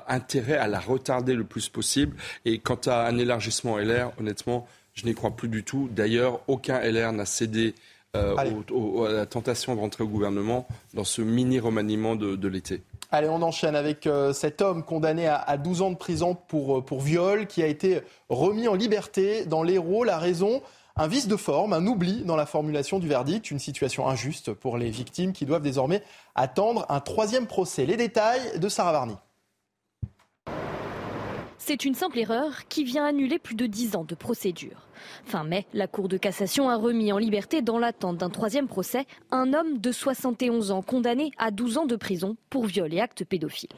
intérêt à la retarder le plus possible. Et quant à un élargissement LR, honnêtement, je n'y crois plus du tout. D'ailleurs, aucun LR n'a cédé euh, à la tentation de rentrer au gouvernement dans ce mini remaniement de l'été. Allez, on enchaîne avec euh, cet homme condamné à, 12 ans de prison pour, euh, pour viol qui a été remis en liberté dans l'Hérault. La raison un vice de forme, un oubli dans la formulation du verdict, une situation injuste pour les victimes qui doivent désormais attendre un troisième procès. Les détails de Sarah Varny. C'est une simple erreur qui vient annuler plus de 10 ans de procédure. Fin mai, la Cour de cassation a remis en liberté, dans l'attente d'un troisième procès, un homme de 71 ans condamné à 12 ans de prison pour viol et actes pédophiles.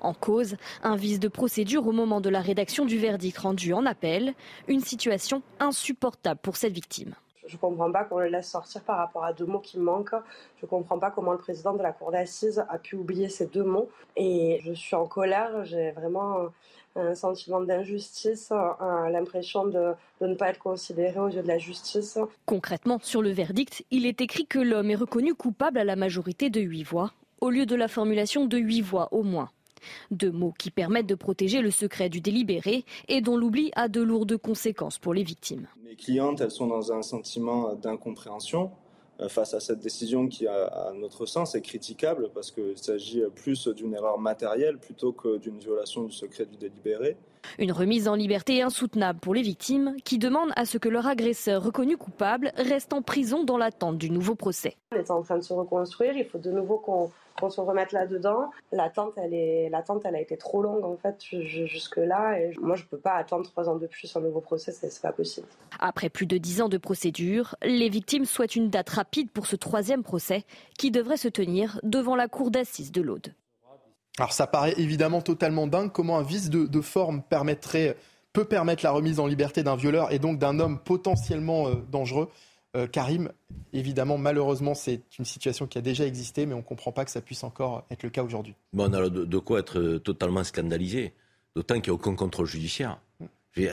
En cause, un vice de procédure au moment de la rédaction du verdict rendu en appel, une situation insupportable pour cette victime. Je ne comprends pas qu'on le laisse sortir par rapport à deux mots qui manquent. Je ne comprends pas comment le président de la Cour d'assises a pu oublier ces deux mots. Et je suis en colère. J'ai vraiment un sentiment d'injustice, l'impression de, ne pas être considéré aux yeux de la justice. Concrètement, sur le verdict, il est écrit que l'homme est reconnu coupable à la majorité de huit voix, au lieu de la formulation de huit voix au moins. Deux mots qui permettent de protéger le secret du délibéré et dont l'oubli a de lourdes conséquences pour les victimes. Mes clientes, elles sont dans un sentiment d'incompréhension euh, face à cette décision qui, à notre sens, est critiquable parce qu'il s'agit plus d'une erreur matérielle plutôt que d'une violation du secret du délibéré. Une remise en liberté insoutenable pour les victimes qui demandent à ce que leur agresseur reconnu coupable reste en prison dans l'attente du nouveau procès. On est en train de se reconstruire, il faut de nouveau qu'on qu'on se remette là-dedans. L'attente, elle, est, l'attente, elle a été trop longue en fait jusque-là. Et moi, je ne peux pas attendre trois ans de plus un nouveau procès, c'est pas possible. Après plus de dix ans de procédure, les victimes souhaitent une date rapide pour ce troisième procès qui devrait se tenir devant la cour d'assises de l'Aude. Alors ça paraît évidemment totalement dingue comment un vice de, forme permettrait, peut permettre la remise en liberté d'un violeur et donc d'un homme potentiellement euh, dangereux. Euh, Karim, évidemment, malheureusement, c'est une situation qui a déjà existé, mais on ne comprend pas que ça puisse encore être le cas aujourd'hui. Bon, on a de, quoi être euh, totalement scandalisé, d'autant qu'il n'y a aucun contrôle judiciaire.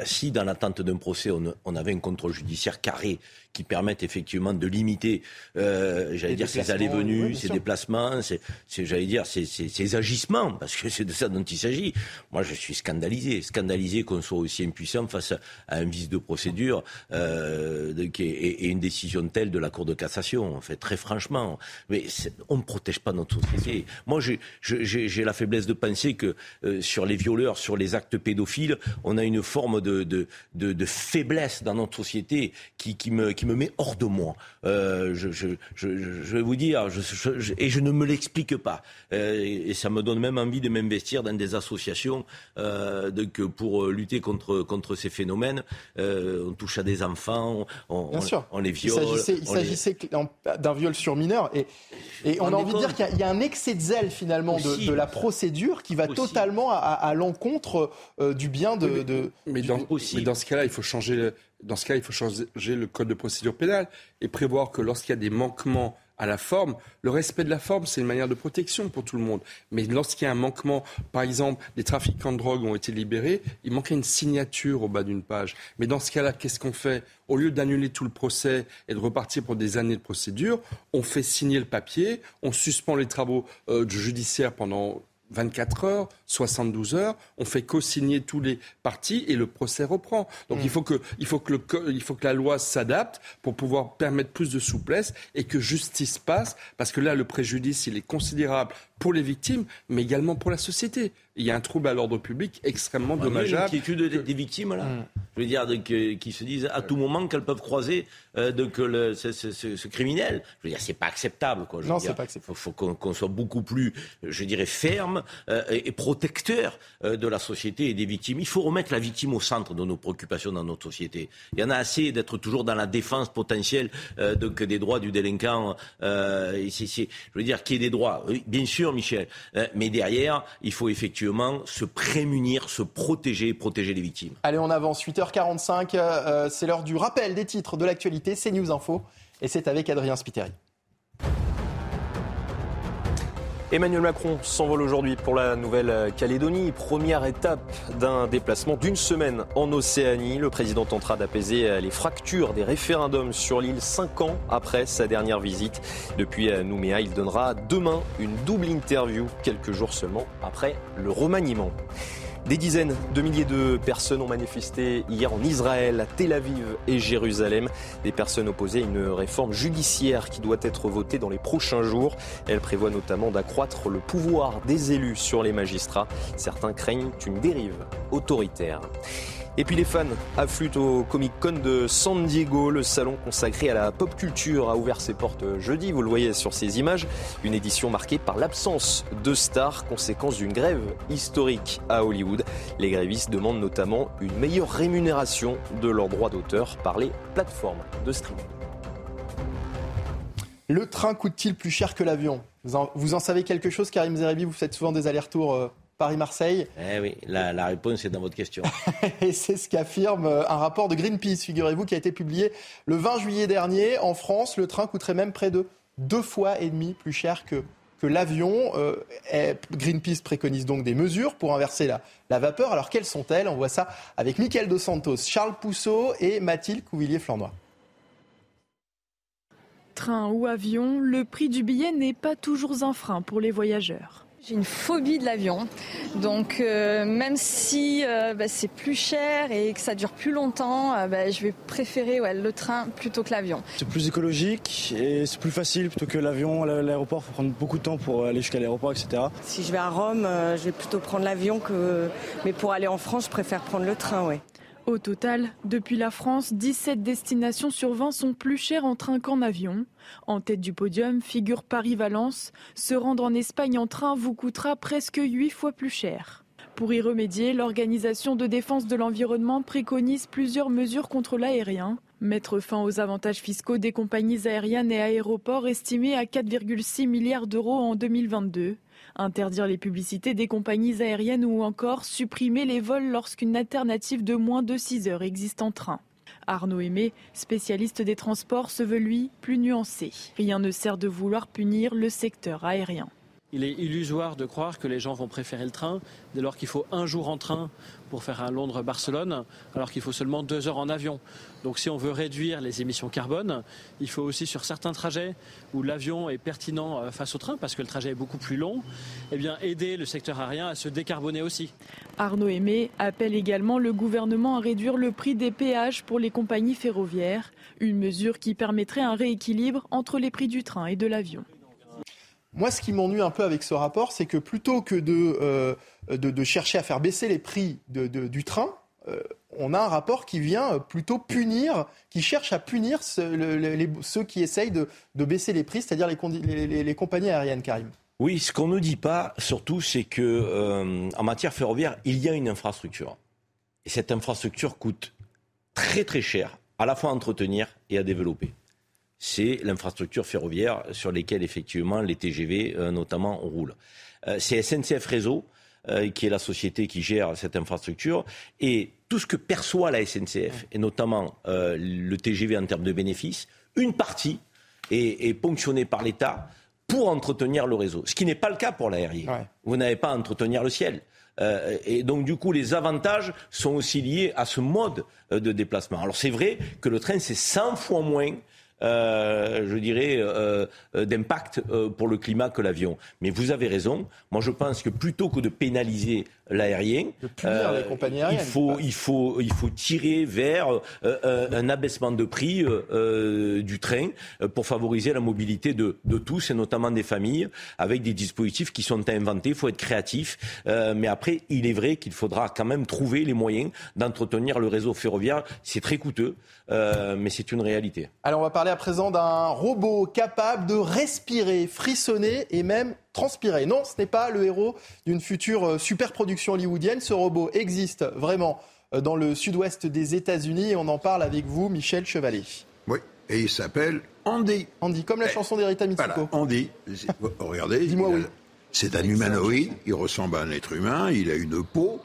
Si dans l'attente d'un procès, on, avait un contrôle judiciaire carré qui permette effectivement de limiter, euh, j'allais dire, ses allées-venues, ses déplacements, ses, j'allais dire, ses, agissements, parce que c'est de ça dont il s'agit. Moi, je suis scandalisé, scandalisé qu'on soit aussi impuissant face à un vice de procédure euh, et, une décision telle de la Cour de cassation. En fait, très franchement, mais on ne protège pas notre société. Moi, j'ai la faiblesse de penser que euh, sur les violeurs, sur les actes pédophiles, on a une forme de, de, faiblesse dans notre société qui, qui, me, qui me met hors de moi. Euh, je, je, je, vais vous dire, et je ne me l'explique pas. Euh, et, ça me donne même envie de m'investir dans des associations euh, pour lutter contre, contre ces phénomènes. on touche à des enfants, on, on, les viole. Il s'agissait d'un viol sur mineur. Et, et on, a envie de dire qu'il y, a un excès de zèle finalement de, la procédure qui va totalement à, l'encontre du bien de, de, mais dans, ce cas-là, il faut changer. Dans ce cas, il faut changer le code de procédure pénale et prévoir que lorsqu'il y a des manquements à la forme, le respect de la forme, c'est une manière de protection pour tout le monde. Mais lorsqu'il y a un manquement, par exemple, des trafiquants de drogue ont été libérés, il manquait une signature au bas d'une page. Mais dans ce cas-là, qu'est-ce qu'on fait? Au lieu d'annuler tout le procès et de repartir pour des années de procédure, on fait signer le papier, on suspend les travaux euh, judiciaires pendant 24 heures, 72 heures, on fait co-signer tous les partis et le procès reprend. Donc il, mm. faut que, il, faut que le, il faut que la loi s'adapte pour pouvoir permettre plus de souplesse et que justice passe, parce que là, le préjudice, il est considérable pour les victimes, mais également pour la société. Il y a un trouble à l'ordre public extrêmement dommageable. Il y a une des, victimes, là. Mm. Je veux dire, qui se disent à tout moment qu'elles peuvent croiser euh, le, ce, criminel. Je veux dire, c'est pas acceptable. Quoi. non, c'est pas acceptable. Il faut, qu'on soit beaucoup plus, je dirais, ferme euh, et, protecteur euh, de la société et des victimes. Il faut remettre la victime au centre de nos préoccupations dans notre société. Il y en a assez d'être toujours dans la défense potentielle euh, des droits du délinquant. Euh, je veux dire, qui est des droits. Bien sûr, Michel. Euh, mais derrière, il faut effectivement se prémunir, se protéger, protéger les victimes. Allez, on avance. 8h45, euh, c'est l'heure du rappel des titres de l'actualité. C'est News Info. Et c'est avec Adrien Spiteri. Emmanuel Macron s'envole aujourd'hui pour la Nouvelle-Calédonie. Première étape d'un déplacement d'une semaine en Océanie. Le président tentera d'apaiser les fractures des référendums sur l'île cinq ans après sa dernière visite. Depuis Nouméa, il donnera demain une double interview quelques jours seulement après le remaniement. Des dizaines de milliers de personnes ont manifesté hier en Israël, à Tel Aviv et Jérusalem. Des personnes opposées à une réforme judiciaire qui doit être votée dans les prochains jours. Elle prévoit notamment d'accroître le pouvoir des élus sur les magistrats. Certains craignent une dérive autoritaire. Et puis les fans affluent au Comic Con de San Diego. Le salon consacré à la pop culture a ouvert ses portes jeudi, vous le voyez sur ces images. Une édition marquée par l'absence de stars, conséquence d'une grève historique à Hollywood. Les grévistes demandent notamment une meilleure rémunération de leurs droits d'auteur par les plateformes de streaming. Le train coûte-t-il plus cher que l'avion? Vous en, savez quelque chose, Karim Zeribi? Vous faites souvent des allers-retours euh, Paris-Marseille Eh oui, la, réponse est dans votre question. et c'est ce qu'affirme euh, un rapport de Greenpeace, figurez-vous, qui a été publié le 20 juillet dernier. En France, le train coûterait même près de deux fois et demi plus cher que, que l'avion. Euh, Greenpeace préconise donc des mesures pour inverser la, la vapeur. Alors quelles sont-elles? On voit ça avec Michael Dos Santos, Charles Pousseau et Mathilde Couvillier-Flandois. Train ou avion, le prix du billet n'est pas toujours un frein pour les voyageurs. J'ai une phobie de l'avion, donc euh, même si euh, bah, c'est plus cher et que ça dure plus longtemps, euh, bah, je vais préférer le train plutôt que l'avion. C'est plus écologique et c'est plus facile plutôt que l'avion. L'aéroport, il faut prendre beaucoup de temps pour aller jusqu'à l'aéroport, etc. Si je vais à Rome, je vais plutôt prendre l'avion que, mais pour aller en France, je préfère prendre le train, oui. Au total, depuis la France, 17 destinations sur 20 sont plus chères en train qu'en avion. En tête du podium figure Paris-Valence. Se rendre en Espagne en train vous coûtera presque 8 fois plus cher. Pour y remédier, l'Organisation de défense de l'environnement préconise plusieurs mesures contre l'aérien. Mettre fin aux avantages fiscaux des compagnies aériennes et aéroports estimés à 4,6 milliards d'euros en 2022 interdire les publicités des compagnies aériennes ou encore supprimer les vols lorsqu'une alternative de moins de 6 heures existe en train. Arnaud Aimé, spécialiste des transports, se veut lui plus nuancé. Rien ne sert de vouloir punir le secteur aérien. Il est illusoire de croire que les gens vont préférer le train dès lors qu'il faut un jour en train pour faire un Londres-Barcelone, alors qu'il faut seulement deux heures en avion. Donc si on veut réduire les émissions carbone, il faut aussi sur certains trajets où l'avion est pertinent euh, face au train, parce que le trajet est beaucoup plus long, eh aider le secteur aérien à se décarboner aussi. Arnaud Aimé appelle également le gouvernement à réduire le prix des péages pour les compagnies ferroviaires, une mesure qui permettrait un rééquilibre entre les prix du train et de l'avion. Moi, ce qui m'ennuie un peu avec ce rapport, c'est que plutôt que de, euh, chercher à faire baisser les prix du train, euh, on a un rapport qui vient plutôt punir, qui cherche à punir ceux qui essayent de, baisser les prix, c'est-à-dire les, compagnies aériennes, Karim. Oui, ce qu'on ne dit pas, surtout, c'est que euh, en matière ferroviaire, il y a une infrastructure. Et cette infrastructure coûte très très cher, à la fois à entretenir et à développer c'est l'infrastructure ferroviaire sur lesquelles effectivement les TGV euh, notamment roulent. Euh, c'est SNCF Réseau euh, qui est la société qui gère cette infrastructure et tout ce que perçoit la SNCF et notamment le TGV en termes de bénéfices, une partie est, ponctionnée par l'État pour entretenir le réseau, ce qui n'est pas le cas pour l'aérien. Vous n'avez pas à entretenir le ciel. et donc, du coup, les avantages sont aussi liés à ce mode de déplacement. Alors, c'est vrai que le train, c'est 100 fois moins je dirais, euh, euh, d'impact pour le climat que l'avion. Mais vous avez raison. Moi, je pense que plutôt que de pénaliser l'aérien, il faut, il faut, il faut tirer vers un abaissement de prix du train pour favoriser la mobilité de, de, tous et notamment des familles avec des dispositifs qui sont à inventer. Il faut être créatif. mais après, il est vrai qu'il faudra quand même trouver les moyens d'entretenir le réseau ferroviaire. C'est très coûteux, mais c'est une réalité. Alors, on va parler à présent d'un robot capable de respirer, frissonner et même transpirer. Non, ce n'est pas le héros d'une future euh, super production hollywoodienne. Ce robot existe vraiment euh, dans le sud-ouest des États-Unis et on en parle avec vous, Michel Chevalet. Oui, et il s'appelle Andy. Andy, comme la eh, chanson d'Erita Mitsuko. Andy. Regardez. Dis-moi oui. C'est un humanoïde, il ressemble à un être humain, il a une peau,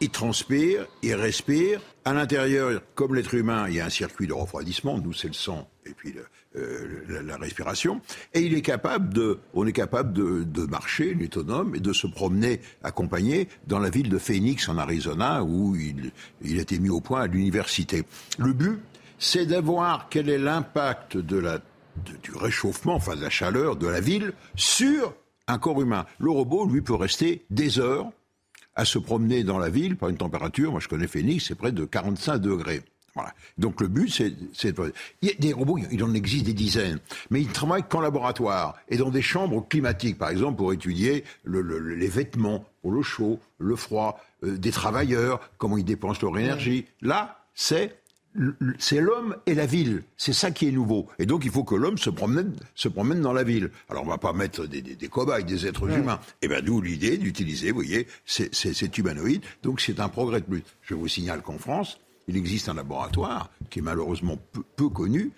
il transpire, il respire. À l'intérieur, comme l'être humain, il y a un circuit de refroidissement, nous c'est le sang et puis la, respiration. Et il est capable de, on est capable de, de marcher, autonome, et de se promener accompagné dans la ville de Phoenix en Arizona où il, il a été mis au point à l'université. Le but, c'est d'avoir quel est l'impact de la, du réchauffement, enfin de la chaleur de la ville sur un corps humain. Le robot, lui, peut rester des heures à se promener dans la ville par une température, moi je connais Phoenix, c'est près de 45 degrés. Voilà. Donc le but, c'est, il y a des robots, il en existe des dizaines, mais ils travaillent qu'en laboratoire et dans des chambres climatiques, par exemple, pour étudier les vêtements pour le chaud, le froid, euh, des travailleurs, comment ils dépensent leur énergie. Là, c'est c'est l'homme et la ville. C'est ça qui est nouveau. Et donc, il faut que l'homme se promène, se promène dans la ville. Alors, on va pas mettre des, des, des cobayes, des êtres humains. Et eh bien, d'où l'idée d'utiliser, vous voyez, cet humanoïde. Donc, c'est un progrès de plus. Je vous signale qu'en France, il existe un laboratoire qui est malheureusement peu connu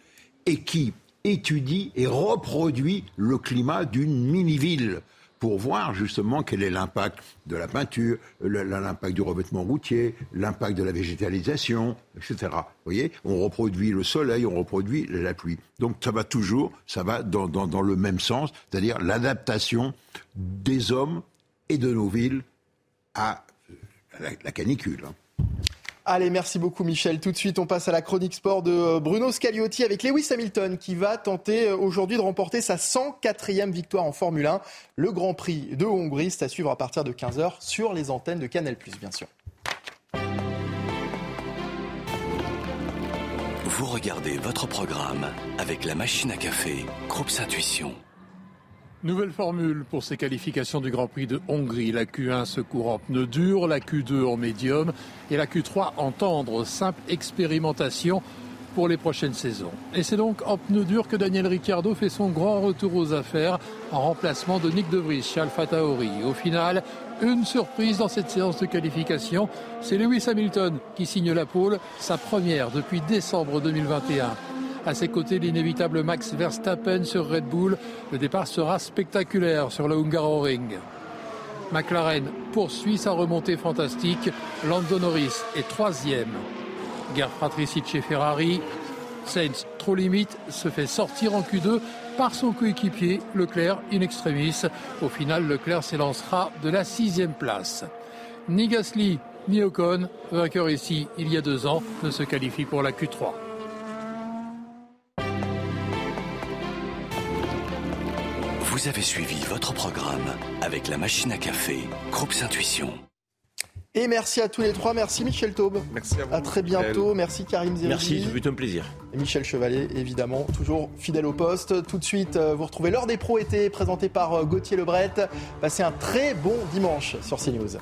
et qui étudie et reproduit le climat d'une mini-ville pour voir justement quel est l'impact de la peinture, l'impact du revêtement routier, l'impact de la végétalisation, etc. Vous voyez, on reproduit le soleil, on reproduit la pluie. Donc ça va toujours, ça va dans, dans, le même sens, c'est-à-dire l'adaptation des hommes et de nos villes à la, canicule. Allez, merci beaucoup Michel. Tout de suite, on passe à la chronique sport de euh, Bruno Scagliotti avec Lewis Hamilton qui va tenter euh, aujourd'hui de remporter sa 104e victoire en Formule 1. Le Grand Prix de Hongrie, c'est à suivre à partir de 15h sur les antennes de Canal+, bien sûr. Vous regardez votre programme avec la machine à café, Groupe Intuition. Nouvelle formule pour ces qualifications du Grand Prix de Hongrie. La Q1 se court en pneu dur, la Q2 en médium et la Q3 en tendre. Simple expérimentation pour les prochaines saisons. Et c'est donc en pneu dur que Daniel Ricciardo fait son grand retour aux affaires en remplacement de Nick De Vries chez Alpha. Au final, une surprise dans cette séance de qualification, c'est Lewis Hamilton qui signe la pole, sa première depuis décembre 2021. À ses côtés, l'inévitable Max Verstappen sur Red Bull. Le départ sera spectaculaire sur le Hungaroring. McLaren poursuit sa remontée fantastique. Lando Norris est troisième. Guerre fratricide chez Ferrari. Sainz, trop limite, se fait sortir en Q2 par son coéquipier Leclerc in extremis. Au final, Leclerc s'élancera de la sixième place. Ni Gasly ni Ocon, vainqueur ici il y a deux ans, ne se qualifie pour la Q3. Vous avez suivi votre programme avec la machine à café, Groupe Intuition. Et merci à tous les trois. Merci Michel Taube. Merci à vous. À très bientôt. Merci Karim Zerbi. Merci, c'est un plaisir. Et Michel Chevalet, évidemment, toujours fidèle au poste. Tout de suite, euh, vous retrouvez l'heure des pros été présenté par euh, Gauthier Lebret. Passez un très bon dimanche sur CNews.